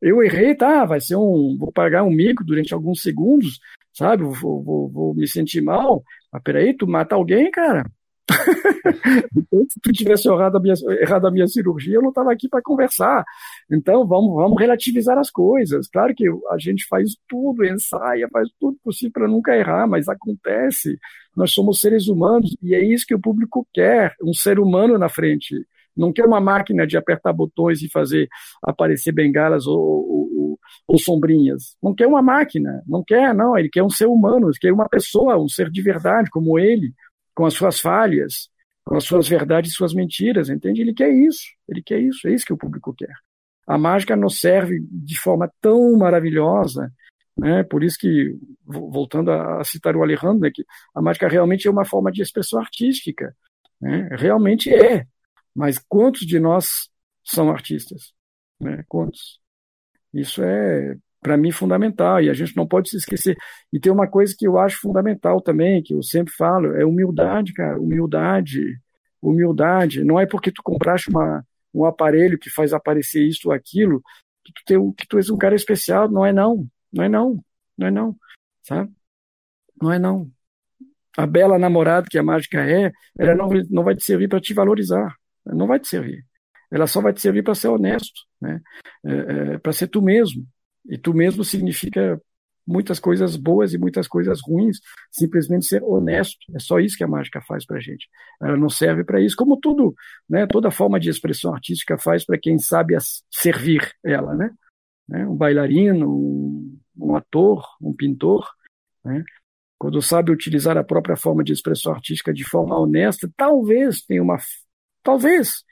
Eu errei, tá, vai ser um, vou pagar um mico durante alguns segundos, sabe? Vou, vou, vou me sentir mal, mas peraí, tu mata alguém, cara, então, se tu tivesse errado a minha, errado a minha cirurgia, eu não estava aqui para conversar. Então, vamos, vamos relativizar as coisas. Claro que a gente faz tudo, ensaia, faz tudo possível para nunca errar, mas acontece. Nós somos seres humanos e é isso que o público quer: um ser humano na frente. Não quer uma máquina de apertar botões e fazer aparecer bengalas ou, ou, ou sombrinhas. Não quer uma máquina, não quer, não. Ele quer um ser humano, ele quer uma pessoa, um ser de verdade como ele, com as suas falhas, com as suas verdades e suas mentiras, entende? Ele quer isso, ele quer isso, é isso que o público quer. A mágica nos serve de forma tão maravilhosa, né? Por isso que, voltando a citar o Alejandro, né, que a mágica realmente é uma forma de expressão artística, né? Realmente é. Mas quantos de nós são artistas? Né? Quantos? Isso é para mim, fundamental, e a gente não pode se esquecer. E tem uma coisa que eu acho fundamental também, que eu sempre falo, é humildade, cara, humildade, humildade. Não é porque tu compraste uma, um aparelho que faz aparecer isso ou aquilo, que tu, tem, que tu és um cara especial, não é não, não é não, não é não, sabe? Não é não. A bela namorada que a mágica é, ela não, não vai te servir para te valorizar, não vai te servir. Ela só vai te servir para ser honesto, né? É, é, para ser tu mesmo, e tu mesmo significa muitas coisas boas e muitas coisas ruins, simplesmente ser honesto. É só isso que a mágica faz para a gente. Ela não serve para isso, como tudo, né? Toda forma de expressão artística faz para quem sabe servir ela, né? né? Um bailarino, um, um ator, um pintor, né? Quando sabe utilizar a própria forma de expressão artística de forma honesta, talvez tenha uma, talvez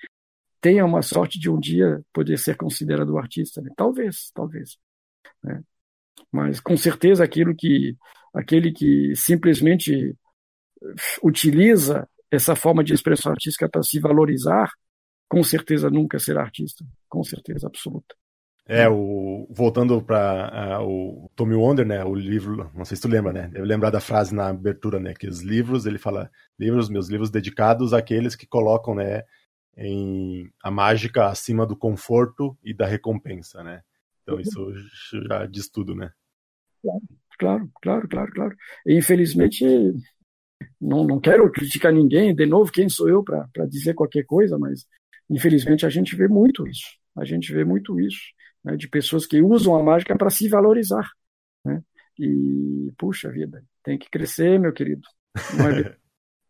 tenha uma sorte de um dia poder ser considerado artista, né? Talvez, talvez. Né? Mas com certeza aquilo que aquele que simplesmente utiliza essa forma de expressão artística para se valorizar, com certeza nunca será artista, com certeza absoluta. É, o, voltando para o Tommy Wonder, né, o livro, não sei se tu lembra, né, eu lembrar da frase na abertura, né, que os livros, ele fala, livros, meus livros dedicados àqueles que colocam, né, em a mágica acima do conforto e da recompensa, né. Então isso já diz tudo, né. Claro, claro, claro, claro. E, infelizmente, não, não quero criticar ninguém, de novo, quem sou eu para dizer qualquer coisa, mas infelizmente a gente vê muito isso. A gente vê muito isso né, de pessoas que usam a mágica para se valorizar. Né? E, puxa vida, tem que crescer, meu querido. É...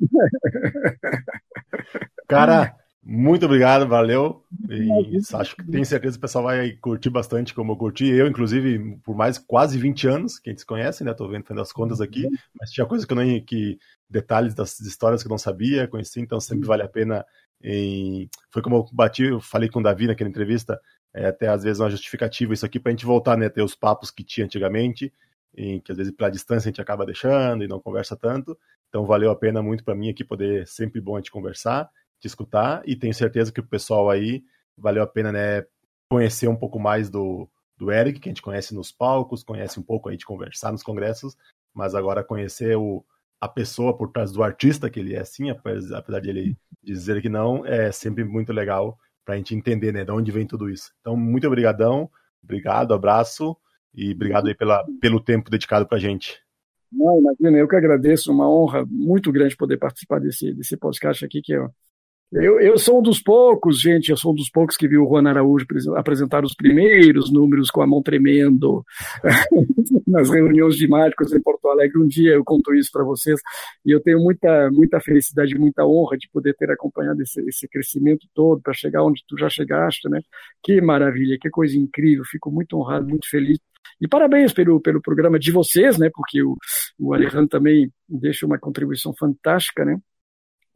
Cara, muito obrigado, valeu. E acho que tenho certeza que o pessoal vai curtir bastante como eu curti. Eu, inclusive, por mais quase 20 anos, quem se conhece, né? Tô vendo fazendo as contas aqui, uhum. mas tinha coisa que eu nem que detalhes das histórias que eu não sabia, conheci, então sempre vale a pena em... Foi como eu bati, eu falei com o Davi naquela entrevista, é, até às vezes uma justificativa isso aqui para a gente voltar, né, ter os papos que tinha antigamente, em que às vezes pela distância a gente acaba deixando e não conversa tanto. Então valeu a pena muito para mim aqui poder sempre bom a gente conversar, te escutar e tenho certeza que o pessoal aí valeu a pena, né, conhecer um pouco mais do do Eric, que a gente conhece nos palcos, conhece um pouco aí de conversar nos congressos, mas agora conhecer o, a pessoa por trás do artista que ele é, sim, apesar de ele dizer que não, é sempre muito legal para a gente entender, né, de onde vem tudo isso. Então, muito obrigadão, obrigado, abraço e obrigado aí pela, pelo tempo dedicado para a gente. Não, imagina, eu que agradeço, uma honra muito grande poder participar desse, desse podcast aqui, que é eu, eu sou um dos poucos, gente, eu sou um dos poucos que viu o Juan Araújo apresentar os primeiros números com a mão tremendo nas reuniões de mágicos em Porto Alegre. Um dia eu conto isso para vocês e eu tenho muita, muita felicidade, muita honra de poder ter acompanhado esse, esse crescimento todo para chegar onde tu já chegaste, né? Que maravilha, que coisa incrível, fico muito honrado, muito feliz. E parabéns pelo, pelo programa de vocês, né? Porque o, o Alejandro também deixa uma contribuição fantástica, né?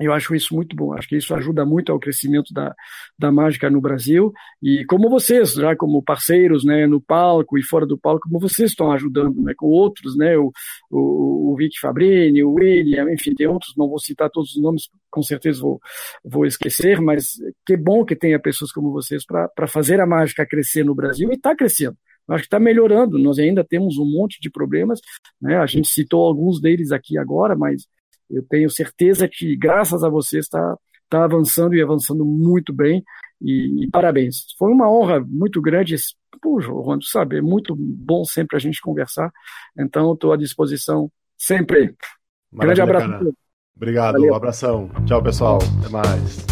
Eu acho isso muito bom, acho que isso ajuda muito ao crescimento da, da mágica no Brasil. E como vocês, já como parceiros né, no palco e fora do palco, como vocês estão ajudando né, com outros, né, o, o, o Vic Fabrini, o William, enfim, tem outros, não vou citar todos os nomes, com certeza vou, vou esquecer, mas que bom que tenha pessoas como vocês para fazer a mágica crescer no Brasil e está crescendo acho que está melhorando. Nós ainda temos um monte de problemas, né? A gente citou alguns deles aqui agora, mas eu tenho certeza que, graças a vocês, está tá avançando e avançando muito bem. E, e, parabéns. Foi uma honra muito grande. Puxa, tu sabe, é muito bom sempre a gente conversar. Então, estou à disposição sempre. Maravilha, grande abraço. Obrigado, Valeu. um abração. Tchau, pessoal. Até mais.